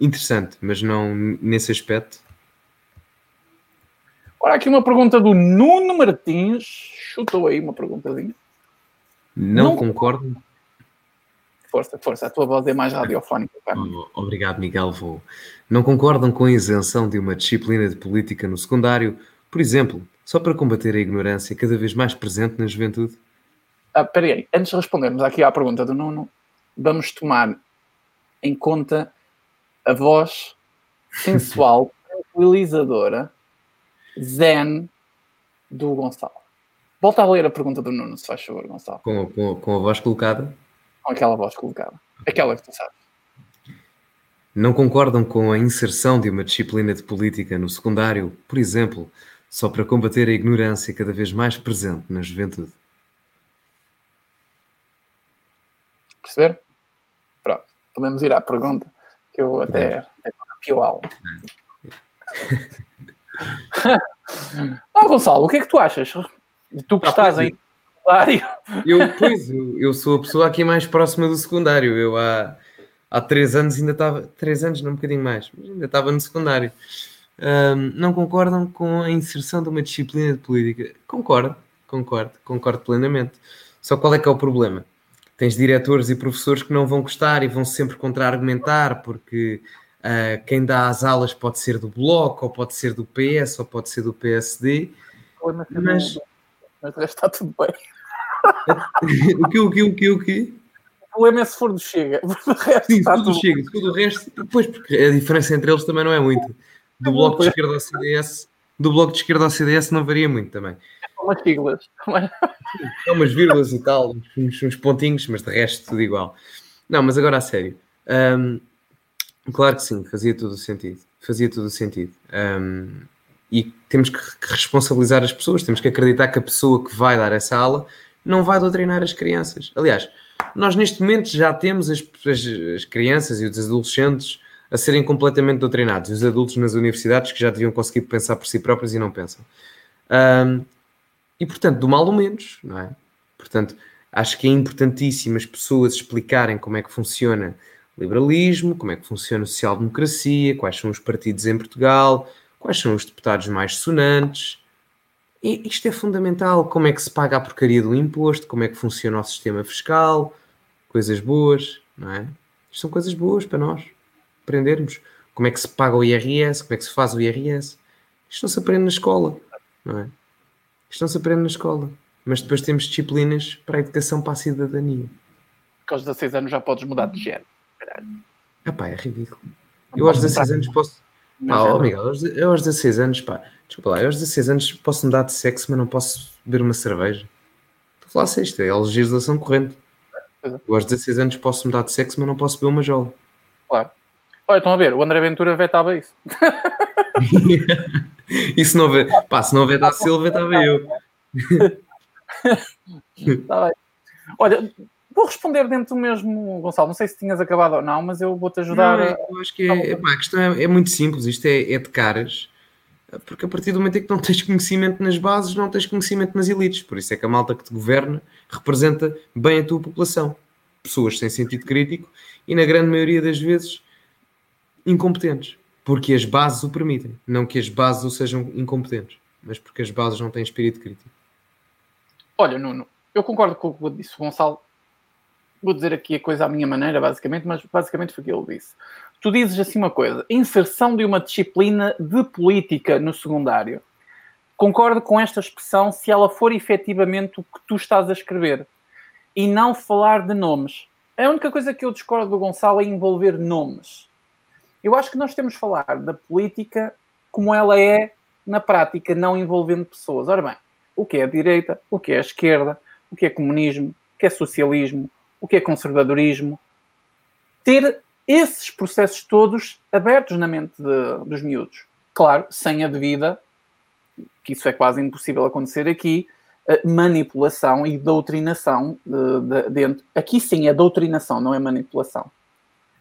interessante, mas não nesse aspecto. Ora, aqui uma pergunta do Nuno Martins. Chutou aí uma perguntazinha. Não, Não- concordo. Força, força. A tua voz é mais radiofónica. Oh, Obrigado, Miguel. Vou. Não concordam com a isenção de uma disciplina de política no secundário, por exemplo, só para combater a ignorância cada vez mais presente na juventude? Ah, espera aí. Antes de respondermos aqui à pergunta do Nuno, vamos tomar em conta a voz sensual, tranquilizadora, zen do Gonçalo. Volta a ler a pergunta do Nuno, se faz favor, Gonçalo. Com, com, com a voz colocada? Com aquela voz colocada. Aquela que tu sabes. Não concordam com a inserção de uma disciplina de política no secundário, por exemplo, só para combater a ignorância cada vez mais presente na juventude? Perceber? Pronto. Podemos ir à pergunta, que eu até a alma. Ah, Gonçalo, o que é que tu achas? Tu que Ah, estás é. em secundário. Eu, pois, eu, eu sou a pessoa aqui mais próxima do secundário. Eu há, há três anos ainda estava. Três anos, não um bocadinho mais, mas ainda estava no secundário. Ahm, não concordam com a inserção de uma disciplina de política? Concordo, concordo, concordo plenamente. Só qual é que é o problema? Tens diretores e professores que não vão gostar e vão sempre contra-argumentar porque ah, quem dá as aulas pode ser do Bloco, ou pode ser do PS, ou pode ser do PSD. Mas, Mas- o resto está tudo bem. o que, o que, o que, o que? O problema é se for do Chega. Resto Sim, está tudo chega, tudo o resto, depois, porque a diferença entre eles também não é muito. Do bloco de esquerda ao CDS, do bloco de esquerda ao CDS não varia muito também. com umas siglas. Mas- Há umas vírgulas e tal, uns, uns pontinhos, mas de resto tudo igual. Não, mas agora a sério. Hum, claro que sim, fazia todo o sentido. Fazia todo o sentido. Hum, e temos que responsabilizar as pessoas, temos que acreditar que a pessoa que vai dar essa aula não vai doutrinar as crianças. Aliás, nós neste momento já temos as, as, as crianças e os adolescentes a serem completamente doutrinados, os adultos nas universidades que já deviam conseguir pensar por si próprios e não pensam. Hum, e portanto, do mal o menos, não é? Portanto, acho que é importantíssimo as pessoas explicarem como é que funciona o liberalismo, como é que funciona a social-democracia, quais são os partidos em Portugal, quais são os deputados mais sonantes. E isto é fundamental. Como é que se paga a porcaria do imposto, como é que funciona o sistema fiscal, coisas boas, não é? Isto são coisas boas para nós aprendermos. Como é que se paga o IRS, como é que se faz o IRS. Isto não se aprende na escola, não é? Isto não se aprende na escola. Mas depois temos disciplinas para a educação para a cidadania. Que aos 16 anos já podes mudar de género. Caralho. Ah pá, é ridículo. Eu aos 16 anos posso... Mas oh, Miguel, aos, eu aos 16 anos, pá, desculpa lá, eu aos 16 anos posso mudar de sexo, mas não posso beber uma cerveja. Estou a falar assim, isto é a legislação corrente. É. Eu aos 16 anos posso mudar de sexo, mas não posso beber uma jola. Claro. Olha, estão a ver, o André Ventura vetava isso. e se não houver, pá, se não houver da Silva, estava eu. Está bem. Olha, vou responder dentro do mesmo, Gonçalo. Não sei se tinhas acabado ou não, mas eu vou-te ajudar. Não, eu acho que é, pá, a questão é, é muito simples, isto é, é de caras, porque a partir do momento em que não tens conhecimento nas bases, não tens conhecimento nas elites, por isso é que a malta que te governa representa bem a tua população. pessoas sem sentido crítico e, na grande maioria das vezes, incompetentes. Porque as bases o permitem. Não que as bases o sejam incompetentes, mas porque as bases não têm espírito crítico. Olha, Nuno, eu concordo com o que disse o Gonçalo. Vou dizer aqui a coisa à minha maneira, basicamente, mas basicamente foi o que ele disse. Tu dizes assim uma coisa: inserção de uma disciplina de política no secundário. Concordo com esta expressão se ela for efetivamente o que tu estás a escrever e não falar de nomes. A única coisa que eu discordo do Gonçalo é envolver nomes. Eu acho que nós temos de falar da política como ela é na prática, não envolvendo pessoas. Ora bem, o que é a direita, o que é a esquerda, o que é comunismo, o que é socialismo, o que é conservadorismo. Ter esses processos todos abertos na mente de, dos miúdos. Claro, sem a devida, que isso é quase impossível acontecer aqui, manipulação e doutrinação de, de, dentro. Aqui sim é doutrinação, não é manipulação.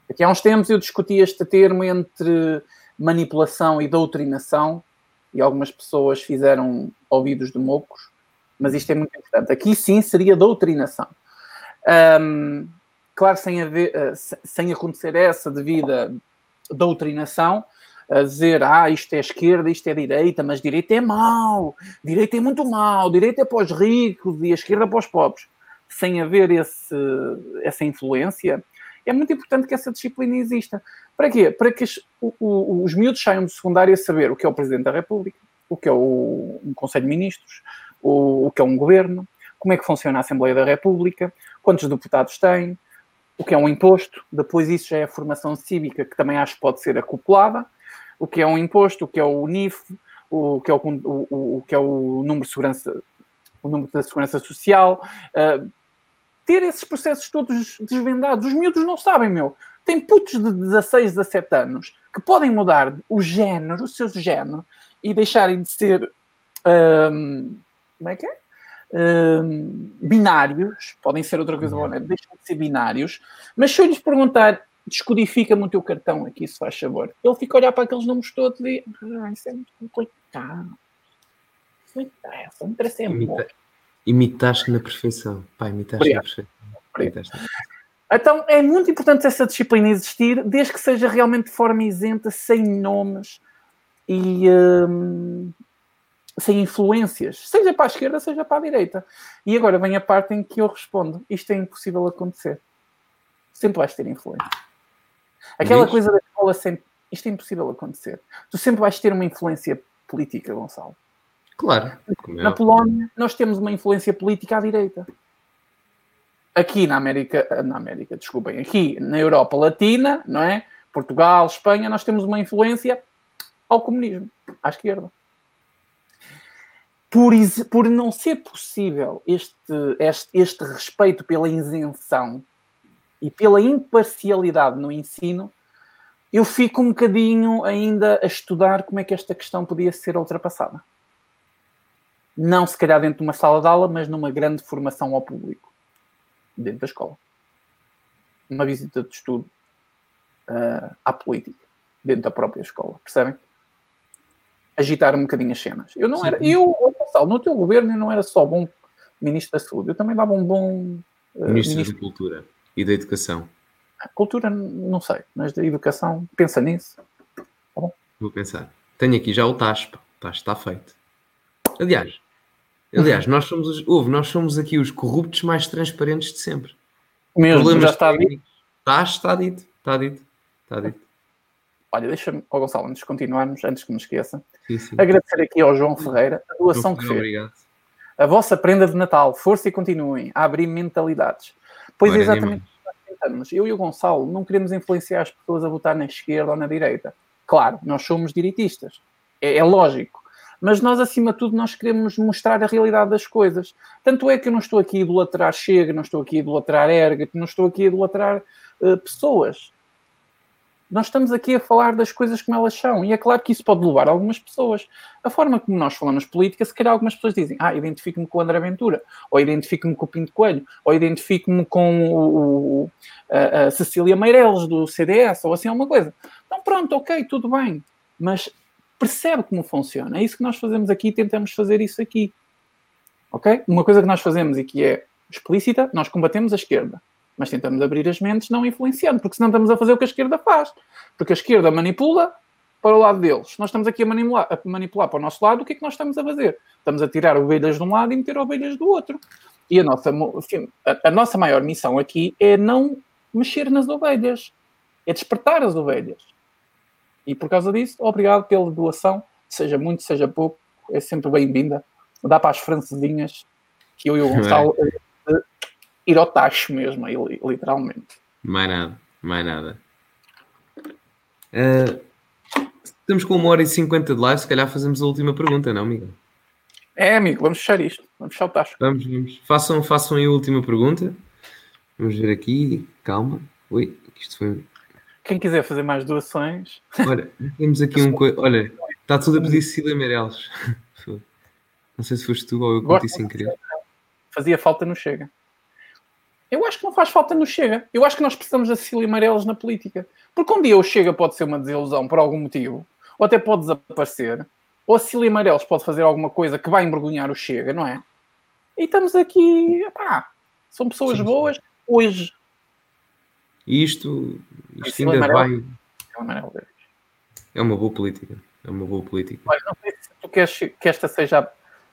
Aqui há uns tempos eu discuti este termo entre manipulação e doutrinação e algumas pessoas fizeram ouvidos de mocos, mas isto é muito importante. Aqui sim seria doutrinação. Um, claro, sem, haver, uh, sem acontecer essa devida doutrinação, a dizer, ah, isto é esquerda, isto é direita, mas direita é mau, direita é muito mau, direita é para os ricos e a esquerda para os pobres. Sem haver esse, essa influência, é muito importante que essa disciplina exista. Para quê? Para que os, os miúdos saiam de secundária a saber o que é o Presidente da República, o que é o, um Conselho de Ministros, o, o que é um governo, como é que funciona a Assembleia da República, quantos deputados tem, o que é um imposto, depois isso já é a formação cívica, que também acho que pode ser acoplada, o que é um imposto, o que é o NIF, o que é o, o, o que é o número de segurança, o número da segurança social, uh, ter esses processos todos desvendados. Os miúdos não sabem, meu. Tem putos de 16, 17 anos que podem mudar o género, o seu género, e deixarem de ser. Um, como é que é? Um, binários, podem ser outra coisa, uhum. deixam de ser binários, mas se eu lhes perguntar descodifica-me o teu cartão aqui, se faz favor. Ele fica a olhar para aqueles números todos e ah, isso é muito complicado. Isso não interessa, não interessa é Imita, Imitaste na perfeição. Pá, imitaste Obrigado. na perfeição. Então é muito importante essa disciplina existir, desde que seja realmente de forma isenta, sem nomes e hum, sem influências, seja para a esquerda, seja para a direita. E agora vem a parte em que eu respondo: isto é impossível acontecer. Sempre vais ter influência. Aquela Diz? coisa da escola sempre. Isto é impossível acontecer. Tu sempre vais ter uma influência política, Gonçalo. Claro. Na é Polónia, nós temos uma influência política à direita. Aqui na América, na América, desculpem, aqui na Europa Latina, não é? Portugal, Espanha, nós temos uma influência ao comunismo, à esquerda. Por, por não ser possível este, este, este respeito pela isenção e pela imparcialidade no ensino, eu fico um bocadinho ainda a estudar como é que esta questão podia ser ultrapassada. Não se calhar dentro de uma sala de aula, mas numa grande formação ao público, dentro da escola. Uma visita de estudo uh, à política, dentro da própria escola, percebem? Agitar um bocadinho as cenas. Eu não era, eu, Gonçalo, no teu governo eu não era só bom ministro da saúde, eu também dava um bom uh, ministro, ministro da cultura e da educação? cultura, não sei, mas da educação, pensa nisso. Tá bom? Vou pensar. Tenho aqui já o TASP. O TASP está feito. Aliás, aliás, nós somos, os, ouve, nós somos aqui os corruptos mais transparentes de sempre. Mesmo, Problemas já está dito. Está, está dito, está dito, está dito. Olha, deixa-me, oh Gonçalo, antes de continuarmos, antes que me esqueça, sim, sim. agradecer aqui ao João Ferreira a doação que fez. Obrigado. A vossa prenda de Natal, força e continuem a abrir mentalidades. Pois Agora exatamente tentamos. Eu e o Gonçalo não queremos influenciar as pessoas a votar na esquerda ou na direita. Claro, nós somos direitistas. É, é lógico. Mas nós, acima de tudo, nós queremos mostrar a realidade das coisas. Tanto é que eu não estou aqui a idolatrar Chega, não estou aqui a idolatrar Erga, não estou aqui a idolatrar uh, pessoas. Nós estamos aqui a falar das coisas como elas são. E é claro que isso pode levar algumas pessoas. A forma como nós falamos política, se calhar algumas pessoas dizem ah, identifico-me com o André Ventura, ou identifico-me com o Pinto Coelho, ou identifico-me com o, o, a, a Cecília Meireles do CDS, ou assim alguma coisa. Então pronto, ok, tudo bem. Mas percebe como funciona. É isso que nós fazemos aqui e tentamos fazer isso aqui. Ok? Uma coisa que nós fazemos e que é explícita, nós combatemos a esquerda mas tentamos abrir as mentes não influenciando, porque senão estamos a fazer o que a esquerda faz. Porque a esquerda manipula para o lado deles. Nós estamos aqui a manipular, a manipular para o nosso lado, o que é que nós estamos a fazer? Estamos a tirar ovelhas de um lado e meter ovelhas do outro. E a nossa, a, a nossa maior missão aqui é não mexer nas ovelhas, é despertar as ovelhas. E por causa disso, obrigado pela doação, seja muito, seja pouco, é sempre bem-vinda. Dá para as francesinhas que eu e o Gonçalo é. Ir ao tacho mesmo, literalmente. Mais nada, mais nada. Uh, estamos com uma hora e cinquenta de live, se calhar fazemos a última pergunta, não, Miguel? É, amigo, vamos fechar isto. Vamos fechar o tacho. Vamos, vamos. Façam, façam aí a última pergunta. Vamos ver aqui. Calma. Ui, isto foi. Quem quiser fazer mais doações. Olha, temos aqui um. Olha, está tudo a pedir Cecília Meirelles. Não sei se foste tu ou eu que sem querer. Fazia falta no Chega. Eu acho que não faz falta no Chega. Eu acho que nós precisamos da Cecília Meirelles na política. Porque um dia o Chega pode ser uma desilusão por algum motivo, ou até pode desaparecer, ou a Cecília Meirelles pode fazer alguma coisa que vai envergonhar o Chega, não é? E estamos aqui, pá, são pessoas sim, sim. boas. Hoje. Isto, isto ainda vai. É uma boa política. É uma boa política. Olha, não sei se tu queres que esta seja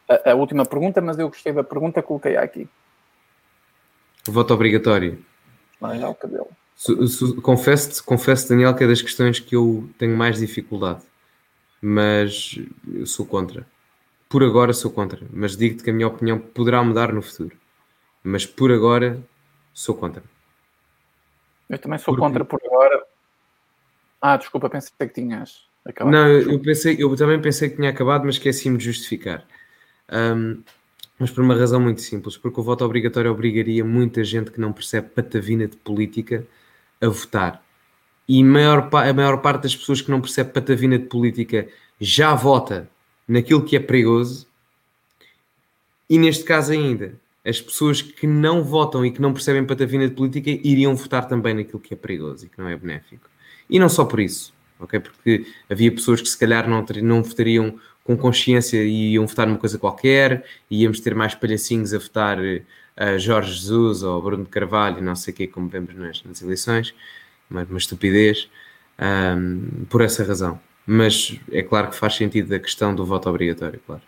a, a última pergunta, mas eu gostei da pergunta, coloquei aqui. Voto obrigatório. O cabelo. Confesso, confesso, Daniel, que é das questões que eu tenho mais dificuldade. Mas eu sou contra. Por agora sou contra. Mas digo-te que a minha opinião poderá mudar no futuro. Mas por agora sou contra. Eu também sou Porque... contra por agora. Ah, desculpa, pensei que tinhas acabado. Não, eu, pensei, eu também pensei que tinha acabado, mas esqueci-me de justificar. Um, mas por uma razão muito simples, porque o voto obrigatório obrigaria muita gente que não percebe patavina de política a votar. E maior, a maior parte das pessoas que não percebe patavina de política já vota naquilo que é perigoso. E neste caso ainda, as pessoas que não votam e que não percebem patavina de política iriam votar também naquilo que é perigoso e que não é benéfico. E não só por isso, ok? Porque havia pessoas que se calhar não, não votariam com consciência iam votar numa coisa qualquer, íamos ter mais palhacinhos a votar a Jorge Jesus ou Bruno Carvalho, não sei o quê, como vemos nas, nas eleições, uma, uma estupidez, um, por essa razão. Mas é claro que faz sentido a questão do voto obrigatório, claro.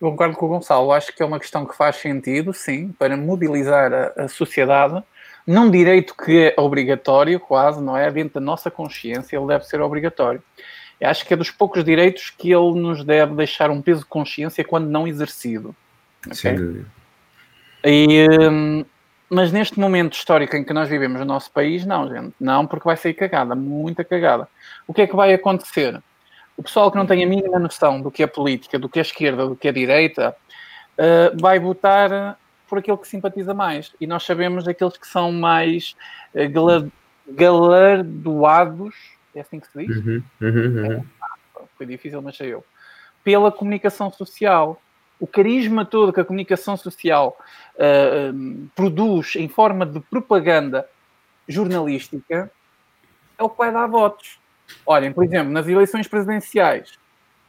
Eu concordo com o Gonçalo, acho que é uma questão que faz sentido, sim, para mobilizar a, a sociedade num direito que é obrigatório, quase, não é? Dentro da nossa consciência, ele deve ser obrigatório. Acho que é dos poucos direitos que ele nos deve deixar um peso de consciência quando não exercido. Okay? Sem dúvida. E, hum, mas neste momento histórico em que nós vivemos no nosso país, não, gente. Não, porque vai sair cagada, muita cagada. O que é que vai acontecer? O pessoal que não tem a mínima noção do que é política, do que é esquerda, do que é direita, uh, vai votar por aquilo que simpatiza mais. E nós sabemos aqueles que são mais uh, galardoados é assim que se diz? Uhum, uhum, uhum. É, foi difícil, mas sei eu. Pela comunicação social. O carisma todo que a comunicação social uh, um, produz em forma de propaganda jornalística é o que vai dar votos. Olhem, por exemplo, nas eleições presidenciais,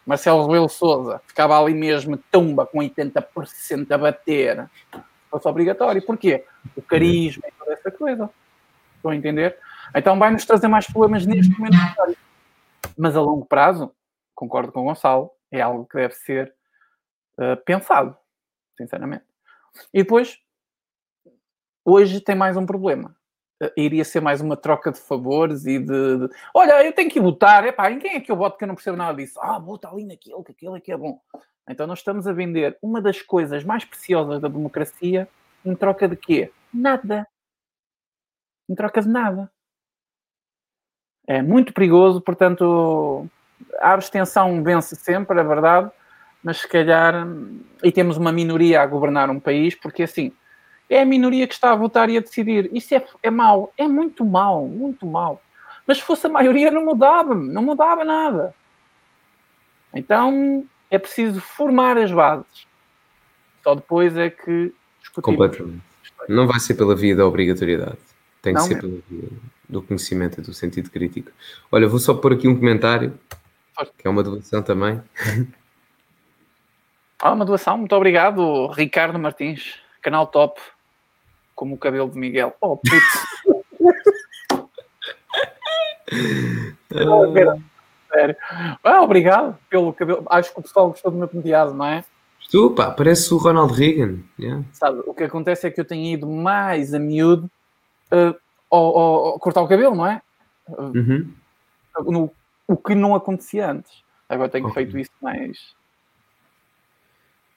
Marcelo Rebelo Souza ficava ali mesmo tumba com 80% a bater. Fosse obrigatório. Porquê? O carisma e toda essa coisa. Estão a entender? Então vai nos trazer mais problemas neste momento. Mas a longo prazo, concordo com o Gonçalo, é algo que deve ser uh, pensado, sinceramente. E depois, hoje tem mais um problema. Uh, iria ser mais uma troca de favores e de, de, Olha, eu tenho que votar. Epá, em quem é que eu voto que eu não percebo nada disso? Ah, vota ali naquele, que aquele é que é bom. Então nós estamos a vender uma das coisas mais preciosas da democracia em troca de quê? Nada. Em troca de nada é muito perigoso, portanto, a abstenção vence sempre, é verdade, mas se calhar, e temos uma minoria a governar um país, porque assim, é a minoria que está a votar e a decidir. Isso é, é mau, é muito mau, muito mau. Mas se fosse a maioria, não mudava, não mudava nada. Então, é preciso formar as bases. Só depois é que discutimos. Completamente. Não vai ser pela via da obrigatoriedade. Tem que não ser mesmo. pela via do conhecimento e do sentido crítico. Olha, vou só pôr aqui um comentário, que é uma doação também. Ah, uma doação, muito obrigado, Ricardo Martins, canal top. como o cabelo de Miguel. Oh, putz. Sério. Ah, obrigado pelo cabelo. Acho que o pessoal gostou do meu penteado, não é? Tu, pá, parece o Ronald Reagan. Yeah. Sabe, o que acontece é que eu tenho ido mais a miúdo uh, ao, ao, ao cortar o cabelo, não é? Uhum. No, o que não acontecia antes. Agora tenho Ok. feito isso mais.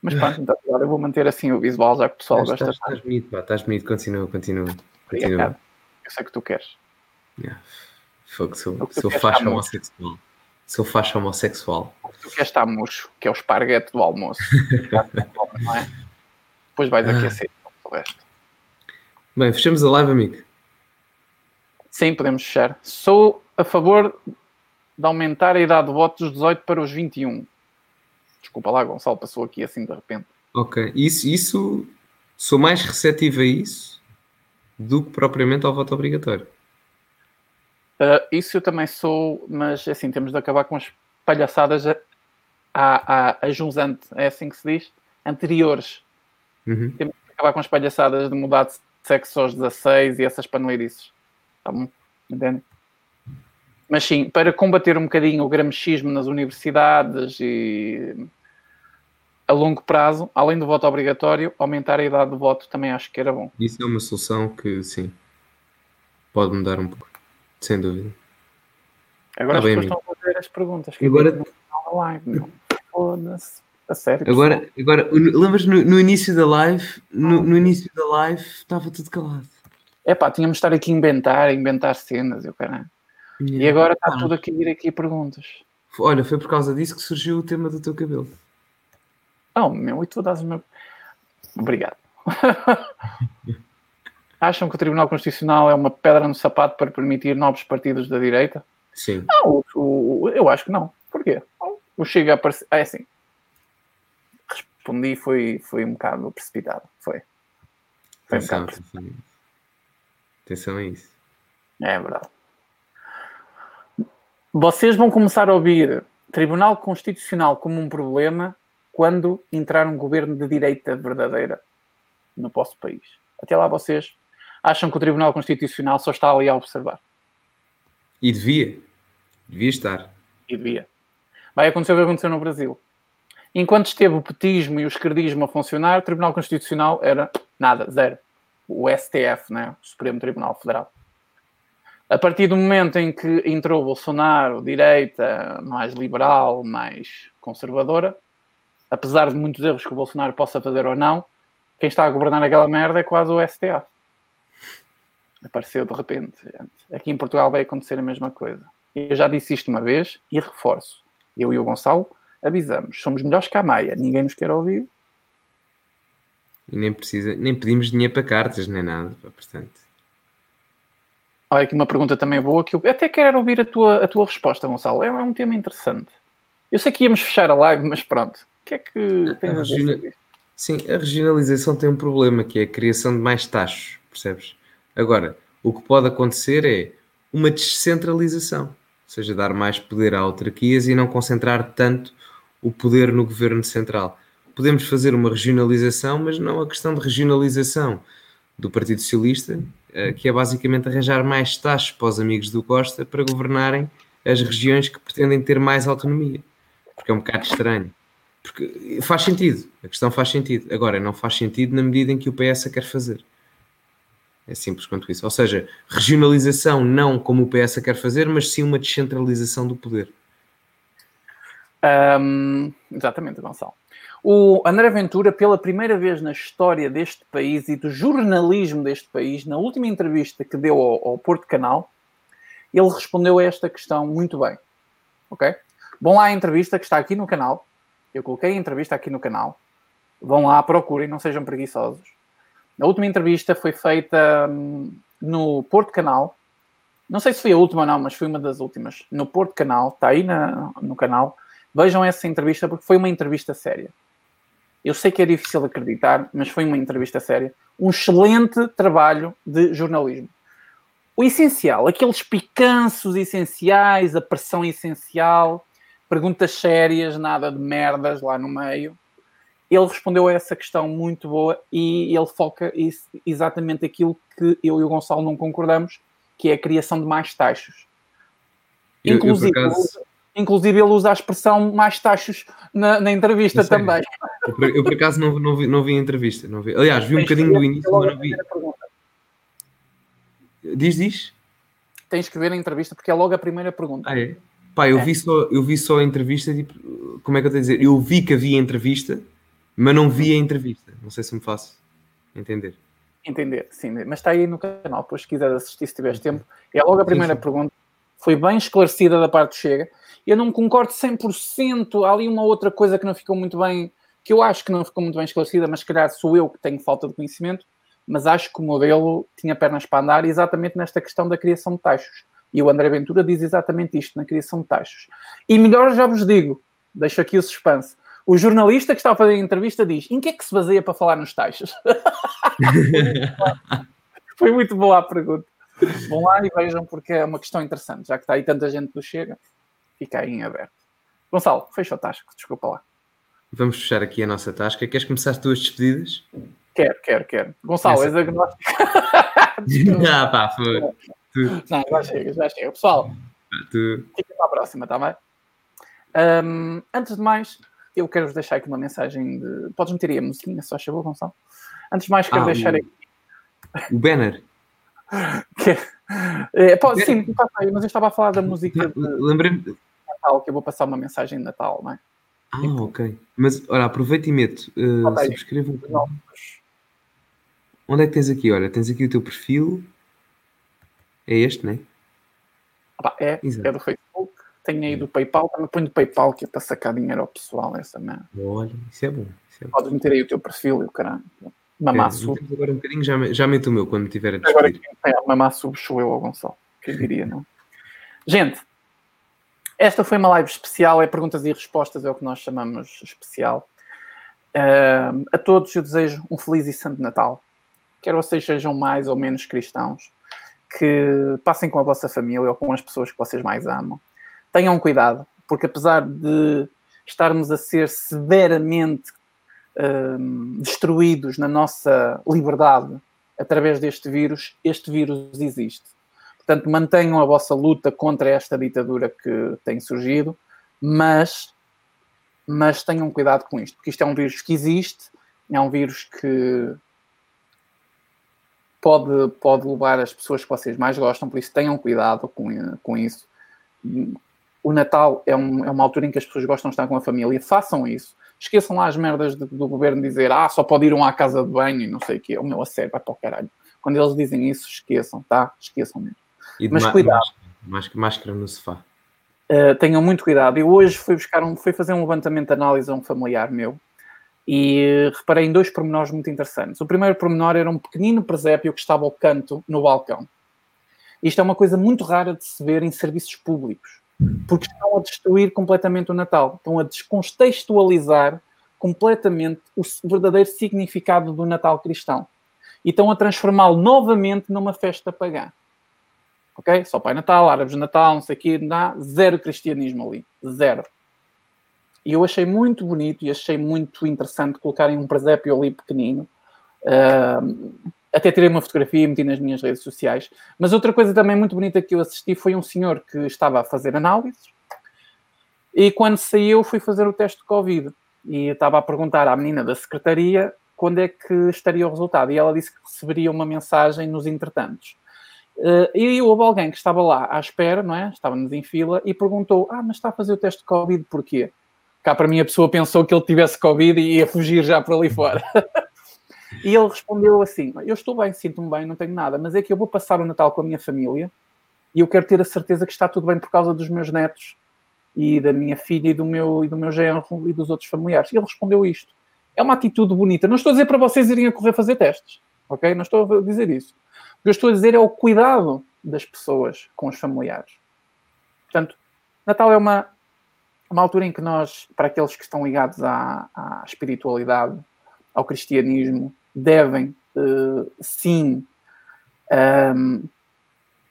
Mas pronto, então agora eu vou manter assim o visual, já que o pessoal Estás, gosta estás, estás bonito, pá, estás bonito. Continua, continua. Continua. Eu sei que tu queres. Yeah. Fogo, sou, O que sou faixa homossexual. Sou faixa homossexual. Tu queres estar murcho, que é o esparguete do almoço. não é? Depois vais Ah. aquecer o resto. Bem, fechamos a live, amigo. Sim, podemos fechar. Sou a favor de aumentar a idade de voto dos 18 para os 21. Desculpa lá, Gonçalo, passou aqui assim de repente. Ok. Isso, isso sou mais receptivo a isso do que propriamente ao voto obrigatório. Uh, isso eu também sou, mas assim, temos de acabar com as palhaçadas a, a, a, a junzante, é assim que se diz, anteriores. Uhum. Temos de acabar com as palhaçadas de mudar de sexo aos 16 e essas paneleirices. Tá bom? Entende? Mas sim, para combater um bocadinho o gramscismo nas universidades e a longo prazo, além do voto obrigatório, aumentar a idade do voto também acho que era bom. Isso é uma solução que, sim, pode mudar um pouco. Sem dúvida. Agora Tá as bem, pessoas estão a fazer as perguntas. Agora- da live. A sério. Agora, agora lembras no, no início da live? No, no início da live estava tudo calado. É pá, tínhamos de estar aqui a inventar, a inventar cenas, eu caralho. E agora está tudo aqui a vir aqui perguntas. Olha, foi por causa disso que surgiu o tema do teu cabelo. Oh, meu, e tu dás o meu. Obrigado. Acham que o Tribunal Constitucional é uma pedra no sapato para permitir novos partidos da direita? Sim. Não, o- o- eu acho que não. Porquê? O Chega a aparecer. É assim. Respondi, foi, foi um bocado precipitado. Foi. Foi um bocado isso. Atenção a isso. É verdade. Vocês vão começar a ouvir Tribunal Constitucional como um problema quando entrar um governo de direita verdadeira no vosso país. Até lá vocês acham que o Tribunal Constitucional só está ali a observar. E devia. Devia estar. E devia. Vai acontecer o que aconteceu no Brasil. Enquanto esteve o petismo e o esquerdismo a funcionar, o Tribunal Constitucional era nada, zero. O STF, né? o Supremo Tribunal Federal. A partir do momento em que entrou Bolsonaro, direita, mais liberal, mais conservadora, apesar de muitos erros que o Bolsonaro possa fazer ou não, quem está a governar aquela merda é quase o STF. Apareceu de repente. Aqui em Portugal vai acontecer a mesma coisa. Eu já disse isto uma vez e reforço. Eu e o Gonçalo avisamos. Somos melhores que a Maia. Ninguém nos quer ouvir. E nem precisa, nem pedimos dinheiro para cartas, nem nada. Portanto, Olha aqui uma pergunta também boa que eu até quero ouvir a tua, a tua resposta, Gonçalo. É, é um tema interessante. Eu sei que íamos fechar a live, mas pronto. O que é que tens a dizer sobre isto? sim, a regionalização tem um problema, que é a criação de mais taxos, percebes? Agora, o que pode acontecer é uma descentralização, ou seja, dar mais poder a autarquias e não concentrar tanto o poder no governo central. Podemos fazer uma regionalização, mas não a questão de regionalização do Partido Socialista, eh, que é basicamente arranjar mais taxas para os amigos do Costa para governarem as regiões que pretendem ter mais autonomia. Porque é um bocado estranho. Porque faz sentido, a questão faz sentido. Agora, não faz sentido na medida em que o PS a quer fazer. É simples quanto isso. Ou seja, regionalização não como o PS a quer fazer, mas sim uma descentralização do poder. Ahm, exatamente, Gonçalo. O André Ventura, pela primeira vez na história deste país e do jornalismo deste país, na última entrevista que deu ao, ao Porto Canal, ele respondeu a esta questão muito bem. Ok? Vão lá à entrevista que está aqui no canal. Eu coloquei a entrevista aqui no canal. Vão lá, procurem, não sejam preguiçosos. A última entrevista foi feita hum, no Porto Canal. Não sei se foi a última ou não, mas foi uma das últimas. No Porto Canal, está aí na- no canal. Vejam essa entrevista porque foi uma entrevista séria. Eu sei que é difícil acreditar, mas foi uma entrevista séria. Um excelente trabalho de jornalismo. O essencial, aqueles picanços essenciais, a pressão essencial, perguntas sérias, nada de merdas lá no meio. ele respondeu a essa questão muito boa e ele foca exatamente aquilo que eu e o Gonçalo não concordamos, que é a criação de mais taxas. Inclusive, eu, eu. Inclusive ele usa a expressão mais taxas na, na entrevista também. Eu por, eu por, acaso não, não, vi, não vi a entrevista. Não vi. Aliás, vi um bocadinho do início, mas não vi. Diz, diz. Tens que ver a entrevista porque é logo a primeira pergunta. Ah, é? Pá, eu, é. vi só, eu vi só a entrevista, tipo, como é que eu tenho a dizer? Eu vi que havia entrevista, mas não vi a entrevista. Não sei se me faço entender. Entender, sim. Mas está aí no canal, depois se quiser assistir, se tiveres tempo. É logo a primeira sim, sim. pergunta. Foi bem esclarecida da parte do Chega. Eu não concordo 100%. Há ali uma outra coisa que não ficou muito bem, que eu acho que não ficou muito bem esclarecida, mas se calhar sou eu que tenho falta de conhecimento. Mas acho que o modelo tinha pernas para andar exatamente nesta questão da criação de taxas. E o André Ventura diz exatamente isto na criação de taxas. E melhor já vos digo, deixo aqui o suspense o jornalista que está a fazer a entrevista diz: em que é que se baseia para falar nos taxas? Foi muito boa a pergunta. Vão lá e vejam porque é uma questão interessante, já que está aí tanta gente do Chega, fica aí em aberto. Gonçalo, fecha a tasca, desculpa lá. Vamos fechar aqui a nossa tasca. Queres começar as tuas despedidas? Quero, quero, quero. Gonçalo, és agnóstico. ah, pá, foi. Tu. Não, já chega, já chega. Pessoal, tu. fica para a próxima, está bem? Um, antes de mais, eu quero-vos deixar aqui uma mensagem de. Podes meter aí a musiquinha, só chegou, Gonçalo? Antes de mais, quero ah, deixar o... aqui. O banner. que... é, pode, sim, aí, mas eu estava a falar da música de Lembrei-me. Natal, que eu vou passar uma mensagem de Natal, não é? Ah, ok. Mas, olha, aproveita e mete. Uh, okay. Subscreva um Onde é que tens aqui? Olha, tens aqui o teu perfil. É este, não é? Ah, é, Exato. é do Facebook. Tenho aí do PayPal, também ponho do PayPal que é para sacar dinheiro ao pessoal, essa merda. Olha, isso é bom. Isso é bom. Podes meter aí o teu perfil e o caralho. Mamá é. Agora um bocadinho, já, já meto o meu quando tiver a despedir. Agora mamá sub sou eu ao Gonçalo. Quem diria, não? Gente, esta foi uma live especial, é perguntas e respostas, é o que nós chamamos especial. Uh, a todos eu desejo um feliz e santo Natal. Quer vocês sejam mais ou menos cristãos, que passem com a vossa família ou com as pessoas que vocês mais amam tenham cuidado, porque apesar de estarmos a ser severamente um, destruídos na nossa liberdade através deste vírus, este vírus existe. Portanto, mantenham a vossa luta contra esta ditadura que tem surgido, mas, mas tenham cuidado com isto, porque isto é um vírus que existe, é um vírus que pode, pode levar as pessoas que vocês mais gostam, por isso tenham cuidado com, com isso o Natal é, um, é, uma altura em que as pessoas gostam de estar com a família, façam isso. Esqueçam lá as merdas do, do governo dizer ah, só pode ir um à casa de banho e não sei o quê. O meu a sério, vai para o caralho. Quando eles dizem isso, esqueçam, tá? Esqueçam mesmo. E Mas cuidado. Máscara, máscara no sofá. Uh, tenham muito cuidado. Eu hoje fui buscar um, fui fazer um levantamento de análise a um familiar meu e reparei em dois pormenores muito interessantes. O primeiro pormenor era um pequenino presépio que estava ao canto no balcão. Isto é uma coisa muito rara de se ver em serviços públicos porque estão a destruir completamente o Natal, estão a descontextualizar completamente o verdadeiro significado do Natal cristão e estão a transformá-lo novamente numa festa pagã. Ok? Só Pai Natal, Árabes de Natal, não sei o quê, dá zero cristianismo ali. Zero. E eu achei muito bonito e achei muito interessante colocarem um presépio ali pequenino. Uh, até tirei uma fotografia e meti nas minhas redes sociais. Mas outra coisa também muito bonita que eu assisti foi um senhor que estava a fazer análises e quando saiu fui fazer o teste de Covid e estava a perguntar à menina da secretaria quando é que estaria o resultado e ela disse que receberia uma mensagem nos entretantos. Uh, e houve alguém que estava lá à espera, não é? Estávamos em fila e perguntou: Ah, mas está a fazer o teste de Covid porquê? Cá para mim a pessoa pensou que ele tivesse Covid e ia fugir já para ali fora. E ele respondeu assim: Eu estou bem, sinto-me bem, não tenho nada, mas é que eu vou passar o Natal com a minha família e eu quero ter a certeza que está tudo bem por causa dos meus netos e da minha filha e do meu, e do meu genro e dos outros familiares. E ele respondeu isto. É uma atitude bonita. Não estou a dizer para vocês irem a correr fazer testes, ok? Não estou a dizer isso. O que eu estou a dizer é o cuidado das pessoas com os familiares. Portanto, Natal é uma, uma altura em que nós, para aqueles que estão ligados à, à espiritualidade, ao cristianismo, devem uh, sim um, ehm,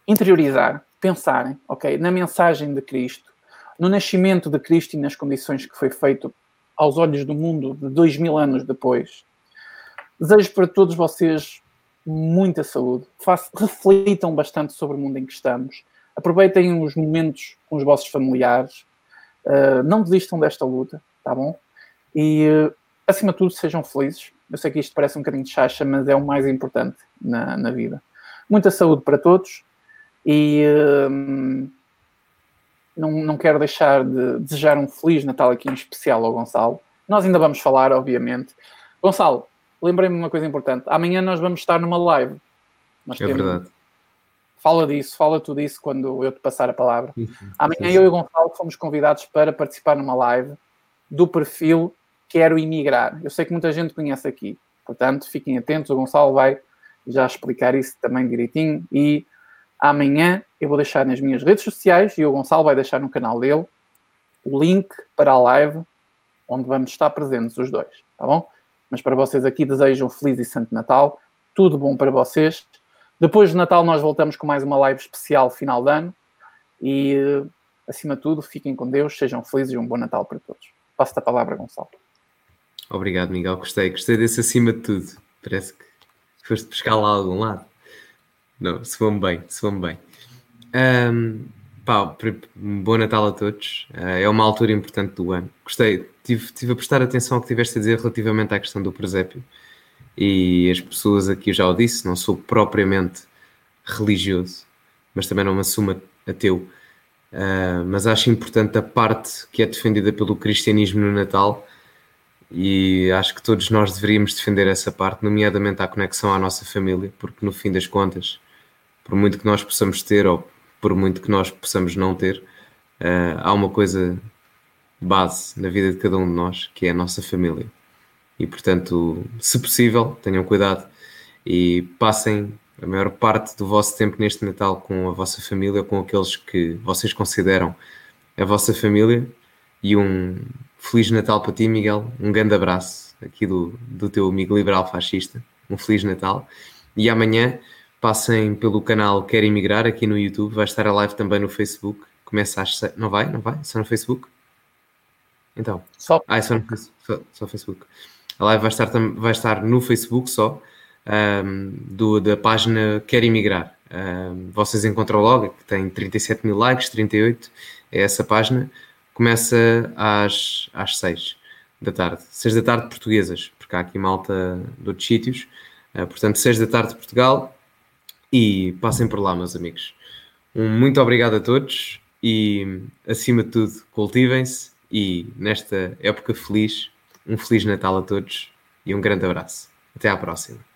interiorizar, pensarem, ok, na mensagem de Cristo, no nascimento de Cristo e nas condições que foi feito aos olhos do mundo de dois mil anos depois. Desejo para todos vocês muita saúde. Reflitam bastante sobre o mundo em que estamos. Aproveitem os momentos com os vossos familiares. Uh, não desistam desta luta, tá bom? E, uh, acima de tudo, sejam felizes. Eu sei que isto parece um bocadinho de chacha, mas é o mais importante na, na vida. Muita saúde para todos e uh, não, não quero deixar de desejar um Feliz Natal aqui em especial ao Gonçalo. Nós ainda vamos falar, obviamente. Gonçalo, lembrei-me de uma coisa importante. Amanhã nós vamos estar numa live. Nós é temos... verdade. Fala disso, fala tu disso quando eu te passar a palavra. Amanhã eu e o Gonçalo fomos convidados para participar numa live do perfil Quero Imigrar. Eu sei que muita gente conhece aqui, portanto, fiquem atentos, o Gonçalo vai já explicar isso também direitinho e amanhã eu vou deixar nas minhas redes sociais e o Gonçalo vai deixar no canal dele o link para a live onde vamos estar presentes os dois, tá bom? Mas para vocês aqui desejo um feliz e santo Natal, tudo bom para vocês. Depois de Natal nós voltamos com mais uma live especial final de ano e acima de tudo fiquem com Deus, sejam felizes e um bom Natal para todos. Passo-te a palavra, Gonçalo. Obrigado, Miguel. Gostei, gostei desse acima de tudo. Parece que foste pescar lá a algum lado. Não, se me bem, se me bem. Um, pá, bom Natal a todos. Uh, é uma altura importante do ano. Gostei, tive, tive a prestar atenção ao que tiveste a dizer relativamente à questão do presépio. E as pessoas aqui, já o disse, não sou propriamente religioso, mas também não me assumo ateu. Uh, mas acho importante a parte que é defendida pelo cristianismo no Natal e acho que todos nós deveríamos defender essa parte, nomeadamente a conexão à nossa família, porque no fim das contas, por muito que nós possamos ter ou por muito que nós possamos não ter, uh, há uma coisa base na vida de cada um de nós, que é a nossa família. E portanto, se possível, tenham cuidado e passem a maior parte do vosso tempo neste Natal com a vossa família, com aqueles que vocês consideram a vossa família e um Feliz Natal para ti, Miguel. Um grande abraço aqui do, do teu amigo liberal fascista. Um Feliz Natal. E amanhã passem pelo canal Quer Imigrar aqui no YouTube. Vai estar a live também no Facebook. Começa às. Se... Não vai? Não vai? Só no Facebook? Então. Só. Ah, é só no só, só Facebook. A live vai estar, vai estar no Facebook só. Um, do, da página Quer Imigrar. Um, vocês encontram logo, que tem 37 mil likes, 38, é essa página começa às, às 6 da tarde, 6 da tarde portuguesas, porque há aqui malta de outros sítios, uh, portanto 6 da tarde de Portugal e passem por lá, meus amigos. Um muito obrigado a todos e acima de tudo cultivem-se e nesta época feliz, um feliz Natal a todos e um grande abraço. Até à próxima.